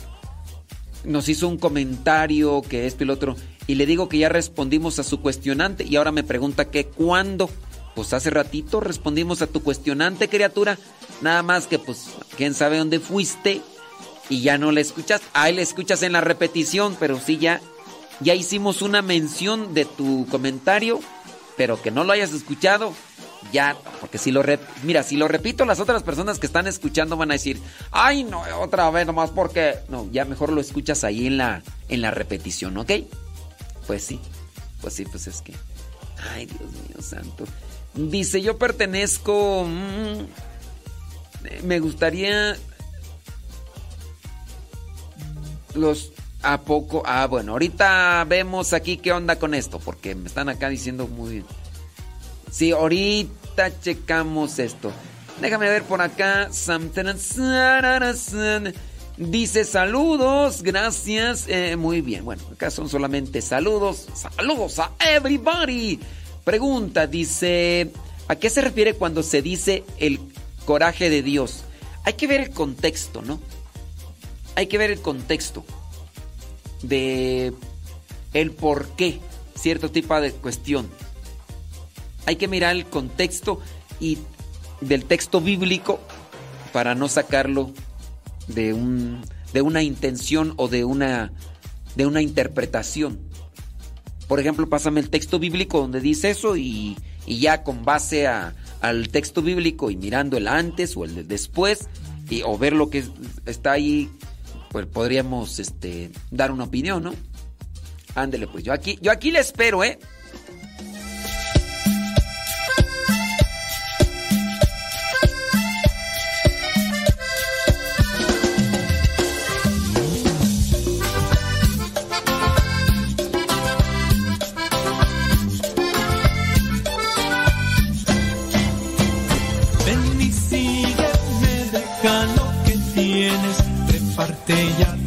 nos hizo un comentario que esto y lo otro, y le digo que ya respondimos a su cuestionante, y ahora me pregunta que cuándo. Pues hace ratito respondimos a tu cuestionante, criatura. Nada más que, pues, quién sabe dónde fuiste y ya no la escuchas. Ahí la escuchas en la repetición, pero sí ya, ya hicimos una mención de tu comentario, pero que no lo hayas escuchado, ya, porque si lo mira, si lo repito, las otras personas que están escuchando van a decir, ay no, otra vez nomás porque, no, ya mejor lo escuchas ahí en la, en la repetición, ¿ok? Pues sí, pues sí, pues es que, ay Dios mío santo. Dice, yo pertenezco, mm, me gustaría los a poco. Ah, bueno, ahorita vemos aquí qué onda con esto, porque me están acá diciendo muy bien. Sí, ahorita checamos esto. Déjame ver por acá. Dice saludos, gracias. Eh, muy bien, bueno, acá son solamente saludos. Saludos a everybody. Pregunta, dice, ¿a qué se refiere cuando se dice el coraje de Dios? Hay que ver el contexto, ¿no? Hay que ver el contexto de el por qué cierto tipo de cuestión. Hay que mirar el contexto y del texto bíblico para no sacarlo de un de una intención o de una de una interpretación. Por ejemplo, pásame el texto bíblico donde dice eso y, y ya con base a, al texto bíblico y mirando el antes o el después y, o ver lo que está ahí pues podríamos este, dar una opinión, ¿no? Ándele, pues yo aquí, yo aquí le espero, ¿eh? parte ya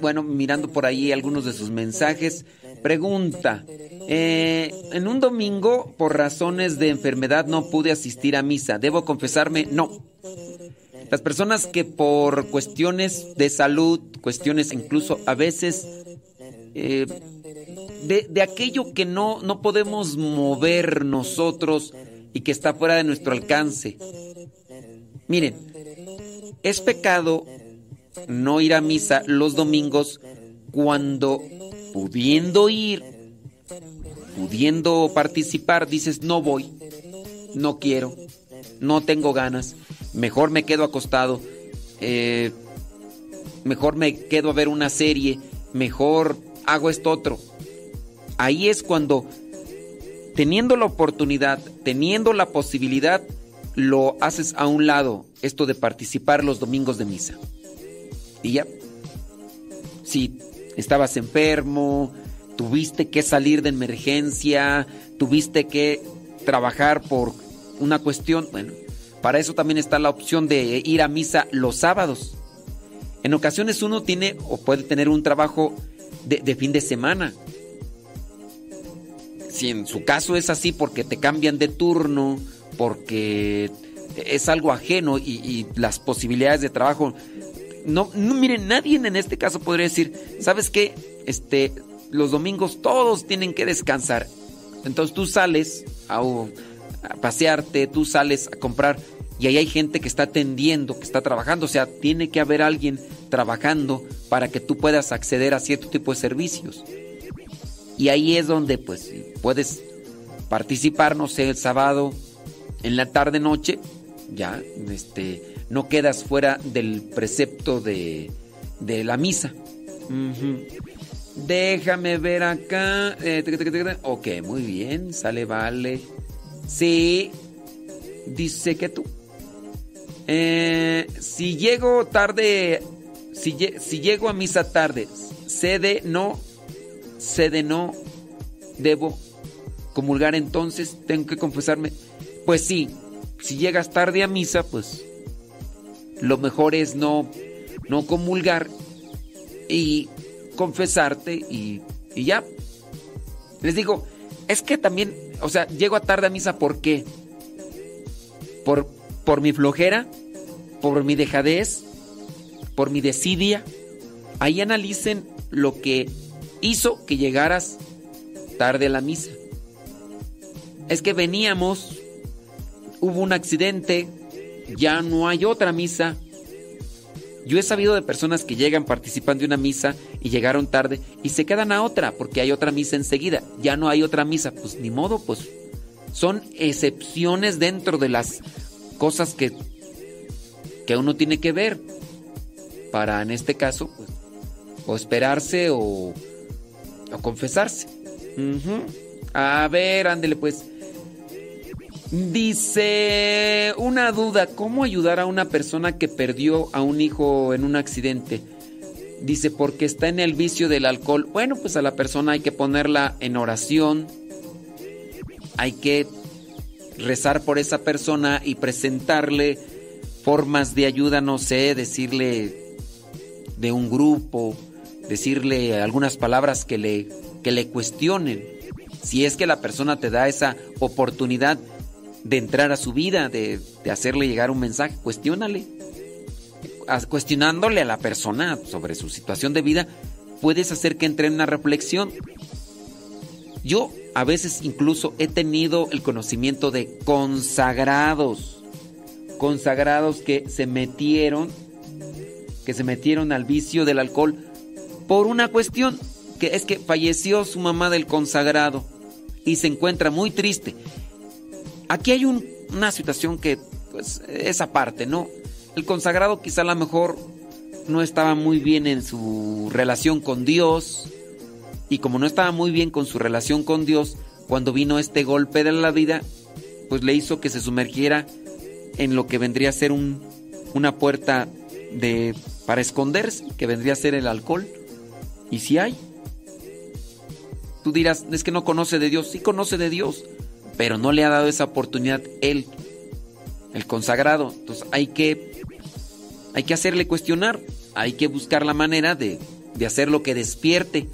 Bueno, mirando por ahí algunos de sus mensajes, pregunta, eh, en un domingo por razones de enfermedad no pude asistir a misa, ¿debo confesarme? No. Las personas que por cuestiones de salud, cuestiones incluso a veces eh, de, de aquello que no, no podemos mover nosotros y que está fuera de nuestro alcance. Miren, es pecado no ir a misa los domingos cuando pudiendo ir, pudiendo participar, dices, no voy, no quiero, no tengo ganas, mejor me quedo acostado, eh, mejor me quedo a ver una serie, mejor hago esto otro. Ahí es cuando, teniendo la oportunidad, teniendo la posibilidad, lo haces a un lado, esto de participar los domingos de misa. Y ya, si estabas enfermo, tuviste que salir de emergencia, tuviste que trabajar por una cuestión, bueno, para eso también está la opción de ir a misa los sábados. En ocasiones uno tiene o puede tener un trabajo de, fin de semana. Si en su caso es así porque te cambian de turno, porque es algo ajeno y, las posibilidades de trabajo. No, no, miren, nadie en este caso podría decir, ¿sabes qué? Este, los domingos todos tienen que descansar. Entonces tú sales a, a pasearte, tú sales a comprar y ahí hay gente que está atendiendo, que está trabajando, o sea, tiene que haber alguien trabajando para que tú puedas acceder a cierto tipo de servicios. Y ahí es donde pues puedes participar, no sé, el sábado en la tarde noche, ya, este, no quedas fuera del precepto de, de la misa. Déjame ver acá. Eh, ok, muy bien, sale, vale. Sí, dice que tú. Eh, si llego tarde, si, si llego a misa tarde, cede no, cede no, debo comulgar entonces, tengo que confesarme. Pues sí, si llegas tarde a misa, pues lo mejor es no, no comulgar y confesarte y, y ya. Les digo, es que también, o sea, llego a tarde a misa, ¿por qué? Por, por mi flojera, por mi dejadez, por mi desidia. Ahí analicen lo que hizo que llegaras tarde a la misa. Es que veníamos, hubo un accidente, ya no hay otra misa. Yo he sabido de personas que llegan, participan de una misa y llegaron tarde y se quedan a otra porque hay otra misa enseguida. Ya no hay otra misa. Pues ni modo, pues son excepciones dentro de las cosas que, que uno tiene que ver para, en este caso, pues, o esperarse o, o confesarse. A ver, ándele pues. Dice una duda, ¿cómo ayudar a una persona que perdió a un hijo en un accidente? Dice, porque está en el vicio del alcohol. Bueno, pues a la persona hay que ponerla en oración. Hay que rezar por esa persona y presentarle formas de ayuda, no sé, decirle de un grupo, decirle algunas palabras que le, que le cuestionen. Si es que la persona te da esa oportunidad de entrar a su vida, de, de hacerle llegar un mensaje, cuestiónale. Cuestionándole a la persona sobre su situación de vida, puedes hacer que entre en una reflexión. Yo a veces incluso he tenido el conocimiento de consagrados, consagrados que se metieron, que se metieron al vicio del alcohol por una cuestión que es que falleció su mamá del consagrado y se encuentra muy triste. Aquí hay una situación que pues es aparte, ¿no? El consagrado quizá a lo mejor no estaba muy bien en su relación con Dios, y como no estaba muy bien con su relación con Dios, cuando vino este golpe de la vida, pues le hizo que se sumergiera en lo que vendría a ser un, una puerta de para esconderse, que vendría a ser el alcohol. Y si hay. Tú dirás, es que no conoce de Dios. Sí conoce de Dios, pero no le ha dado esa oportunidad él, el consagrado. Entonces hay que, hay que hacerle cuestionar, hay que buscar la manera de, de hacer lo que despierte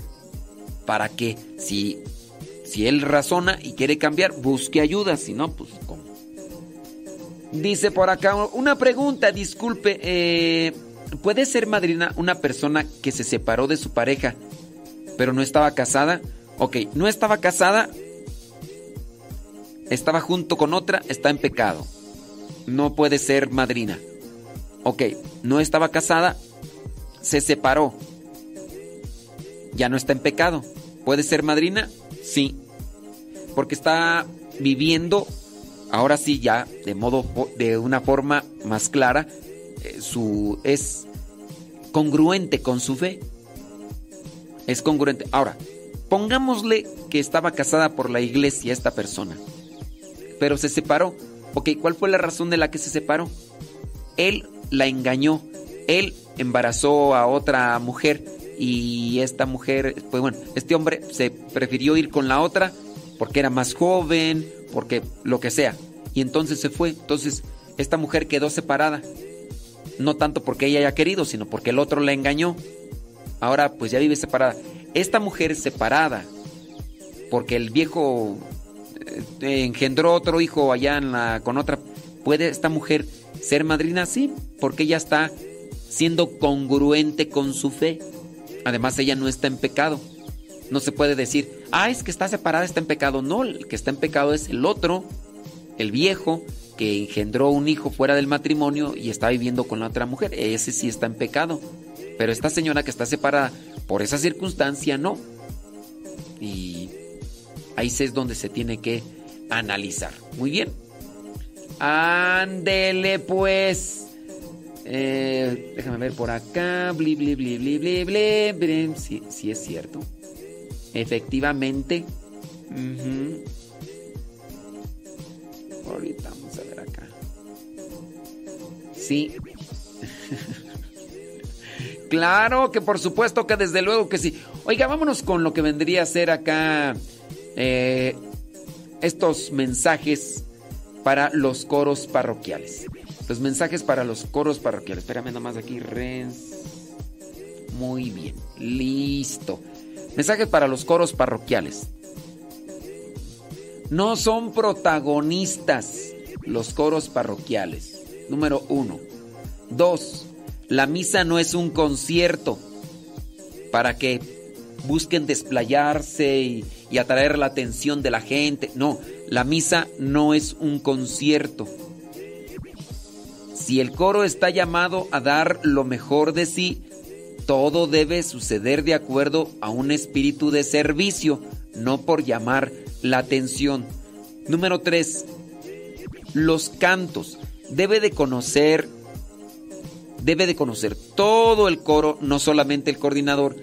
para que si, si él razona y quiere cambiar, busque ayuda, si no, pues ¿cómo? Dice por acá una pregunta, disculpe, eh, ¿puede ser madrina una persona que se separó de su pareja, pero no estaba casada? Ok, no estaba casada, estaba junto con otra, está en pecado. No puede ser madrina. Ok, no estaba casada, se separó. Ya no está en pecado. ¿Puede ser madrina? Sí. Porque está viviendo, ahora sí ya, de modo, de una forma más clara, su, es congruente con su fe. Es congruente. Ahora, pongámosle que estaba casada por la iglesia esta persona, pero se separó. Ok, ¿cuál fue la razón de la que se separó? Él la engañó, él embarazó a otra mujer y esta mujer, pues bueno, este hombre se prefirió ir con la otra porque era más joven, porque lo que sea. Y entonces se fue. Entonces esta mujer quedó separada. No tanto porque ella haya querido, sino porque el otro la engañó. Ahora pues ya vive separada. Esta mujer separada, porque el viejo eh, engendró otro hijo allá en la, con otra, ¿puede esta mujer ser madrina? Sí, porque ella está siendo congruente con su fe. Además ella no está en pecado. No se puede decir, ah, es que está separada, está en pecado. No, el que está en pecado es el otro, el viejo, que engendró un hijo fuera del matrimonio y está viviendo con la otra mujer. Ese sí está en pecado. Pero esta señora que está separada por esa circunstancia, no. Y ahí es donde se tiene que analizar. Muy bien. Ándele pues. Eh, déjame ver por acá. Bli, bli, bli, bli, bli, bli. Sí, sí es cierto. Efectivamente. Ahorita Sí. claro que por supuesto que desde luego que sí. Oiga, vámonos con lo que vendría a ser acá eh, estos mensajes para los coros parroquiales. Los mensajes para los coros parroquiales. Espérame nomás aquí, Rens. Muy bien, listo. Mensajes para los coros parroquiales. No son protagonistas los coros parroquiales. Número uno. Dos. La misa no es un concierto para que busquen desplayarse y, atraer la atención de la gente. No, la misa no es un concierto. Si el coro está llamado a dar lo mejor de sí, todo debe suceder de acuerdo a un espíritu de servicio, no por llamar la atención. Número 3. Los cantos. Debe de conocer, debe de conocer todo el coro, no solamente el coordinador.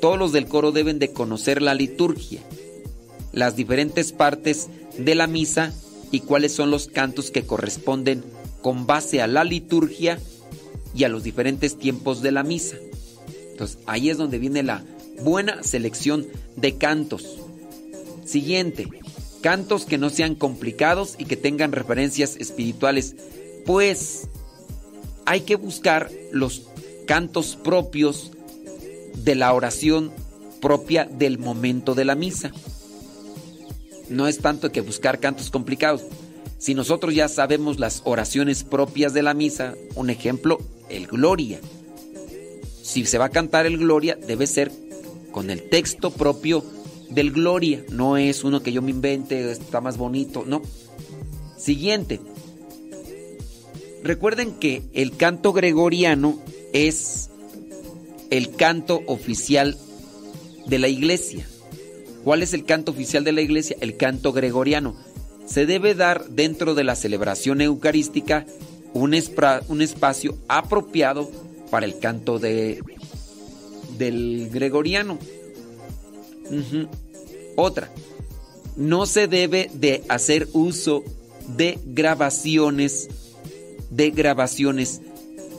Todos los del coro deben de conocer la liturgia, las diferentes partes de la misa y cuáles son los cantos que corresponden con base a la liturgia y a los diferentes tiempos de la misa. Entonces ahí es donde viene la buena selección de cantos. Siguiente, cantos que no sean complicados y que tengan referencias espirituales, pues hay que buscar los cantos propios de la oración propia del momento de la misa. No es tanto que buscar cantos complicados. Si nosotros ya sabemos las oraciones propias de la misa, un ejemplo, el Gloria. Si se va a cantar el Gloria, debe ser con el texto propio del Gloria. No es uno que yo me invente, está más bonito, no. Siguiente. Recuerden que el canto gregoriano es el canto oficial de la iglesia. ¿Cuál es el canto oficial de la iglesia? El canto gregoriano. Se debe dar dentro de la celebración eucarística un, un espacio apropiado para el canto de, del gregoriano. Otra, no se debe de hacer uso de grabaciones, de grabaciones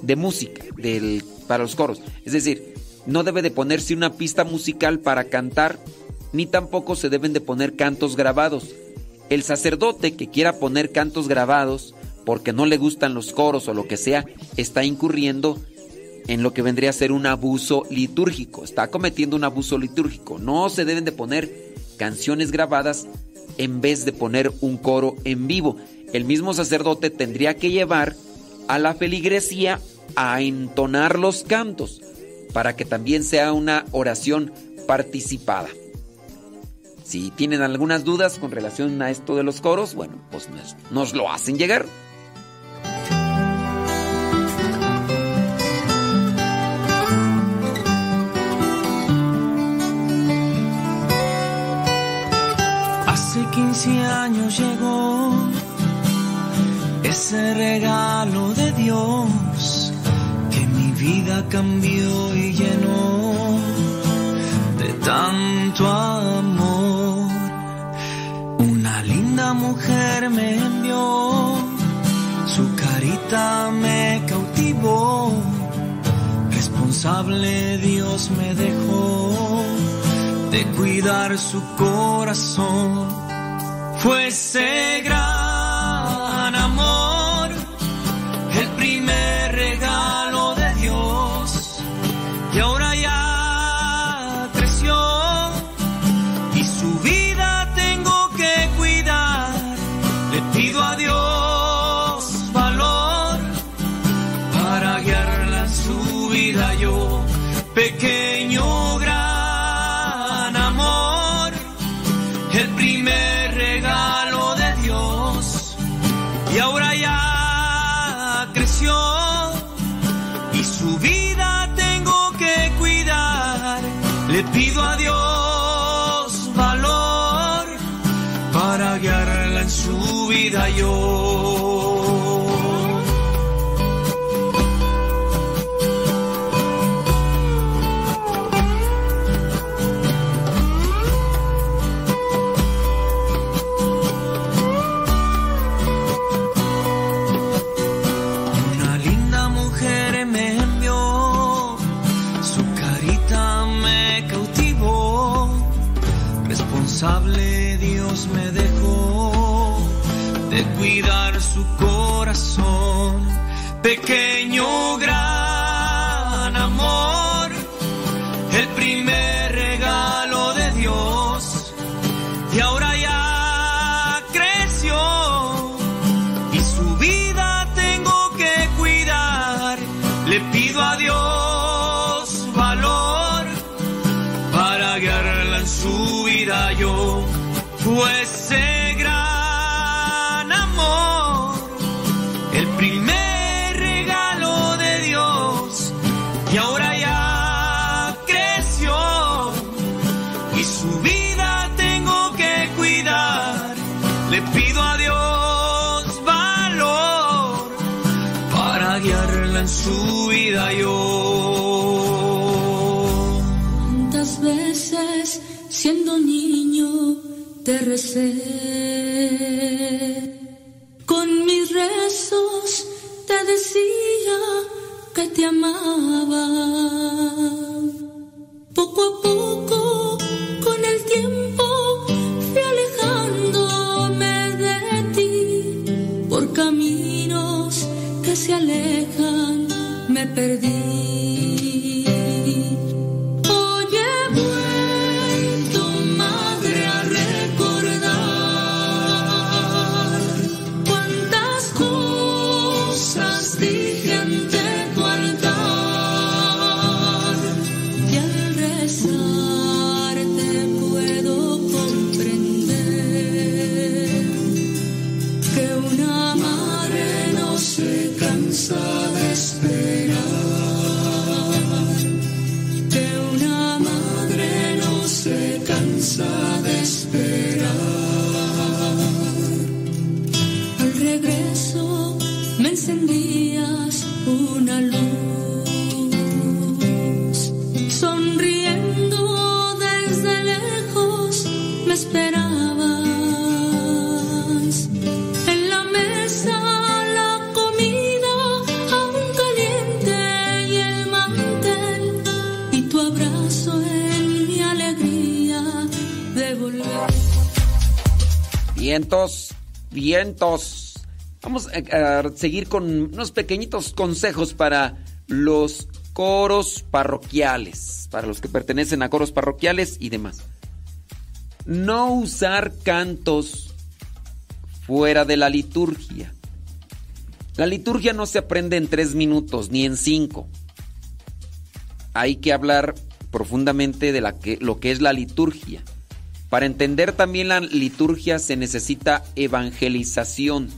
de música del, para los coros. Es decir, no debe de ponerse una pista musical para cantar, ni tampoco se deben de poner cantos grabados. El sacerdote que quiera poner cantos grabados porque no le gustan los coros o lo que sea, está incurriendo en lo que vendría a ser un abuso litúrgico. Está cometiendo un abuso litúrgico. No se deben de poner canciones grabadas en vez de poner un coro en vivo. El mismo sacerdote tendría que llevar a la feligresía a entonar los cantos para que también sea una oración participada. Si tienen algunas dudas con relación a esto de los coros, bueno, pues nos, nos lo hacen llegar. 15 años llegó ese regalo de Dios que mi vida cambió y llenó de tanto amor. Una linda mujer me envió, su carita me cautivó. Responsable Dios me dejó de cuidar su corazón. Fue ese pequeño te recé? Con mis rezos te decía que te amaba. Poco a poco, con el tiempo, fui alejándome de ti. Por caminos que se alejan, me perdí. Vamos a, seguir con unos pequeñitos consejos para los coros parroquiales, para los que pertenecen a coros parroquiales y demás. No usar cantos fuera de la liturgia. La liturgia no se aprende en tres minutos ni en cinco. Hay que hablar profundamente de lo que es la liturgia. Para entender también la liturgia se necesita evangelización.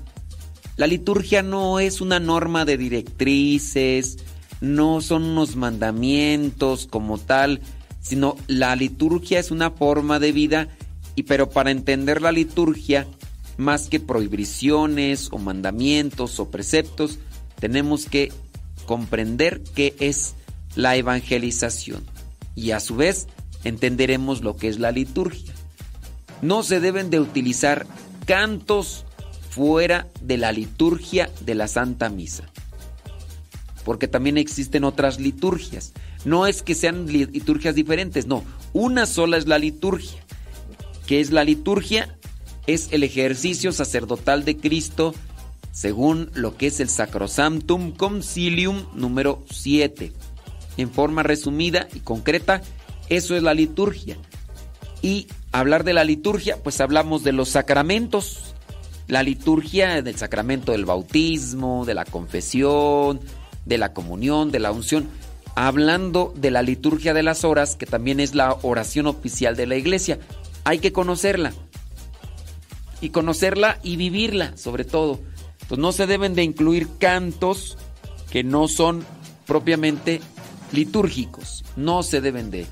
La liturgia no es una norma de directrices, no son unos mandamientos como tal, sino la liturgia es una forma de vida y pero para entender la liturgia, más que prohibiciones o mandamientos o preceptos, tenemos que comprender qué es la evangelización y a su vez entenderemos lo que es la liturgia. No se deben de utilizar cantos fuera de la liturgia de la Santa Misa. Porque también existen otras liturgias. No es que sean liturgias diferentes, no. Una sola es la liturgia. ¿Qué es la liturgia? Es el ejercicio sacerdotal de Cristo según lo que es el Sacrosanctum Concilium número 7. En forma resumida y concreta, eso es la liturgia. Y hablar de la liturgia, pues hablamos de los sacramentos. La liturgia del sacramento del bautismo, de la confesión, de la comunión, de la unción. Hablando de la liturgia de las horas, que también es la oración oficial de la iglesia. Hay que conocerla. Y conocerla y vivirla, sobre todo. Entonces no se deben de incluir cantos que no son propiamente litúrgicos. No se deben de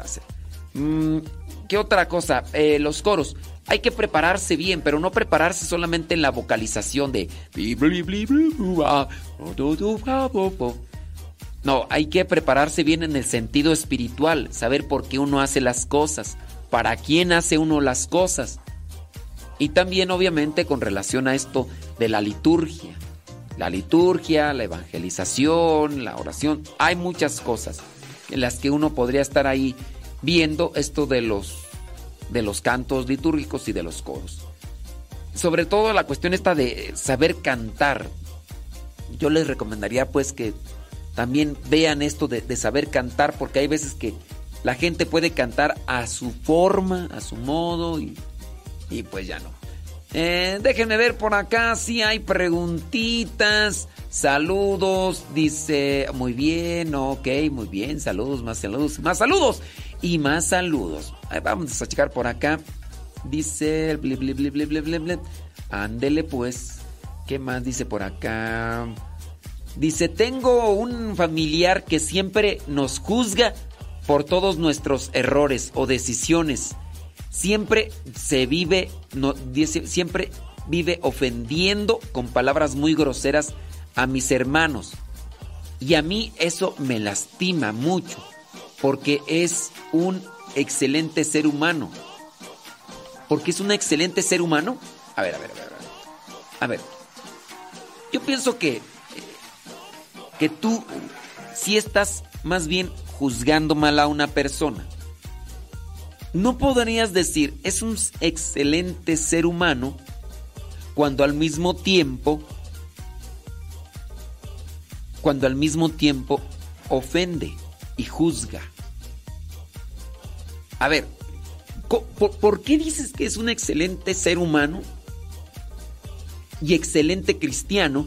hacer. Mm, ¿Qué otra cosa? Eh, los coros. Hay que prepararse bien, pero no prepararse solamente en la vocalización de... No, hay que prepararse bien en el sentido espiritual, saber por qué uno hace las cosas, para quién hace uno las cosas. Y también obviamente con relación a esto de la liturgia. La liturgia, la evangelización, la oración, hay muchas cosas en las que uno podría estar ahí viendo esto de los de los cantos litúrgicos y de los coros. Sobre todo la cuestión esta de saber cantar. Yo les recomendaría pues que también vean esto de, de saber cantar porque hay veces que la gente puede cantar a su forma, a su modo y y pues ya no. Eh, déjenme ver por acá si hay preguntitas. Saludos, dice. Muy bien, ok, muy bien. Saludos, más saludos, más saludos y más saludos. vamos a checar por acá. Dice. Bli, Ándele pues. ¿Qué más dice por acá? Dice, tengo un familiar que siempre nos juzga por todos nuestros errores o decisiones siempre se vive, siempre vive ofendiendo con palabras muy groseras a mis hermanos. Y a mí eso me lastima mucho, porque es un excelente ser humano. Porque es un excelente ser humano. A ver, a ver, a ver. A ver, a ver. yo pienso que, que tú si estás más bien juzgando mal a una persona no podrías decir es un excelente ser humano cuando al mismo tiempo cuando al mismo tiempo ofende y juzga. A ver, ¿por, qué dices que es un excelente ser humano y excelente cristiano,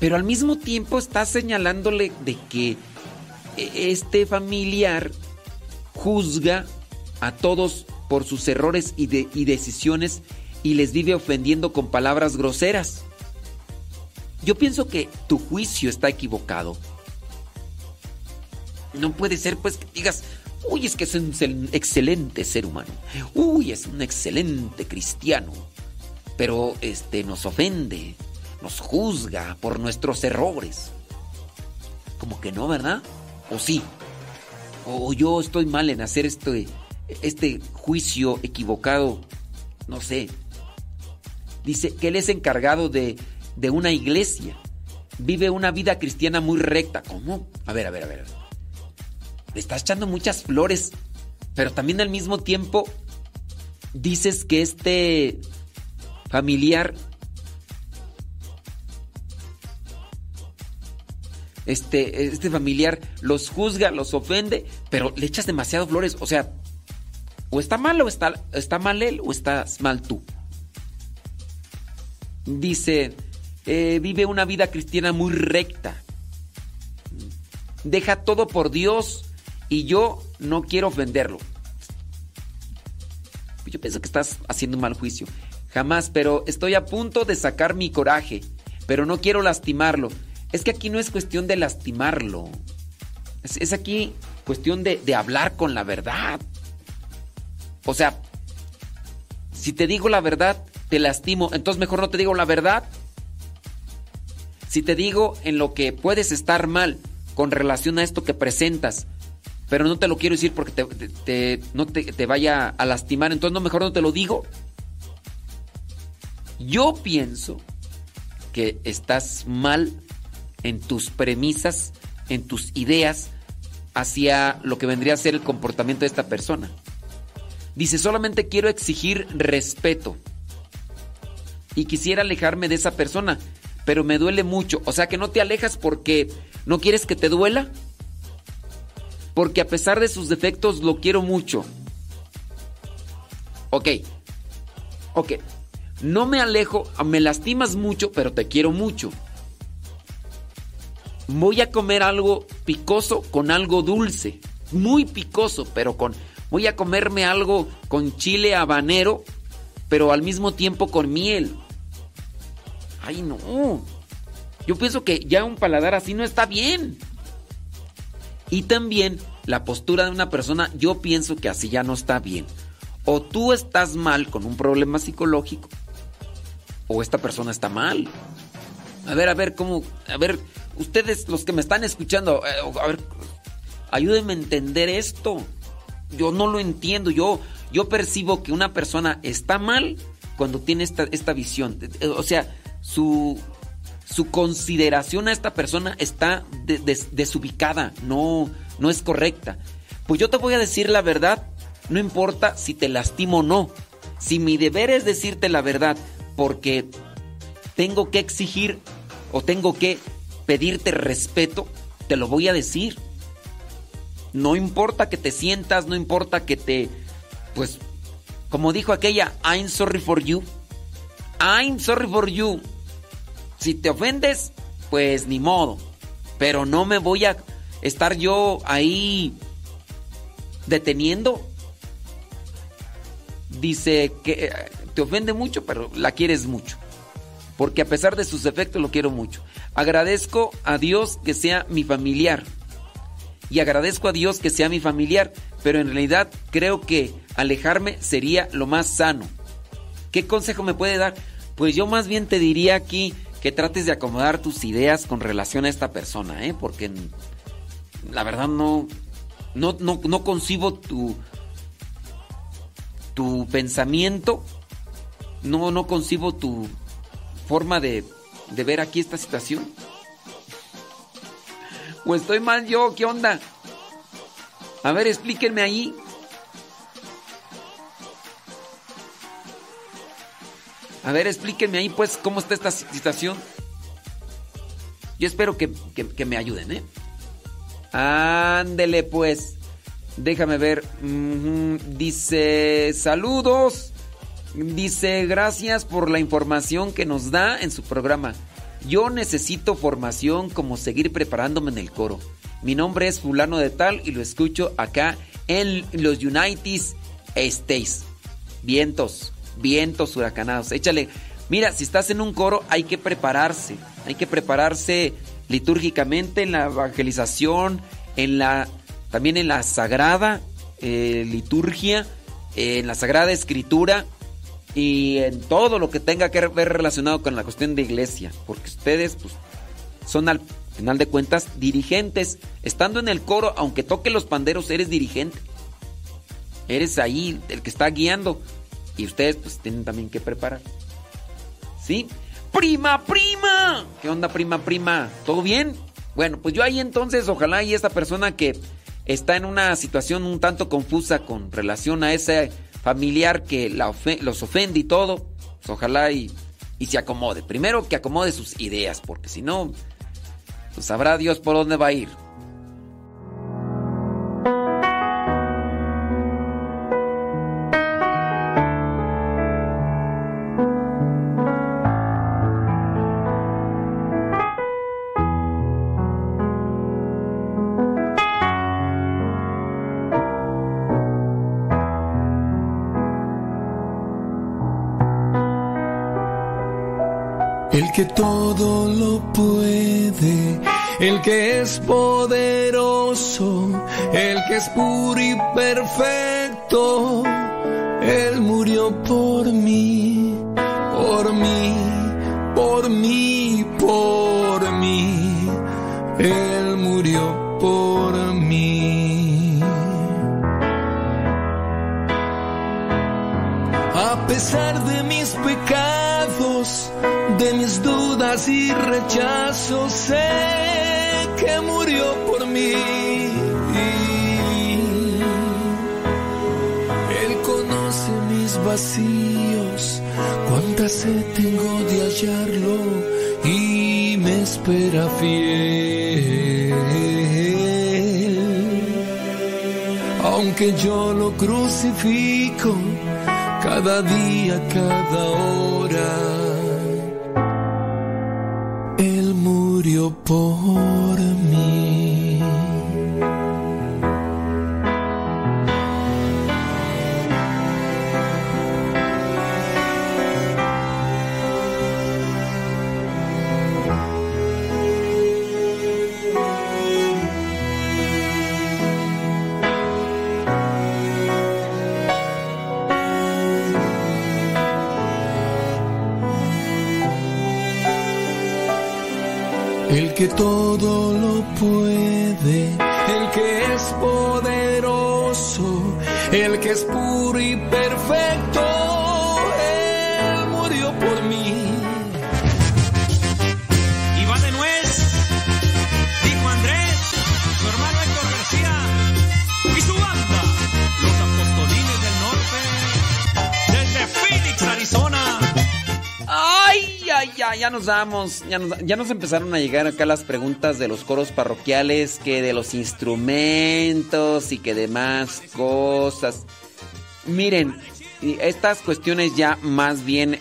pero al mismo tiempo estás señalándole de que este familiar juzga a todos por sus errores y, decisiones y les vive ofendiendo con palabras groseras. Yo pienso que tu juicio está equivocado. No puede ser pues que digas, uy, es que es un excelente ser humano. Uy, es un excelente cristiano. Pero este nos ofende, nos juzga por nuestros errores. Como que no, ¿verdad? ¿O sí? ¿O yo estoy mal en hacer esto este juicio equivocado, no sé. Dice que él es encargado de, de una iglesia. Vive una vida cristiana muy recta. ¿Cómo? A ver, a ver, a ver. Le estás echando muchas flores, pero también al mismo tiempo dices que este familiar este, este familiar los juzga, los ofende, pero le echas demasiado flores. O sea, o está mal o está, está mal él o estás mal tú. Dice, eh, vive una vida cristiana muy recta. Deja todo por Dios y yo no quiero ofenderlo. Yo pienso que estás haciendo un mal juicio. Jamás, pero estoy a punto de sacar mi coraje, pero no quiero lastimarlo. Es que aquí no es cuestión de lastimarlo. Es, aquí cuestión de, de hablar con la verdad. O sea, si te digo la verdad, te lastimo, entonces mejor no te digo la verdad. Si te digo en lo que puedes estar mal con relación a esto que presentas, pero no te lo quiero decir porque te, no te, te vaya a lastimar, entonces no, mejor no te lo digo. Yo pienso que estás mal en tus premisas, en tus ideas hacia lo que vendría a ser el comportamiento de esta persona. Dice, solamente quiero exigir respeto y quisiera alejarme de esa persona, pero me duele mucho. O sea que no te alejas porque no quieres que te duela. Porque a pesar de sus defectos lo quiero mucho. Ok. Ok. No me alejo, me lastimas mucho, pero te quiero mucho. Voy a comer algo picoso con algo dulce. Muy picoso, pero con... Voy a comerme algo con chile habanero, pero al mismo tiempo con miel. Ay, no. Yo pienso que ya un paladar así no está bien. Y también la postura de una persona, yo pienso que así ya no está bien. O tú estás mal con un problema psicológico, o esta persona está mal. A ver, a ver, ¿cómo? A ver, ustedes los que me están escuchando, eh, a ver, ayúdenme a entender esto. Yo no lo entiendo, yo, yo percibo que una persona está mal cuando tiene esta, esta visión. Eh, O sea, su, su consideración a esta persona está de- des- desubicada, no, no es correcta. Pues yo te voy a decir la verdad, no importa si te lastimo o no. Si mi deber es decirte la verdad porque tengo que exigir o tengo que pedirte respeto, te lo voy a decir. No importa que te sientas, no importa que te... Pues, como dijo aquella, I'm sorry for you. I'm sorry for you. Si te ofendes, pues ni modo. Pero no me voy a estar yo ahí deteniendo. Dice que eh, te ofende mucho, pero la quieres mucho. Porque a pesar de sus defectos lo quiero mucho. Agradezco a Dios que sea mi familiar. Y agradezco a Dios que sea mi familiar. Pero en realidad creo que alejarme sería lo más sano. ¿Qué consejo me puede dar? Pues yo más bien te diría aquí que trates de acomodar tus ideas con relación a esta persona, ¿eh? Porque la verdad no, no, no, no concibo tu, tu pensamiento, no, no concibo tu forma de, de ver aquí esta situación. ¿O estoy mal yo? ¿Qué onda? A ver, explíquenme ahí. A ver, explíquenme ahí, pues, cómo está esta situación. Yo espero que, que- me ayuden, ¿eh? Ándele, pues. Déjame ver. Dice, saludos. Dice, gracias por la información que nos da en su programa. Yo necesito formación como seguir preparándome en el coro. Mi nombre es fulano de tal y lo escucho acá en los United States. Vientos, vientos huracanados. Échale. Mira, si estás en un coro hay que prepararse. Hay que prepararse litúrgicamente en la evangelización, en la también en la sagrada eh, liturgia, en la sagrada escritura y en todo lo que tenga que ver relacionado con la cuestión de iglesia, porque ustedes pues, son al final de cuentas dirigentes. Estando en el coro, aunque toque los panderos, eres dirigente. Eres ahí el que está guiando y ustedes pues tienen también que preparar. ¿Sí? Prima, prima. ¿Qué onda, prima, prima? ¿Todo bien? Bueno, pues yo ahí entonces, ojalá y esta persona que está en una situación un tanto confusa con relación a ese familiar que la los ofende y todo, pues ojalá y, y se acomode. Primero que acomode sus ideas, porque si no, pues sabrá Dios por dónde va a ir. el que todo lo puede, el que es poderoso, el que es puro y perfecto. Él murió por mí, por mí, por mí, por mí. Él murió por mí. A pesar de mis pecados, de mis dudas y rechazos, sé que murió por mí. Él conoce mis vacíos, cuánta sed tengo de hallarlo y me espera fiel. Aunque yo lo crucifico cada día, cada hora, murió por mí. Que todo lo puede, el que es poderoso, el que es puro y perfecto, nos vamos. Ya nos, ya nos empezaron a llegar acá las preguntas de los coros parroquiales, que de los instrumentos y que demás cosas. Miren, estas cuestiones ya más bien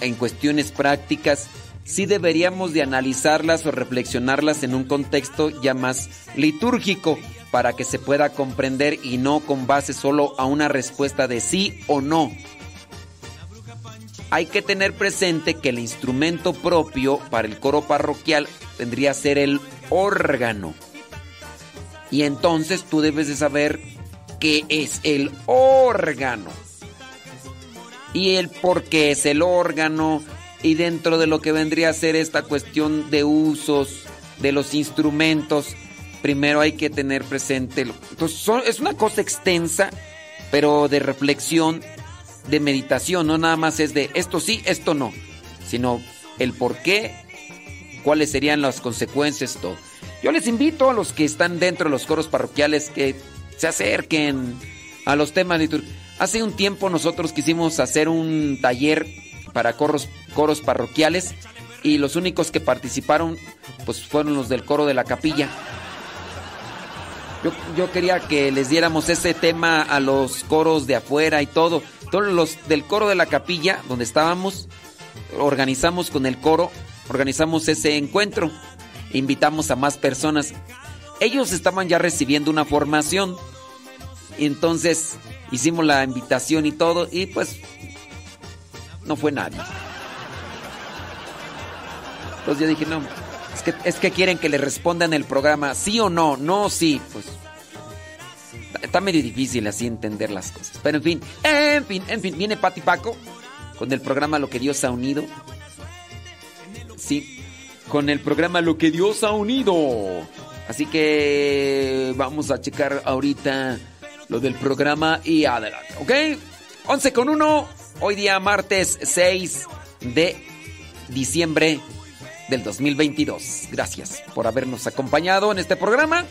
en cuestiones prácticas, sí deberíamos de analizarlas o reflexionarlas en un contexto ya más litúrgico para que se pueda comprender y no con base solo a una respuesta de sí o no hay que tener presente que el instrumento propio para el coro parroquial tendría que ser el órgano. Y entonces tú debes de saber qué es el órgano. Y el por qué es el órgano. Y dentro de lo que vendría a ser esta cuestión de usos de los instrumentos, primero hay que tener presente. Entonces es una cosa extensa, pero de reflexión de meditación, no nada más es de esto sí, esto no, sino el por qué, cuáles serían las consecuencias, todo. Yo les invito a los que están dentro de los coros parroquiales que se acerquen a los temas litúrgicos. Hace un tiempo nosotros quisimos hacer un taller para coros, coros parroquiales y los únicos que participaron pues fueron los del coro de la capilla. Yo, yo quería que les diéramos ese tema a los coros de afuera y todo. Todos los del coro de la capilla, donde estábamos, organizamos con el coro, organizamos ese encuentro. Invitamos a más personas. Ellos estaban ya recibiendo una formación. Entonces hicimos la invitación y todo. Y pues no fue nadie. Entonces yo dije, no, es que, es que quieren que le respondan el programa, sí o no, no, sí, pues. Está- medio difícil así entender las cosas. Pero en fin, en fin, en fin, viene Pati Paco con el programa Lo que Dios ha unido. Sí, con el programa Lo que Dios ha unido. Así que vamos a checar ahorita lo del programa y adelante, ¿ok? 11 con 1, hoy día martes 6 de diciembre del 2022. Gracias por habernos acompañado en este programa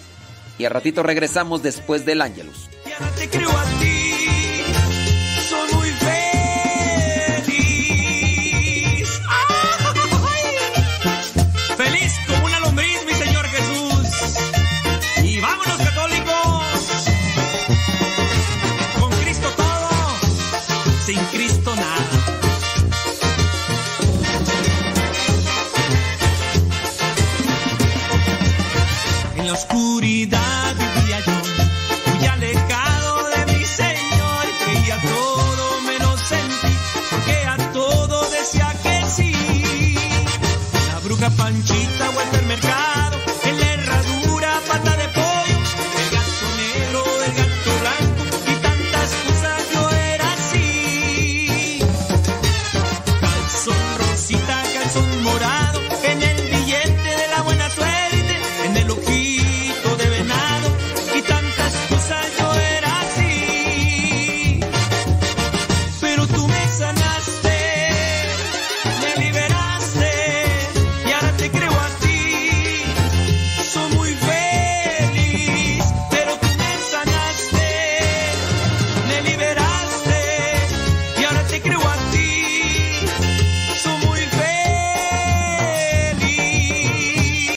y a ratito regresamos después del Ángelus. escuridão.